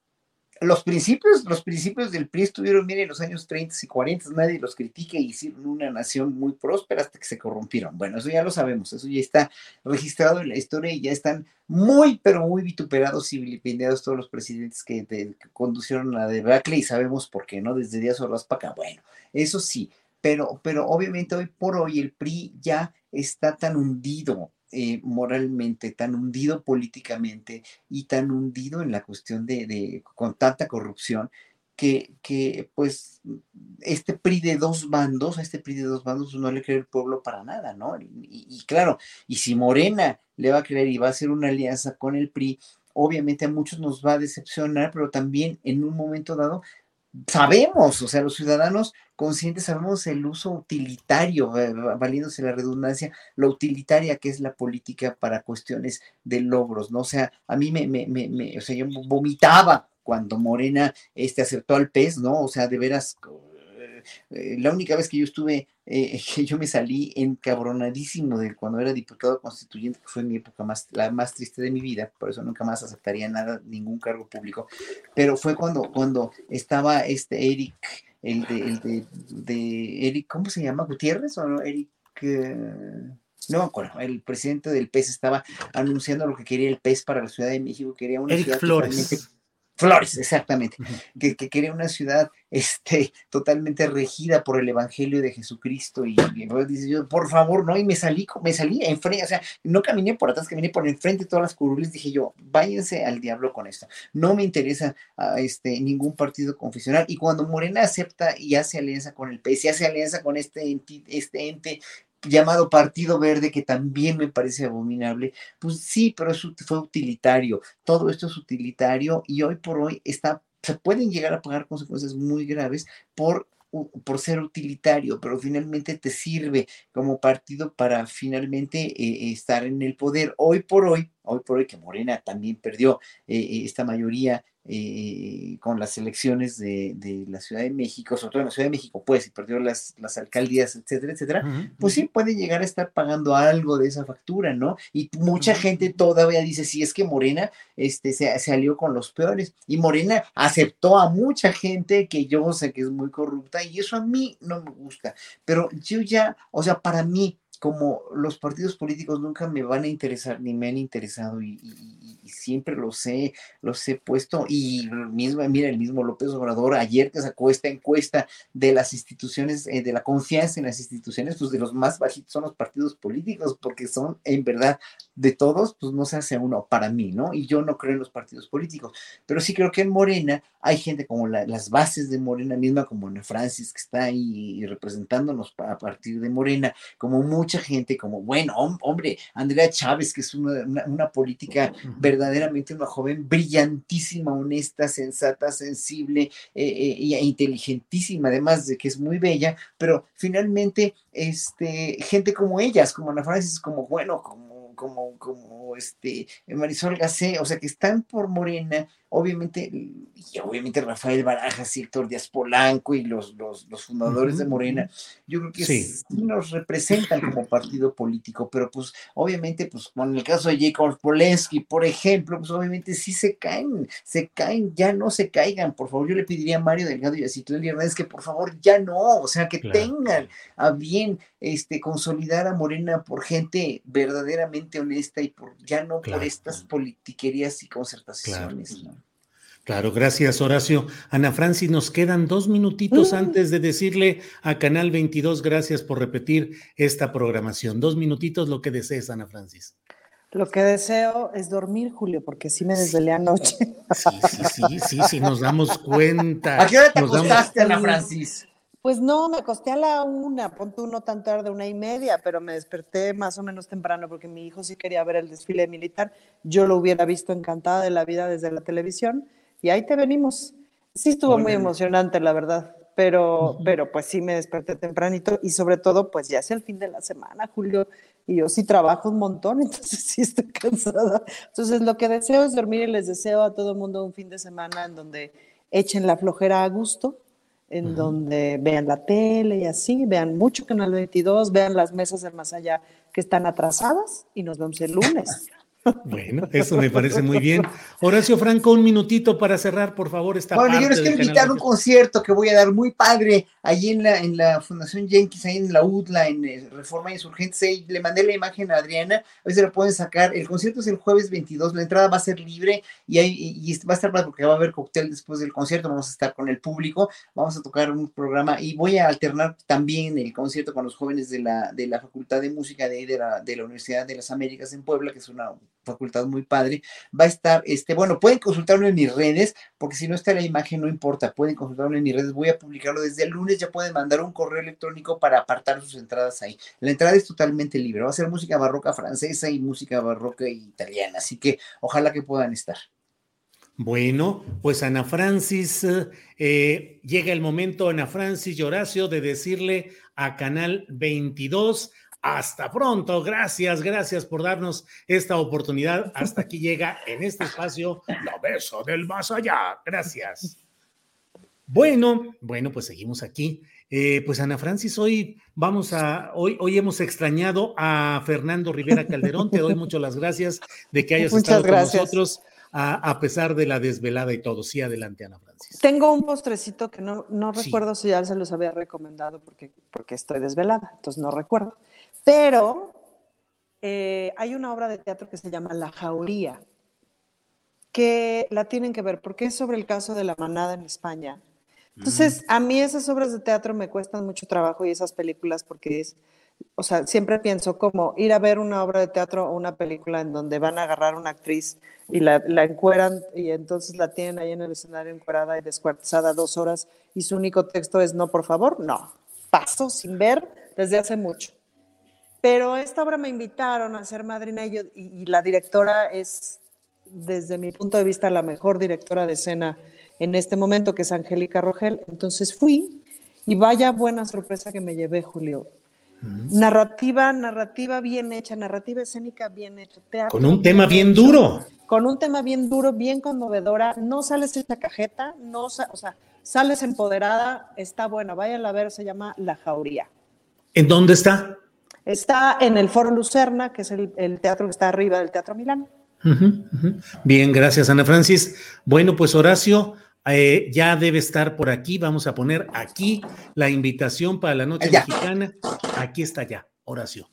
los principios, los principios del PRI estuvieron bien en los años 30 y 40, nadie los critica y hicieron una nación muy próspera hasta que se corrompieron. Bueno, eso ya lo sabemos, eso ya está registrado en la historia y ya están muy, pero muy vituperados y vilipendiados todos los presidentes que, que conducieron a debacle y sabemos por qué, ¿no? Desde Díaz Ordaz para acá. Bueno, eso sí, pero, pero obviamente hoy por hoy el PRI ya está tan hundido eh, moralmente, tan hundido políticamente y tan hundido en la cuestión de, de con tanta corrupción, que, que, pues este PRI de dos bandos, a este PRI de dos bandos no le cree el pueblo para nada, ¿no? Y, y, claro, y si Morena le va a creer y va a hacer una alianza con el PRI, obviamente a muchos nos va a decepcionar, pero también en un momento dado sabemos, o sea, los ciudadanos conscientes sabemos el uso utilitario, eh, valiéndose la redundancia, lo utilitaria que es la política para cuestiones de logros, ¿no? O sea, a mí me, me, me, o sea, yo vomitaba cuando Morena este, acertó al pez, ¿no? O sea, de veras, eh, la única vez que yo estuve, eh, que yo me salí encabronadísimo de cuando era diputado constituyente, que fue mi época más, la más triste de mi vida, por eso nunca más aceptaría nada, ningún cargo público, pero fue cuando, cuando estaba este Eric, el de, el de, de Eric, ¿cómo se llama? ¿Gutiérrez o no? Eric... Eh, no me acuerdo, el presidente del PES estaba anunciando lo que quería el PES para la Ciudad de México, quería una Eric ciudad Flores. Flores, exactamente, que, que, quería una ciudad este, totalmente regida por el Evangelio de Jesucristo y, y dice yo, por favor, no, y me salí, me salí enfrente, o sea, no caminé por atrás, caminé por enfrente de todas las curvas, dije yo, váyanse al diablo con esto, no me interesa uh, este, ningún partido confesional, y cuando Morena acepta y hace alianza con el PS, y hace alianza con este ente, este ente llamado Partido Verde, que también me parece abominable, pues sí, pero eso fue utilitario. Todo esto es utilitario y hoy por hoy está, se pueden llegar a pagar consecuencias muy graves por por ser utilitario, pero finalmente te sirve como partido para finalmente eh, estar en el poder. Hoy por hoy, hoy por hoy que Morena también perdió eh, esta mayoría eh, con las elecciones de, de, la Ciudad de México, sobre todo en la Ciudad de México, pues, y perdió las, las alcaldías, etcétera, etcétera, uh -huh. pues sí puede llegar a estar pagando algo de esa factura, ¿no? Y mucha uh -huh. gente todavía dice, sí, es que Morena este, se, se alió con los peores, y Morena aceptó a mucha gente que yo sé que es muy corrupta, y eso a mí no me gusta, pero yo ya, o sea, para mí, como los partidos políticos nunca me van a interesar ni me han interesado y, siempre los he, los he puesto y mismo, mira el mismo López Obrador ayer que sacó esta encuesta de las instituciones, eh, de la confianza en las instituciones, pues de los más bajitos son los partidos políticos porque son en verdad de todos, pues no se hace uno para mí, ¿no? Y yo no creo en los partidos políticos, pero sí creo que en Morena hay gente como la, las bases de Morena misma, como Ana Francis que está ahí representándonos a partir de Morena, como mucha gente, como, bueno, hombre, Andrea Chávez, que es una, una, una política verdaderamente una joven brillantísima, honesta, sensata, sensible eh, eh, e inteligentísima, además de que es muy bella, pero finalmente, este, gente como ellas, como Ana Francis, como, bueno, como, como, como este, Marisol Gacé, o sea, que están por Morena, obviamente, y obviamente Rafael Barajas y Héctor Díaz Polanco y los, los, los fundadores uh -huh. de Morena, yo creo que sí. sí. nos representan como partido político, pero pues obviamente, pues con el caso de Jacob Polensky, por ejemplo, pues obviamente sí se caen, se caen, ya no se caigan, por favor, yo le pediría a Mario Delgado y a Citlali Hernández que por favor ya no, o sea, que claro. tengan a bien este, consolidar a Morena por gente verdaderamente honesta y por ya no claro. por estas politiquerías y concertaciones, claro. ¿no? Claro, gracias Horacio. Ana Francis, nos quedan dos minutitos uh. antes de decirle a Canal 22 gracias por repetir esta programación. Dos minutitos lo que desees, Ana Francis. Lo que deseo es dormir, Julio, porque sí me desvelé anoche. Sí, sí, sí, sí, sí, nos damos cuenta. ¿A qué hora te nos acostaste, damos... Ana Francis? Pues no, me acosté a la una, ponte uno tan tarde, una y media, pero me desperté más o menos temprano porque mi hijo sí quería ver el desfile militar. Yo lo hubiera visto encantada de la vida desde la televisión y ahí te venimos. Sí estuvo muy emocionante, la verdad, pero, pero pues sí me desperté tempranito y sobre todo pues ya es el fin de la semana, Julio, y yo sí trabajo un montón, entonces sí estoy cansada. Entonces lo que deseo es dormir y les deseo a todo el mundo un fin de semana en donde echen la flojera a gusto en donde vean la tele y así, vean mucho Canal 22, vean las mesas del más allá que están atrasadas y nos vemos el lunes. Bueno, eso me parece muy bien. Horacio Franco, un minutito para cerrar, por favor, esta Bueno, yo les quiero invitar a un concierto que voy a dar muy padre allí en la, en la Fundación Jenkins, ahí en la UDLA, en eh, Reforma Insurgentes. Ahí le mandé la imagen a Adriana, a ver si la pueden sacar. El concierto es el jueves 22, la entrada va a ser libre y, hay, y va a estar más porque va a haber cóctel después del concierto. Vamos a estar con el público, vamos a tocar un programa y voy a alternar también el concierto con los jóvenes de la, de la Facultad de Música de, de, la, de la Universidad de las Américas en Puebla, que es una facultad muy padre. Va a estar, este, bueno, pueden consultarlo en mis redes, porque si no está la imagen, no importa, pueden consultarlo en mis redes. Voy a publicarlo desde el lunes, ya pueden mandar un correo electrónico para apartar sus entradas ahí. La entrada es totalmente libre, va a ser música barroca francesa y música barroca italiana, así que ojalá que puedan estar. Bueno, pues Ana Francis, eh, llega el momento, Ana Francis y Horacio, de decirle a Canal 22, hasta pronto, gracias, gracias por darnos esta oportunidad. Hasta aquí llega en este espacio la beso del más allá. Gracias. Bueno, bueno, pues seguimos aquí. Eh, pues Ana Francis, hoy vamos a, hoy, hoy hemos extrañado a Fernando Rivera Calderón. Te doy muchas las gracias de que hayas estado con nosotros a, pesar de la desvelada y todo. Sí, adelante, Ana Francis. Tengo un postrecito que no, no recuerdo si ya se los había recomendado porque, porque estoy desvelada, entonces no recuerdo. Pero eh, hay una obra de teatro que se llama La Jauría, que la tienen que ver porque es sobre el caso de la manada en España. Entonces, mm. a mí esas obras de teatro me cuestan mucho trabajo y esas películas porque es, o sea, siempre pienso como ir a ver una obra de teatro o una película en donde van a agarrar a una actriz y la, la, encueran y entonces la tienen ahí en el escenario encuerada y descuartizada dos horas y su único texto es no, por favor, no. Paso sin ver desde hace mucho. Pero esta obra me invitaron a ser madrina y, y, la directora es, desde mi punto de vista, la mejor directora de escena en este momento, que es Angélica Rogel. Entonces fui y vaya buena sorpresa que me llevé, Julio. Mm. Narrativa, narrativa bien hecha, narrativa escénica bien hecha. Teatro, con un tema bien duro. Con un tema bien duro, bien conmovedora. No sales esta cajeta, no, o sea, sales empoderada, está buena. Váyanla a ver, se llama La Jauría. ¿En dónde está? Está en el Foro Lucerna, que es el, teatro que está arriba del Teatro Milán. Bien, gracias Ana Francis. Bueno, pues Horacio eh, ya debe estar por aquí. Vamos a poner aquí la invitación para la noche mexicana. Aquí está ya, Horacio.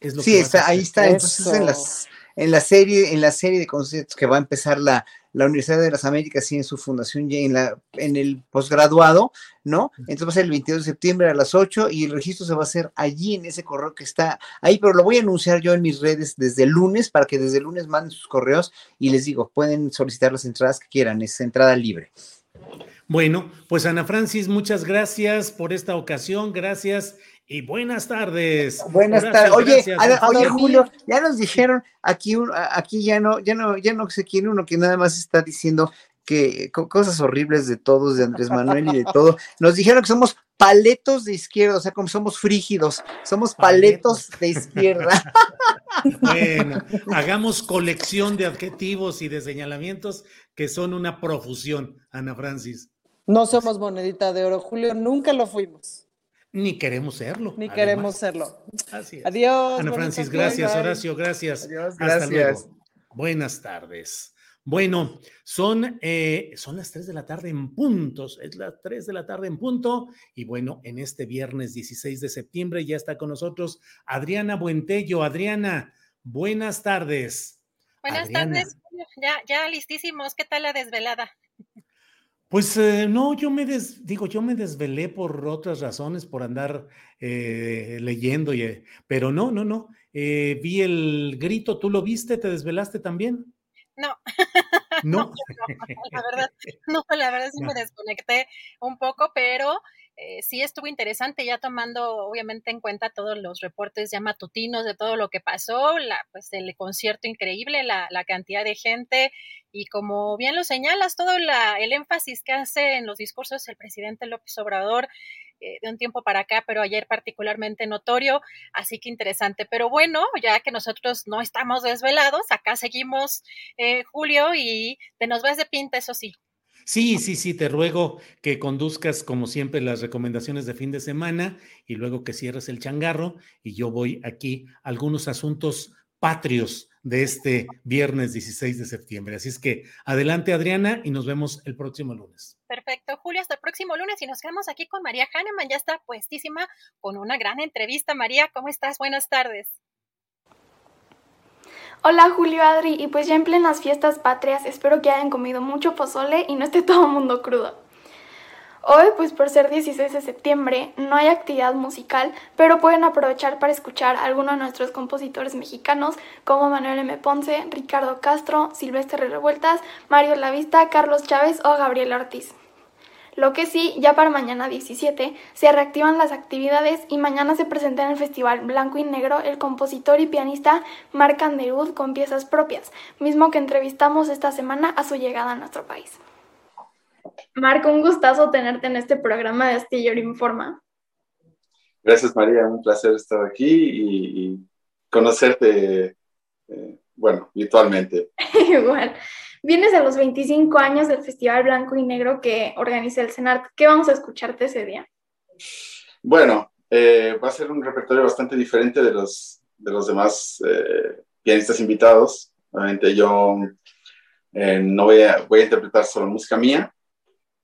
sí, está, ahí está. Entonces en, las, en la serie, en la serie de conciertos que va a empezar la, la Universidad de las Américas y en su fundación y en, la, en el posgraduado, ¿no? Entonces va a ser el 22 de septiembre a las 8 y el registro se va a hacer allí en ese correo que está ahí, pero lo voy a anunciar yo en mis redes desde el lunes para que desde el lunes manden sus correos y les digo, pueden solicitar las entradas que quieran, es entrada libre. Bueno, pues Ana Francis, muchas gracias por esta ocasión, gracias y buenas tardes. Buenas tardes. Oye, oye Julio, ya nos dijeron aquí, aquí ya no, ya no, ya no sé quién uno que nada más está diciendo que cosas horribles de todos, de Andrés Manuel y de todo. Nos dijeron que somos paletos de izquierda, o sea, como somos frígidos, somos paletos, de izquierda. Bueno, hagamos colección de adjetivos y de señalamientos que son una profusión, Ana Francis. No somos monedita de oro, Julio, nunca lo fuimos. Ni queremos serlo. Ni queremos serlo. Así es. Adiós. Ana Francis, gracias. Horacio, gracias. Adiós, gracias. Hasta luego. Buenas tardes. Bueno, son, eh, son las 3 de la tarde en puntos, es las 3 de la tarde en punto. Y bueno, en este viernes 16 de septiembre ya está con nosotros Adriana Buentello. Adriana, buenas tardes. Buenas tardes, ya, ya listísimos. ¿Qué tal la desvelada? Pues eh, no, yo me des, digo, yo me desvelé por otras razones, por andar eh, leyendo, y, eh, pero no, no, no. vi el grito, ¿tú lo viste? ¿Te desvelaste también? No. No. la verdad, no, la verdad sí me desconecté un poco, pero eh, sí estuvo interesante, ya tomando obviamente en cuenta todos los reportes ya matutinos de todo lo que pasó, la, pues el concierto increíble, la, la cantidad de gente y como bien lo señalas, todo la, el énfasis que hace en los discursos el presidente López Obrador eh, de un tiempo para acá, pero ayer particularmente notorio, así que interesante. Pero bueno, ya que nosotros no estamos desvelados, acá seguimos, eh, Julio, y te nos ves de pinta, eso sí. Sí, sí, sí, te ruego que conduzcas como siempre las recomendaciones de fin de semana y luego que cierres el changarro y yo voy aquí a algunos asuntos patrios de este viernes 16 de septiembre. Así es que adelante Adriana y nos vemos el próximo lunes. Perfecto, Julio, hasta el próximo lunes y nos quedamos aquí con María Hahnemann, ya está puestísima con una gran entrevista. María, ¿cómo estás? Buenas tardes. Hola Julio Adri, y pues ya en plenas fiestas patrias espero que hayan comido mucho pozole y no esté todo el mundo crudo. Hoy, pues por ser 16 de septiembre, no hay actividad musical, pero pueden aprovechar para escuchar a algunos de nuestros compositores mexicanos como Manuel M. Ponce, Ricardo Castro, Silvestre Revueltas, Mario Lavista, Carlos Chávez o Gabriel Ortiz. Lo que sí, ya para mañana 17 se reactivan las actividades y mañana se presenta en el Festival Blanco y Negro el compositor y pianista Marc Anderud con piezas propias, mismo que entrevistamos esta semana a su llegada a nuestro país. Marco, un gustazo tenerte en este programa de Astillero Informa. Gracias María, un placer estar aquí y, conocerte, eh, bueno, virtualmente. Igual. Vienes a los 25 años del Festival Blanco y Negro que organiza el Senat. ¿Qué vamos a escucharte ese día? Bueno, eh, va a ser un repertorio bastante diferente de los, de los demás eh, pianistas invitados. Obviamente yo eh, no voy a, voy a interpretar solo música mía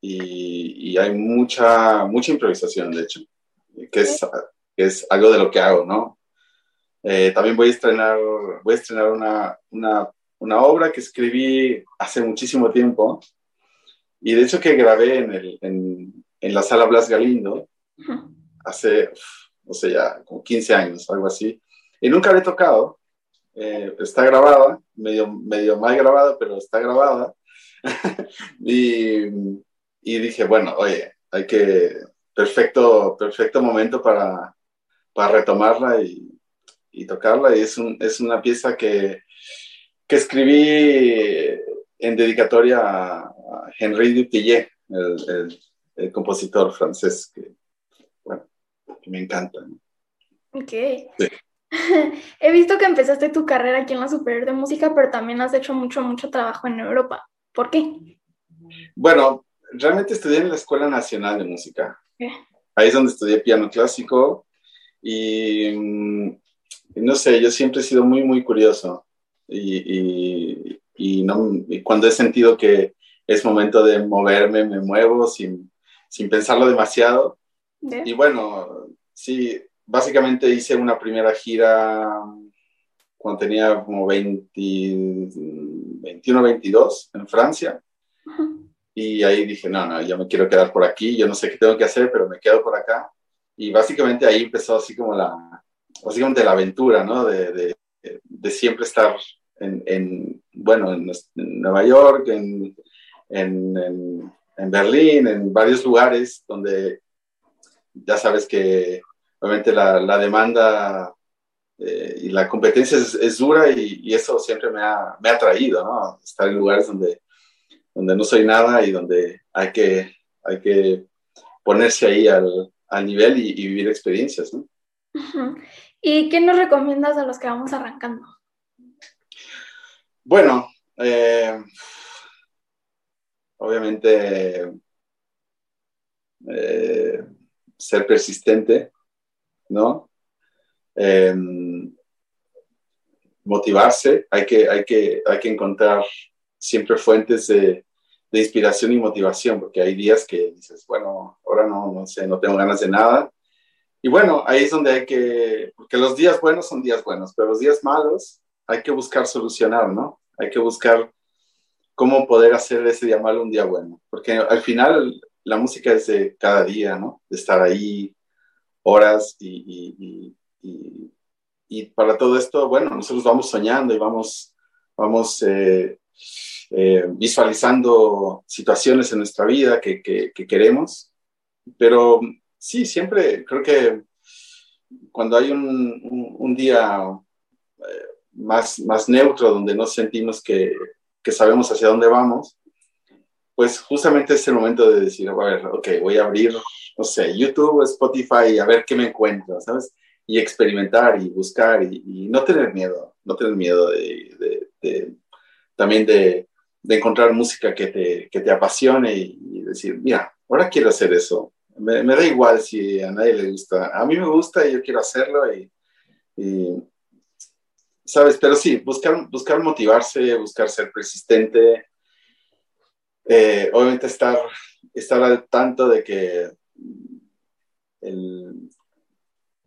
y, y, hay mucha, mucha improvisación, de hecho, que es, que es algo de lo que hago, ¿no? también voy a estrenar, voy a estrenar una, una una obra que escribí hace muchísimo tiempo y de hecho que grabé en, el, en, en la sala Blas Galindo hace, no sé, ya como 15 años, algo así. Y nunca la he tocado. Eh, está grabada, medio, medio mal grabada, pero está grabada. y, y, dije, bueno, oye, hay que, perfecto, perfecto momento para, para retomarla y, y tocarla. Y es, un, es una pieza que que escribí en dedicatoria a Henri Dutillé, el, el, compositor francés que, bueno, que me encanta. Ok. He visto que empezaste tu carrera aquí en la Superior de Música, pero también has hecho mucho, mucho trabajo en Europa. ¿Por qué? Bueno, realmente estudié en la Escuela Nacional de Música. Ahí es donde estudié piano clásico y mm, no sé, yo siempre he sido muy, muy curioso y, y, no, cuando he sentido que es momento de moverme, me muevo sin, sin pensarlo demasiado. Y bueno, sí, básicamente hice una primera gira cuando tenía como 20, 21, 22 en Francia. Y ahí dije, no, no, yo me quiero quedar por aquí, yo no sé qué tengo que hacer, pero me quedo por acá. Y básicamente ahí empezó así como la, básicamente la aventura, ¿no? De, de, de siempre estar en, bueno, en, Nueva York, en, en, Berlín, en varios lugares donde ya sabes que obviamente la, la demanda eh, y la competencia es, dura y, eso siempre me ha, me ha atraído, ¿no? Estar en lugares donde, donde no soy nada y donde hay que, hay que ponerse ahí al, al nivel y, y, vivir experiencias, ¿no? ¿Y qué nos recomiendas a los que vamos arrancando? Bueno, eh, obviamente eh, ser persistente, ¿no? Em, motivarse, hay que, hay, que, hay que encontrar siempre fuentes de, inspiración y motivación, porque hay días que dices, bueno, ahora no, no sé, no tengo ganas de nada. Y bueno, ahí es donde hay que, porque los días buenos son días buenos, pero los días malos hay que buscar solucionar, ¿no? Hay que buscar cómo poder hacer ese día malo un día bueno, porque al final la música es de cada día, ¿no? De estar ahí horas y, y, para todo esto, bueno, nosotros vamos soñando y vamos, vamos eh, eh, visualizando situaciones en nuestra vida que, que, queremos, pero sí, siempre creo que cuando hay un, día eh, más, más neutro, donde no sentimos que, que, sabemos hacia dónde vamos, pues justamente es el momento de decir, a ver, ok, voy a abrir, no sé, YouTube, Spotify, a ver qué me encuentro, ¿sabes? Y experimentar y buscar y, no tener miedo, no tener miedo de, de, también de, encontrar música que te, que te apasione y, decir, mira, ahora quiero hacer eso. Me, me, da igual si a nadie le gusta. A mí me gusta y yo quiero hacerlo y, ¿sabes? Pero sí, buscar, buscar motivarse, buscar ser persistente. Eh, obviamente estar, estar al tanto de que el,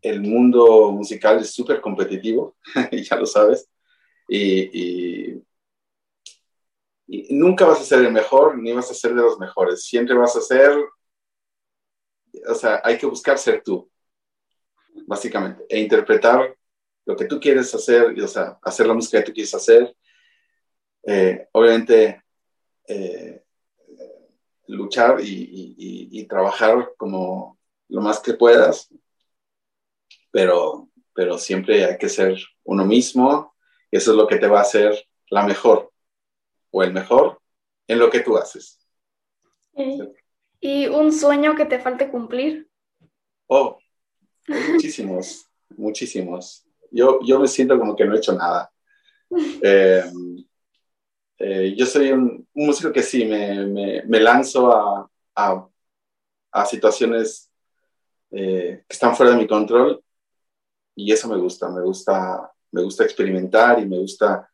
el mundo musical es súper competitivo, ya lo sabes, y, y, nunca vas a ser el mejor ni vas a ser de los mejores, siempre vas a ser, o sea, hay que buscar ser tú, básicamente, e interpretar lo que tú quieres hacer, o sea, hacer la música que tú quieres hacer. Eh, obviamente, eh, luchar y, trabajar como lo más que puedas, pero, pero siempre hay que ser uno mismo y eso es lo que te va a hacer la mejor o el mejor en lo que tú haces. ¿Y un sueño que te falte cumplir? Oh, muchísimos, muchísimos yo, yo me siento como que no he hecho nada. Eh, eh, yo soy un, músico que sí, me, me, me lanzo a, a, a situaciones eh, que están fuera de mi control y eso me gusta, me gusta, me gusta experimentar y me gusta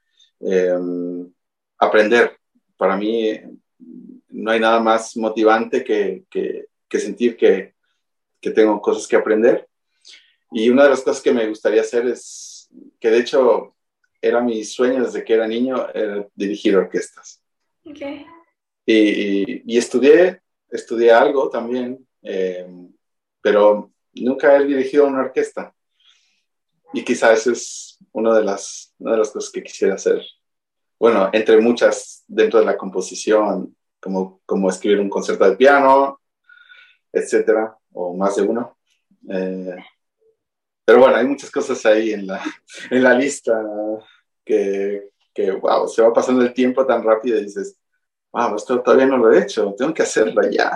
aprender. Para mí no hay nada más motivante que, que, que sentir que, que tengo cosas que aprender y una de las cosas que me gustaría hacer es, que de hecho era mi sueño desde que era niño, era dirigir orquestas. Okay. Y, y, estudié, estudié algo también, eh, pero nunca he dirigido una orquesta. Y quizás esa es una de, las, una de las cosas que quisiera hacer. Bueno, entre muchas dentro de la composición, como, como escribir un concierto de piano, etcétera, o más de uno. Eh, pero bueno, hay muchas cosas ahí en la, en la lista que, que, wow, se va pasando el tiempo tan rápido y dices, wow, esto todavía no lo he hecho, tengo que hacerlo ya.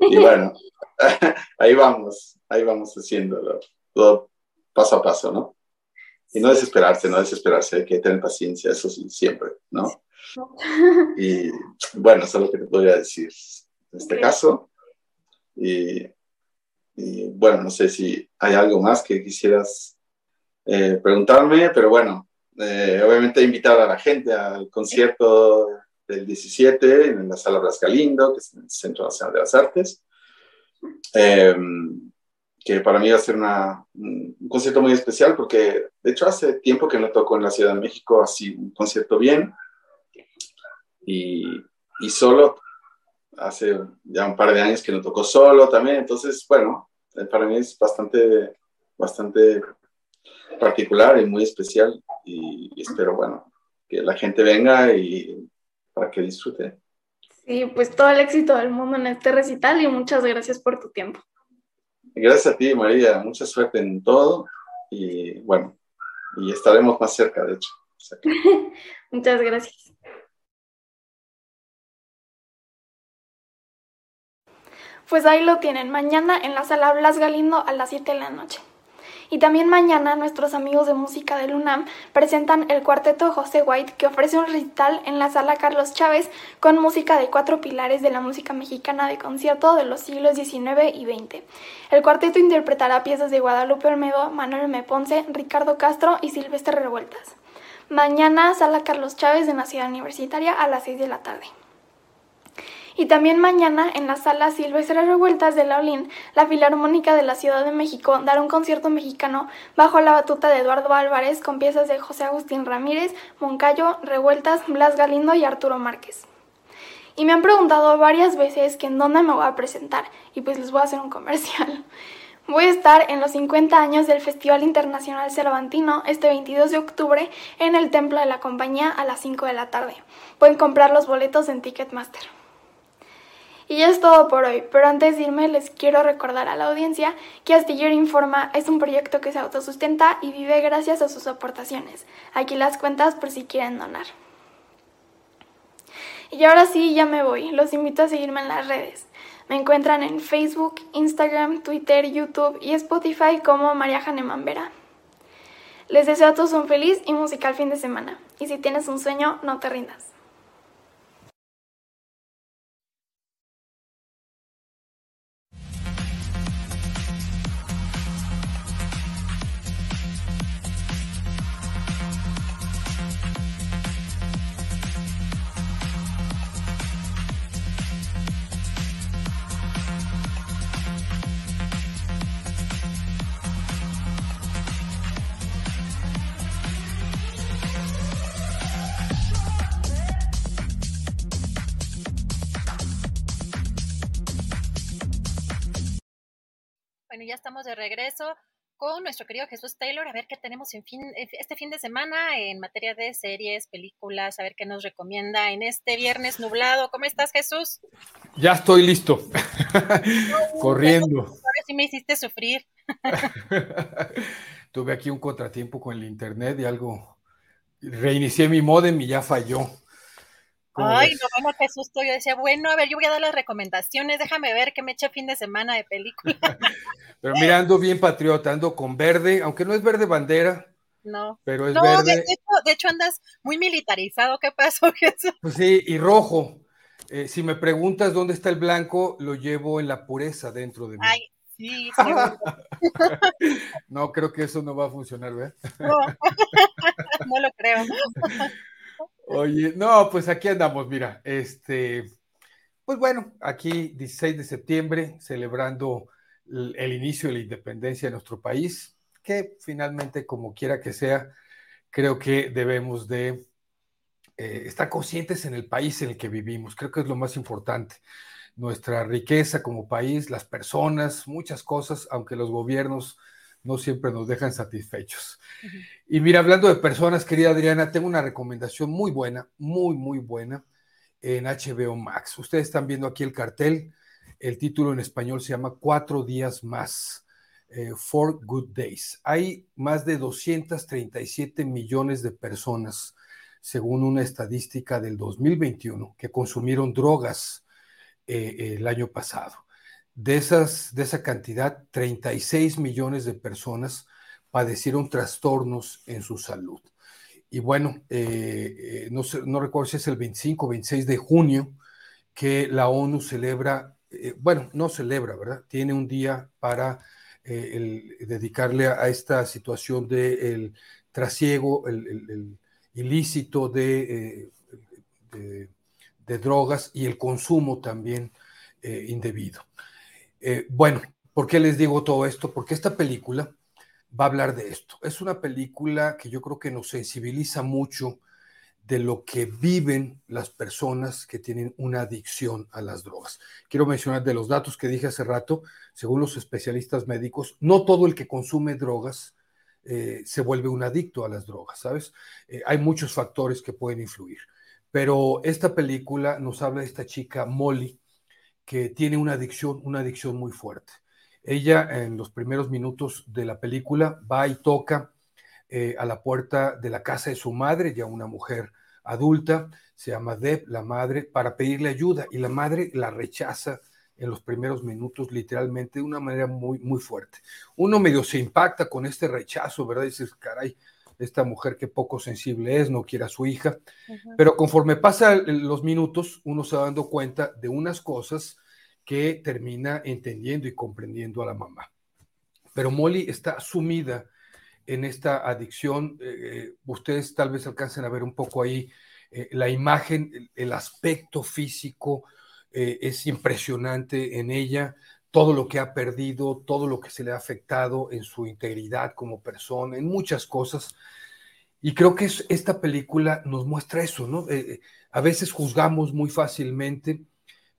Y bueno, ahí vamos, ahí vamos haciéndolo, todo paso a paso, ¿no? Y no desesperarse, no desesperarse, hay que tener paciencia, eso sí, siempre, ¿no? Y bueno, eso es lo que te podría decir en este caso. Y y bueno, no sé si hay algo más que quisieras eh, preguntarme, pero bueno, eh, obviamente invitar a la gente al concierto del 17 en la Sala Blas Galindo, que es el Centro Nacional de las Artes, em, que para mí va a ser un, concierto muy especial porque de hecho hace tiempo que no toco en la Ciudad de México así un concierto bien. Y, y solo hace ya un par de años que no tocó solo también, entonces, bueno, para mí es bastante, bastante particular y muy especial y, espero, bueno, que la gente venga y para que disfrute. Sí, pues todo el éxito del mundo en este recital y muchas gracias por tu tiempo. Gracias a ti, María, mucha suerte en todo y bueno, y estaremos más cerca, de hecho. muchas gracias. Pues ahí lo tienen, mañana en la sala Blas Galindo a las 7 de la noche. Y también mañana nuestros amigos de música del UNAM presentan el cuarteto José White que ofrece un recital en la sala Carlos Chávez con música de cuatro pilares de la música mexicana de concierto de los siglos XIX y XX. El cuarteto interpretará piezas de Guadalupe Olmedo, Manuel M. Ponce, Ricardo Castro y Silvestre Revueltas. Mañana sala Carlos Chávez de la Ciudad Universitaria a las 6 de la tarde. Y también mañana en la sala Silvestre Revueltas de Laulín, la Filarmónica de la Ciudad de México dará un concierto mexicano bajo la batuta de Eduardo Álvarez con piezas de José Agustín Ramírez, Moncayo, Revueltas, Blas Galindo y Arturo Márquez. Y me han preguntado varias veces que en dónde me voy a presentar y pues les voy a hacer un comercial. Voy a estar en los 50 años del Festival Internacional Cervantino este 22 de octubre en el Templo de la Compañía a las 5 de la tarde. Pueden comprar los boletos en Ticketmaster. Y ya es todo por hoy, pero antes de irme les quiero recordar a la audiencia que Astillero Informa es un proyecto que se autosustenta y vive gracias a sus aportaciones. Aquí las cuentas por si quieren donar. Y ahora sí, ya me voy. Los invito a seguirme en las redes. Me encuentran en Facebook, Instagram, Twitter, YouTube y Spotify como María Janeman Vera. Les deseo a todos un feliz y musical fin de semana. Y si tienes un sueño, no te rindas. Estamos de regreso con nuestro querido Jesús Taylor, a ver qué tenemos en fin, este fin de semana en materia de series, películas, a ver qué nos recomienda en este viernes nublado. ¿Cómo estás, Jesús? Ya estoy listo, corriendo. A ver si me hiciste sufrir. Tuve aquí un contratiempo con el internet y algo, reinicié mi modem y ya falló. Ay, no, bueno, qué susto. Yo decía, bueno, a ver, yo voy a dar las recomendaciones, déjame ver qué me eché fin de semana de película. pero mira, ando bien patriota, ando con verde, aunque no es verde bandera. No, pero es verde. De, hecho, andas muy militarizado. ¿Qué pasó, Jesús? Pues sí, y rojo. Eh, si me preguntas dónde está el blanco, lo llevo en la pureza dentro de mí. Ay, sí, no, creo que eso no va a funcionar, ¿verdad? No, no lo creo. Oye, no, pues aquí andamos, mira, este, pues bueno, aquí 16 de septiembre, celebrando el, inicio de la independencia de nuestro país, que finalmente, como quiera que sea, creo que debemos de eh, estar conscientes en el país en el que vivimos, creo que es lo más importante. Nuestra riqueza como país, las personas, muchas cosas, aunque los gobiernos no siempre nos dejan satisfechos. Y mira, hablando de personas, querida Adriana, tengo una recomendación muy buena, muy, muy buena en HBO Max. Ustedes están viendo aquí el cartel, el título en español se llama Cuatro días más, eh, Four Good Days. Hay más de 237 millones de personas, según una estadística del 2021, que consumieron drogas eh, el año pasado. De, esas, de esa cantidad, 36 millones de personas padecieron trastornos en su salud. Y bueno, eh, eh, no, no, recuerdo si es el 25 o 26 de junio que la ONU celebra, eh, bueno, no celebra, ¿verdad? Tiene un día para dedicarle a, esta situación del trasiego, el, ilícito de, de, drogas y el consumo también indebido. Eh, bueno, ¿por qué les digo todo esto? Porque esta película va a hablar de esto. Es una película que yo creo que nos sensibiliza mucho de lo que viven las personas que tienen una adicción a las drogas. Quiero mencionar de los datos que dije hace rato, según los especialistas médicos, no todo el que consume drogas eh, se vuelve un adicto a las drogas, ¿sabes? Eh, hay muchos factores que pueden influir, pero esta película nos habla de esta chica Molly, que tiene una adicción, una adicción muy fuerte. Ella en los primeros minutos de la película va y toca eh, a la puerta de la casa de su madre, ya una mujer adulta, se llama Deb, la madre, para pedirle ayuda y la madre la rechaza en los primeros minutos literalmente de una manera muy, muy fuerte. Uno medio se impacta con este rechazo, ¿verdad? Dices, caray, esta mujer que poco sensible es, no quiere a su hija, pero conforme pasan los minutos, uno se va dando cuenta de unas cosas que termina entendiendo y comprendiendo a la mamá. Pero Molly está sumida en esta adicción. Eh, eh, ustedes tal vez alcancen a ver un poco ahí eh, la imagen, el, aspecto físico es impresionante en ella todo lo que ha perdido, todo lo que se le ha afectado en su integridad como persona, en muchas cosas. Y creo que esta película nos muestra eso, ¿no? Eh, eh, a veces juzgamos muy fácilmente,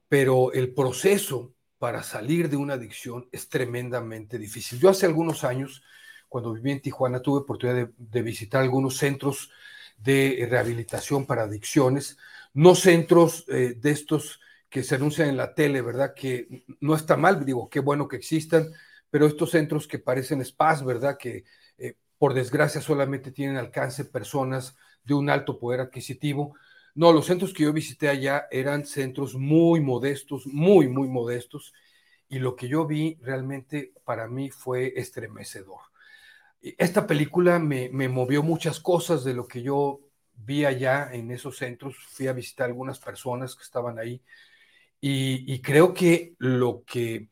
pero el proceso para salir de una adicción es tremendamente difícil. Yo hace algunos años, cuando viví en Tijuana, tuve oportunidad de visitar algunos centros de rehabilitación para adicciones, no centros eh, de estos que se anuncian en la tele, ¿verdad? Que no está mal, digo, qué bueno que existan, pero estos centros que parecen spas, ¿verdad? Que eh, por desgracia solamente tienen alcance personas de un alto poder adquisitivo. No, los centros que yo visité allá eran centros muy modestos, muy, muy modestos, y lo que yo vi realmente para mí fue estremecedor. Esta película me, me movió muchas cosas de lo que yo vi allá en esos centros, fui a visitar algunas personas que estaban ahí, y, creo que lo que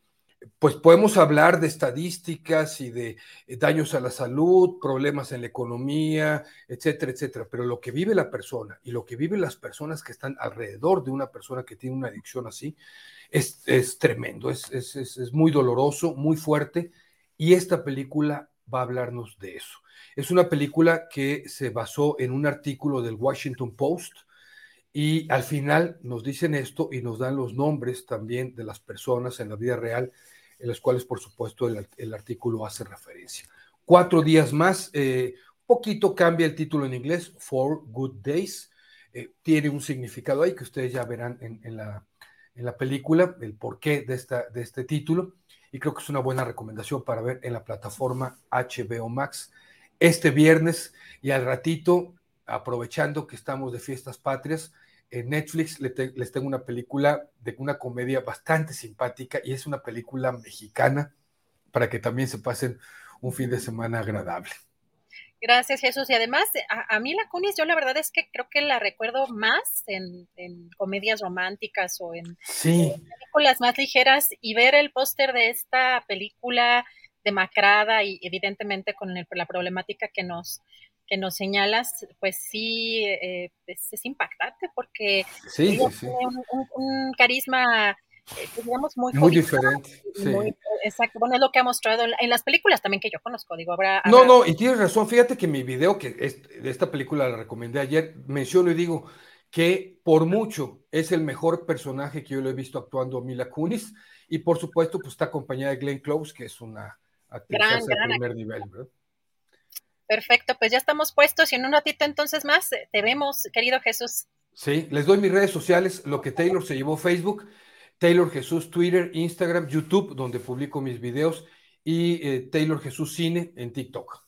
pues podemos hablar de estadísticas y de eh, daños a la salud, problemas en la economía, etcétera, etcétera, pero lo que vive la persona y lo que viven las personas que están alrededor de una persona que tiene una adicción así es, tremendo, es, es, muy doloroso, muy fuerte y esta película va a hablarnos de eso. Es una película que se basó en un artículo del Washington Post, y al final nos dicen esto y nos dan los nombres también de las personas en la vida real, en las cuales por supuesto el, artículo hace referencia. Cuatro días más, eh, poquito cambia el título en inglés, Four Good Days. Eh, tiene un significado ahí que ustedes ya verán en, la, en la película, el porqué de, esta, de este título. Y creo que es una buena recomendación para ver en la plataforma HBO Max este viernes y al ratito, aprovechando que estamos de fiestas patrias, en Netflix les tengo una película de una comedia bastante simpática y es una película mexicana para que también se pasen un fin de semana agradable. Gracias, Jesús. Y además, a, mí la Cunis, yo la verdad es que creo que la recuerdo más en, comedias románticas o en, películas más ligeras y ver el póster de esta película demacrada y evidentemente con la problemática que nos, que nos señalas, pues sí, eh, es, impactante porque tiene un, carisma, eh, pues, digamos, muy, muy diferente. exacto, bueno, es lo que ha mostrado en las películas también que yo conozco, digo, habrá... No, no, y tienes razón, fíjate que mi video, que de esta película la recomendé ayer, menciono y digo que por mucho es el mejor personaje que yo lo he visto actuando a Mila Kunis, y por supuesto, pues está acompañada de Glenn Close, que es una actriz de primer nivel, ¿verdad? Perfecto, pues ya estamos puestos y en un ratito entonces más eh, te vemos, querido Jesús. Sí, les doy mis redes sociales, lo que Taylor se llevó Facebook, Taylor Jesús Twitter, Instagram, YouTube, donde publico mis videos, y eh, Taylor Jesús Cine en TikTok.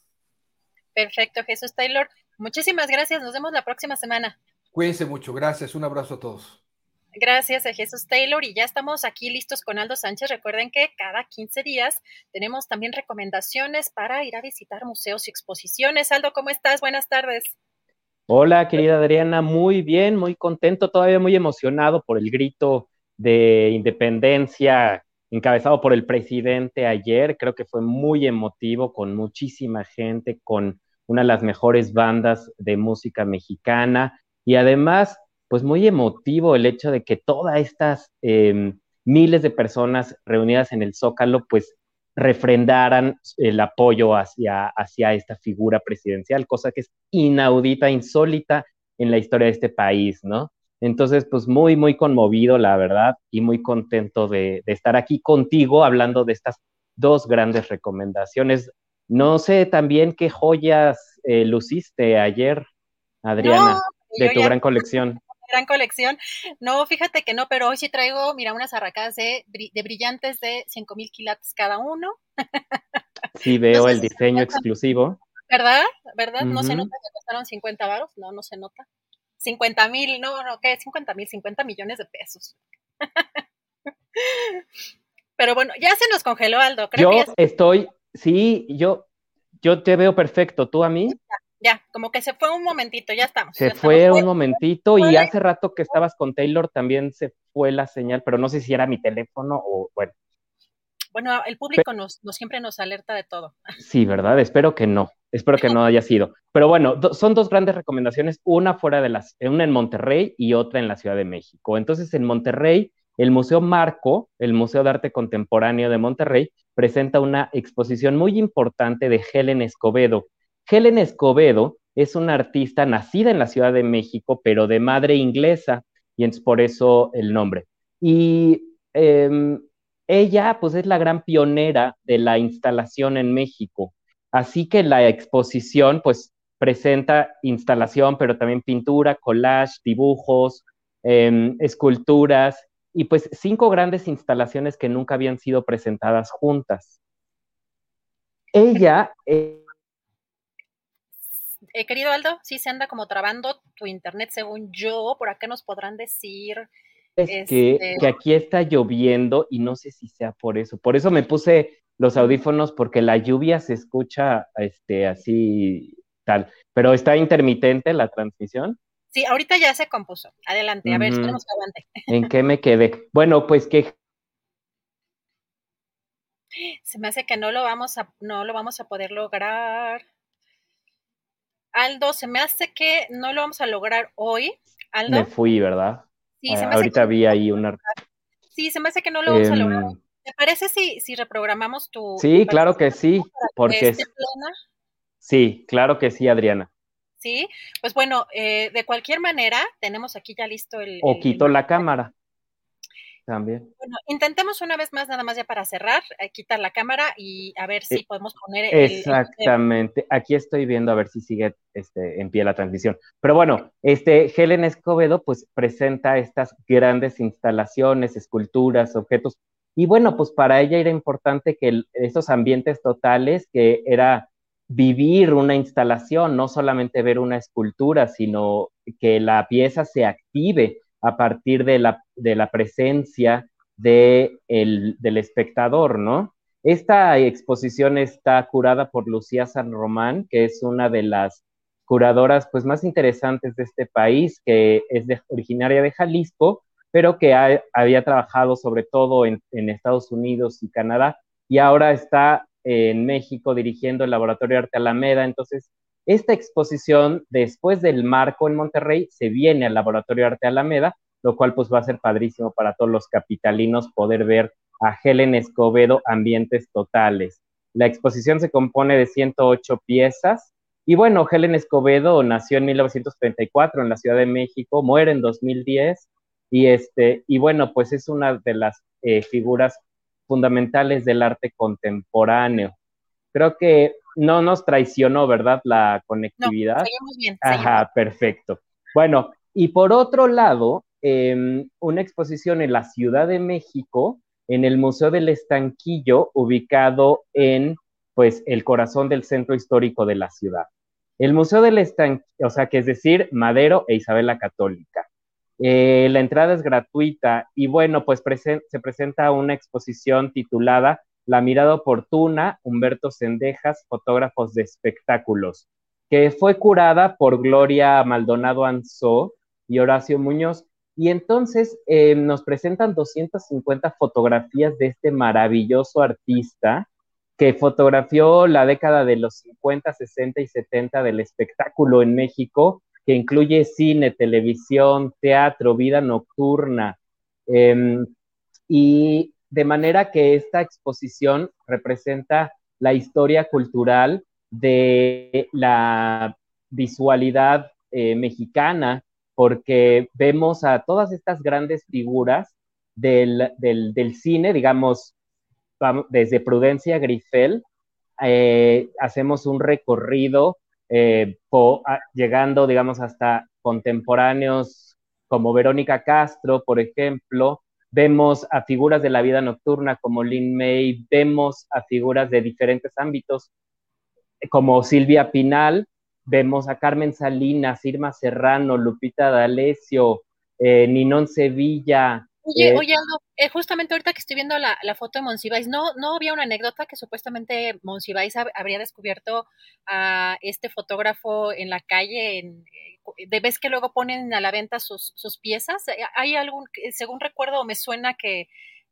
Perfecto, Jesús Taylor. Muchísimas gracias, nos vemos la próxima semana. Cuídense mucho, gracias, un abrazo a todos. Gracias a Jesús Taylor y ya estamos aquí listos con Aldo Sánchez. Recuerden que cada 15 días tenemos también recomendaciones para ir a visitar museos y exposiciones. Aldo, ¿cómo estás? Buenas tardes. Hola, querida Adriana, muy bien, muy contento, todavía muy emocionado por el grito de independencia encabezado por el presidente ayer. Creo que fue muy emotivo, con muchísima gente, con una de las mejores bandas de música mexicana y además pues muy emotivo el hecho de que todas estas em, miles de personas reunidas en el Zócalo, pues refrendaran el apoyo hacia, hacia esta figura presidencial, cosa que es inaudita, insólita en la historia de este país, ¿no? Entonces, pues muy, muy conmovido, la verdad, y muy contento de, estar aquí contigo hablando de estas dos grandes recomendaciones. No sé también qué joyas eh, luciste ayer, Adriana, de tu gran colección gran colección. No, fíjate que no, pero hoy sí traigo, mira, unas arracadas de, de brillantes de 5000 quilates cada uno. Sí, veo el diseño exclusivo. ¿Verdad? ¿Verdad? No se nota que costaron 50 varos, no, no se nota. 50 mil, no, no, ¿qué? 50 mil, 50 millones de pesos. Pero bueno, ya se nos congeló Aldo. Creo yo estoy, sí, yo, yo te veo perfecto. ¿Tú a mí? Ya, como que se fue un momentito, ya estamos. Se fue un momentito y hace rato que estabas con Taylor también se fue la señal, pero no sé si era mi teléfono o bueno. Bueno, el público nos, siempre nos alerta de todo. Sí, ¿verdad? Espero que no, espero que no haya sido. Pero bueno, son dos grandes recomendaciones, una fuera de las, una en Monterrey y otra en la Ciudad de México. Entonces, en Monterrey, el Museo Marco, el Museo de Arte Contemporáneo de Monterrey, presenta una exposición muy importante de Helen Escobedo, Helen Escobedo es una artista nacida en la Ciudad de México, pero de madre inglesa, y es por eso el nombre. Y em, ella, pues, es la gran pionera de la instalación en México. Así que la exposición, pues, presenta instalación, pero también pintura, collage, dibujos, em, esculturas, y pues cinco grandes instalaciones que nunca habían sido presentadas juntas. Ella... Eh, querido Aldo, sí se anda como trabando tu internet según yo, por acá nos podrán decir... Es que, este que aquí está lloviendo y no sé si sea por eso. Por eso me puse los audífonos porque la lluvia se escucha este, así tal. Pero está intermitente la transmisión. Sí, ahorita ya se compuso. Adelante, a ver, esperemos que aguante. ¿En qué me quedé? Bueno, pues que se me hace que no lo vamos a, no lo vamos a poder lograr. Aldo, se me hace que no lo vamos a lograr hoy. Aldo. Me fui, ¿verdad? Sí, se me ahorita vi ahí una. Sí, se me hace que no lo vamos a lograr. Em, ¿Te parece si, si reprogramamos tu. Sí, claro que sí. Porque. Sí, claro que sí, Adriana. Sí, pues bueno, eh, de cualquier manera, tenemos aquí ya listo el... O quito la cámara. También. Bueno, intentemos una vez más, nada más ya para cerrar, eh, quitar la cámara y a ver si eh, podemos poner... Exactamente, aquí estoy viendo a ver si sigue este, en pie la transmisión. Pero bueno, este, Helen Escobedo pues presenta estas grandes instalaciones, esculturas, objetos. Y bueno, pues para ella era importante que esos ambientes totales, que era vivir una instalación, no solamente ver una escultura, sino que la pieza se active a partir de la, de la presencia de el, del espectador, ¿no? Esta exposición está curada por Lucía San Román, que es una de las curadoras pues, más interesantes de este país, que es originaria de Jalisco, pero que había trabajado sobre todo en, en Estados Unidos y Canadá, y ahora está en México dirigiendo el Laboratorio Arte Alameda. Entonces, esta exposición, después del marco en Monterrey, se viene al Laboratorio Arte Alameda, lo cual pues va a ser padrísimo para todos los capitalinos poder ver a Helen Escobedo Ambientes Totales. La exposición se compone de 108 piezas y bueno, Helen Escobedo nació en 1934 en la Ciudad de México, muere en 2010 y este y bueno, pues es una de las eh, figuras fundamentales del arte contemporáneo. Creo que no nos traicionó, ¿verdad? La conectividad. seguimos bien. Ajá, perfecto. Bueno, y por otro lado, em, una exposición en la Ciudad de México, en el Museo del Estanquillo, ubicado en, pues, el corazón del centro histórico de la ciudad. El Museo del Estanquillo, o sea, que es decir, Madero e Isabel la Católica. Eh, la entrada es gratuita y bueno, pues se presenta una exposición titulada La mirada oportuna, Humberto Sendejas, fotógrafos de espectáculos, que fue curada por Gloria Maldonado Anzó y Horacio Muñoz. Y entonces eh, nos presentan 250 fotografías de este maravilloso artista que fotografió la década de los 50, 60 y 70 del espectáculo en México que incluye cine, televisión, teatro, vida nocturna. Em, y de manera que esta exposición representa la historia cultural de la visualidad eh, mexicana, porque vemos a todas estas grandes figuras del, cine, digamos, desde Prudencia Grifel, eh, hacemos un recorrido eh, llegando, digamos, hasta contemporáneos como Verónica Castro, por ejemplo, vemos a figuras de la vida nocturna como Lin May, vemos a figuras de diferentes ámbitos como Silvia Pinal, vemos a Carmen Salinas, Irma Serrano, Lupita D'Alessio, eh, Ninón Sevilla, Oye, eh, oye, Aldo, eh, justamente ahorita que estoy viendo la, foto de Monsiváis, ¿no, ¿no había una anécdota que supuestamente Monsiváis habría descubierto a este fotógrafo en la calle? En, eh, de vez que luego ponen a la venta sus, piezas. ¿Hay algún, según recuerdo, me suena que,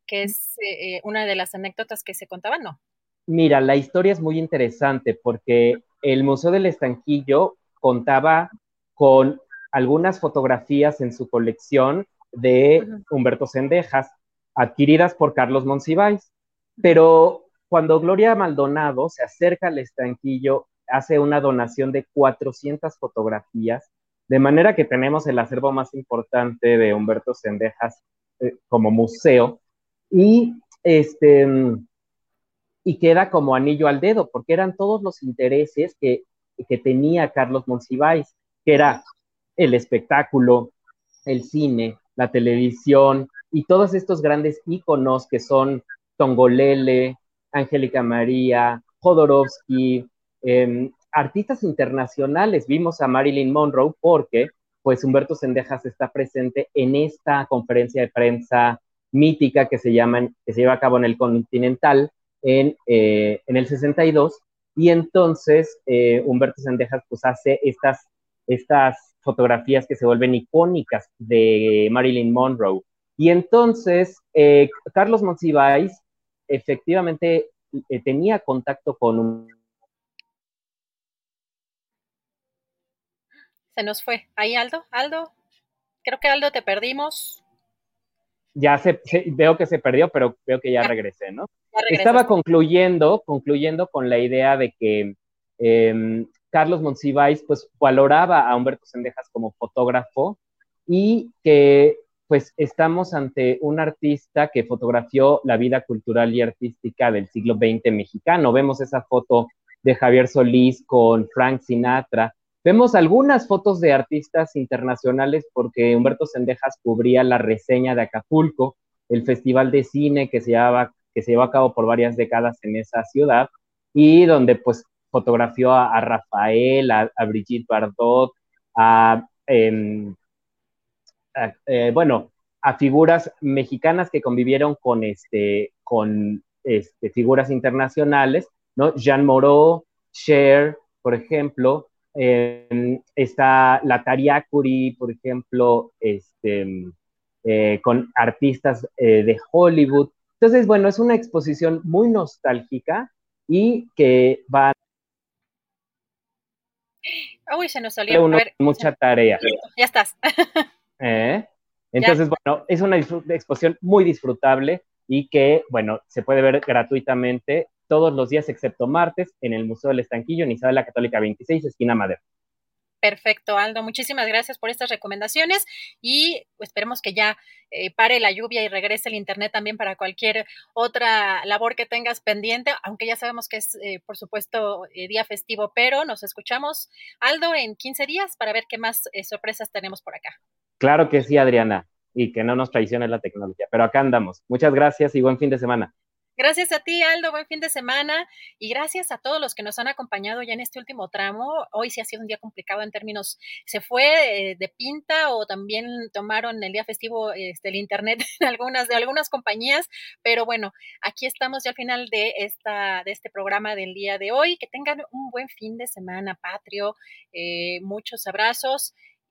que es una de las anécdotas que se contaban? No. Mira, la historia es muy interesante porque el Museo del Estanquillo contaba con algunas fotografías en su colección de Humberto Sendejas, adquiridas por Carlos Monsiváis. Pero cuando Gloria Maldonado se acerca al estanquillo, hace una donación de 400 fotografías, de manera que tenemos el acervo más importante de Humberto Sendejas eh, como museo, y, este, y queda como anillo al dedo, porque eran todos los intereses que, que tenía Carlos Monsiváis, que era el espectáculo, el cine, la televisión, y todos estos grandes íconos que son Tongolele, Angélica María, Jodorowsky, em, artistas internacionales. Vimos a Marilyn Monroe porque pues Humberto Sendejas está presente en esta conferencia de prensa mítica que se, llama, que se lleva a cabo en el Continental en, eh, en el 62 y entonces eh, Humberto Sendejas pues hace estas, estas fotografías que se vuelven icónicas de Marilyn Monroe. Y entonces eh, Carlos Monsiváis efectivamente eh, tenía contacto con un... Se nos fue. Ahí Aldo, Aldo, creo que Aldo te perdimos. Ya se, veo que se perdió, pero veo que ya, regresé, ¿no? Estaba concluyendo, concluyendo con la idea de que em, Carlos Monsiváis pues valoraba a Humberto Sendejas como fotógrafo y que pues estamos ante un artista que fotografió la vida cultural y artística del siglo XX mexicano. Vemos esa foto de Javier Solís con Frank Sinatra. Vemos algunas fotos de artistas internacionales porque Humberto Sendejas cubría la reseña de Acapulco, el festival de cine que se, llevaba, que se llevó a cabo por varias décadas en esa ciudad y donde pues fotografió a, Rafael, a, Brigitte Bardot, a... Em, eh, bueno, a figuras mexicanas que convivieron con, este, con este, figuras internacionales, ¿no? Jean Moreau, Cher, por ejemplo, em, está la Tariacuri, por ejemplo, este, eh, con artistas eh, de Hollywood. Entonces, bueno, es una exposición muy nostálgica y que va Uy, se nos salió. mucha tarea. Ya estás. ¿Eh? Entonces, bueno, es una exposición muy disfrutable y que, bueno, se puede ver gratuitamente todos los días excepto martes en el Museo del Estanquillo en Isabel la Católica 26, esquina Madera. Perfecto, Aldo. Muchísimas gracias por estas recomendaciones y esperemos que ya eh, pare la lluvia y regrese el Internet también para cualquier otra labor que tengas pendiente, aunque ya sabemos que es, eh, por supuesto, día festivo, pero nos escuchamos, Aldo, en 15 días para ver qué más sorpresas tenemos por acá. Claro que sí, Adriana, y que no nos traicione la tecnología, pero acá andamos. Muchas gracias y buen fin de semana. Gracias a ti, Aldo, buen fin de semana y gracias a todos los que nos han acompañado ya en este último tramo. Hoy sí ha sido un día complicado en términos, se fue eh, de pinta o también tomaron el día festivo este, el internet en algunas, de algunas compañías, pero bueno, aquí estamos ya al final de, esta, de este programa del día de hoy. Que tengan un buen fin de semana patrio, eh, muchos abrazos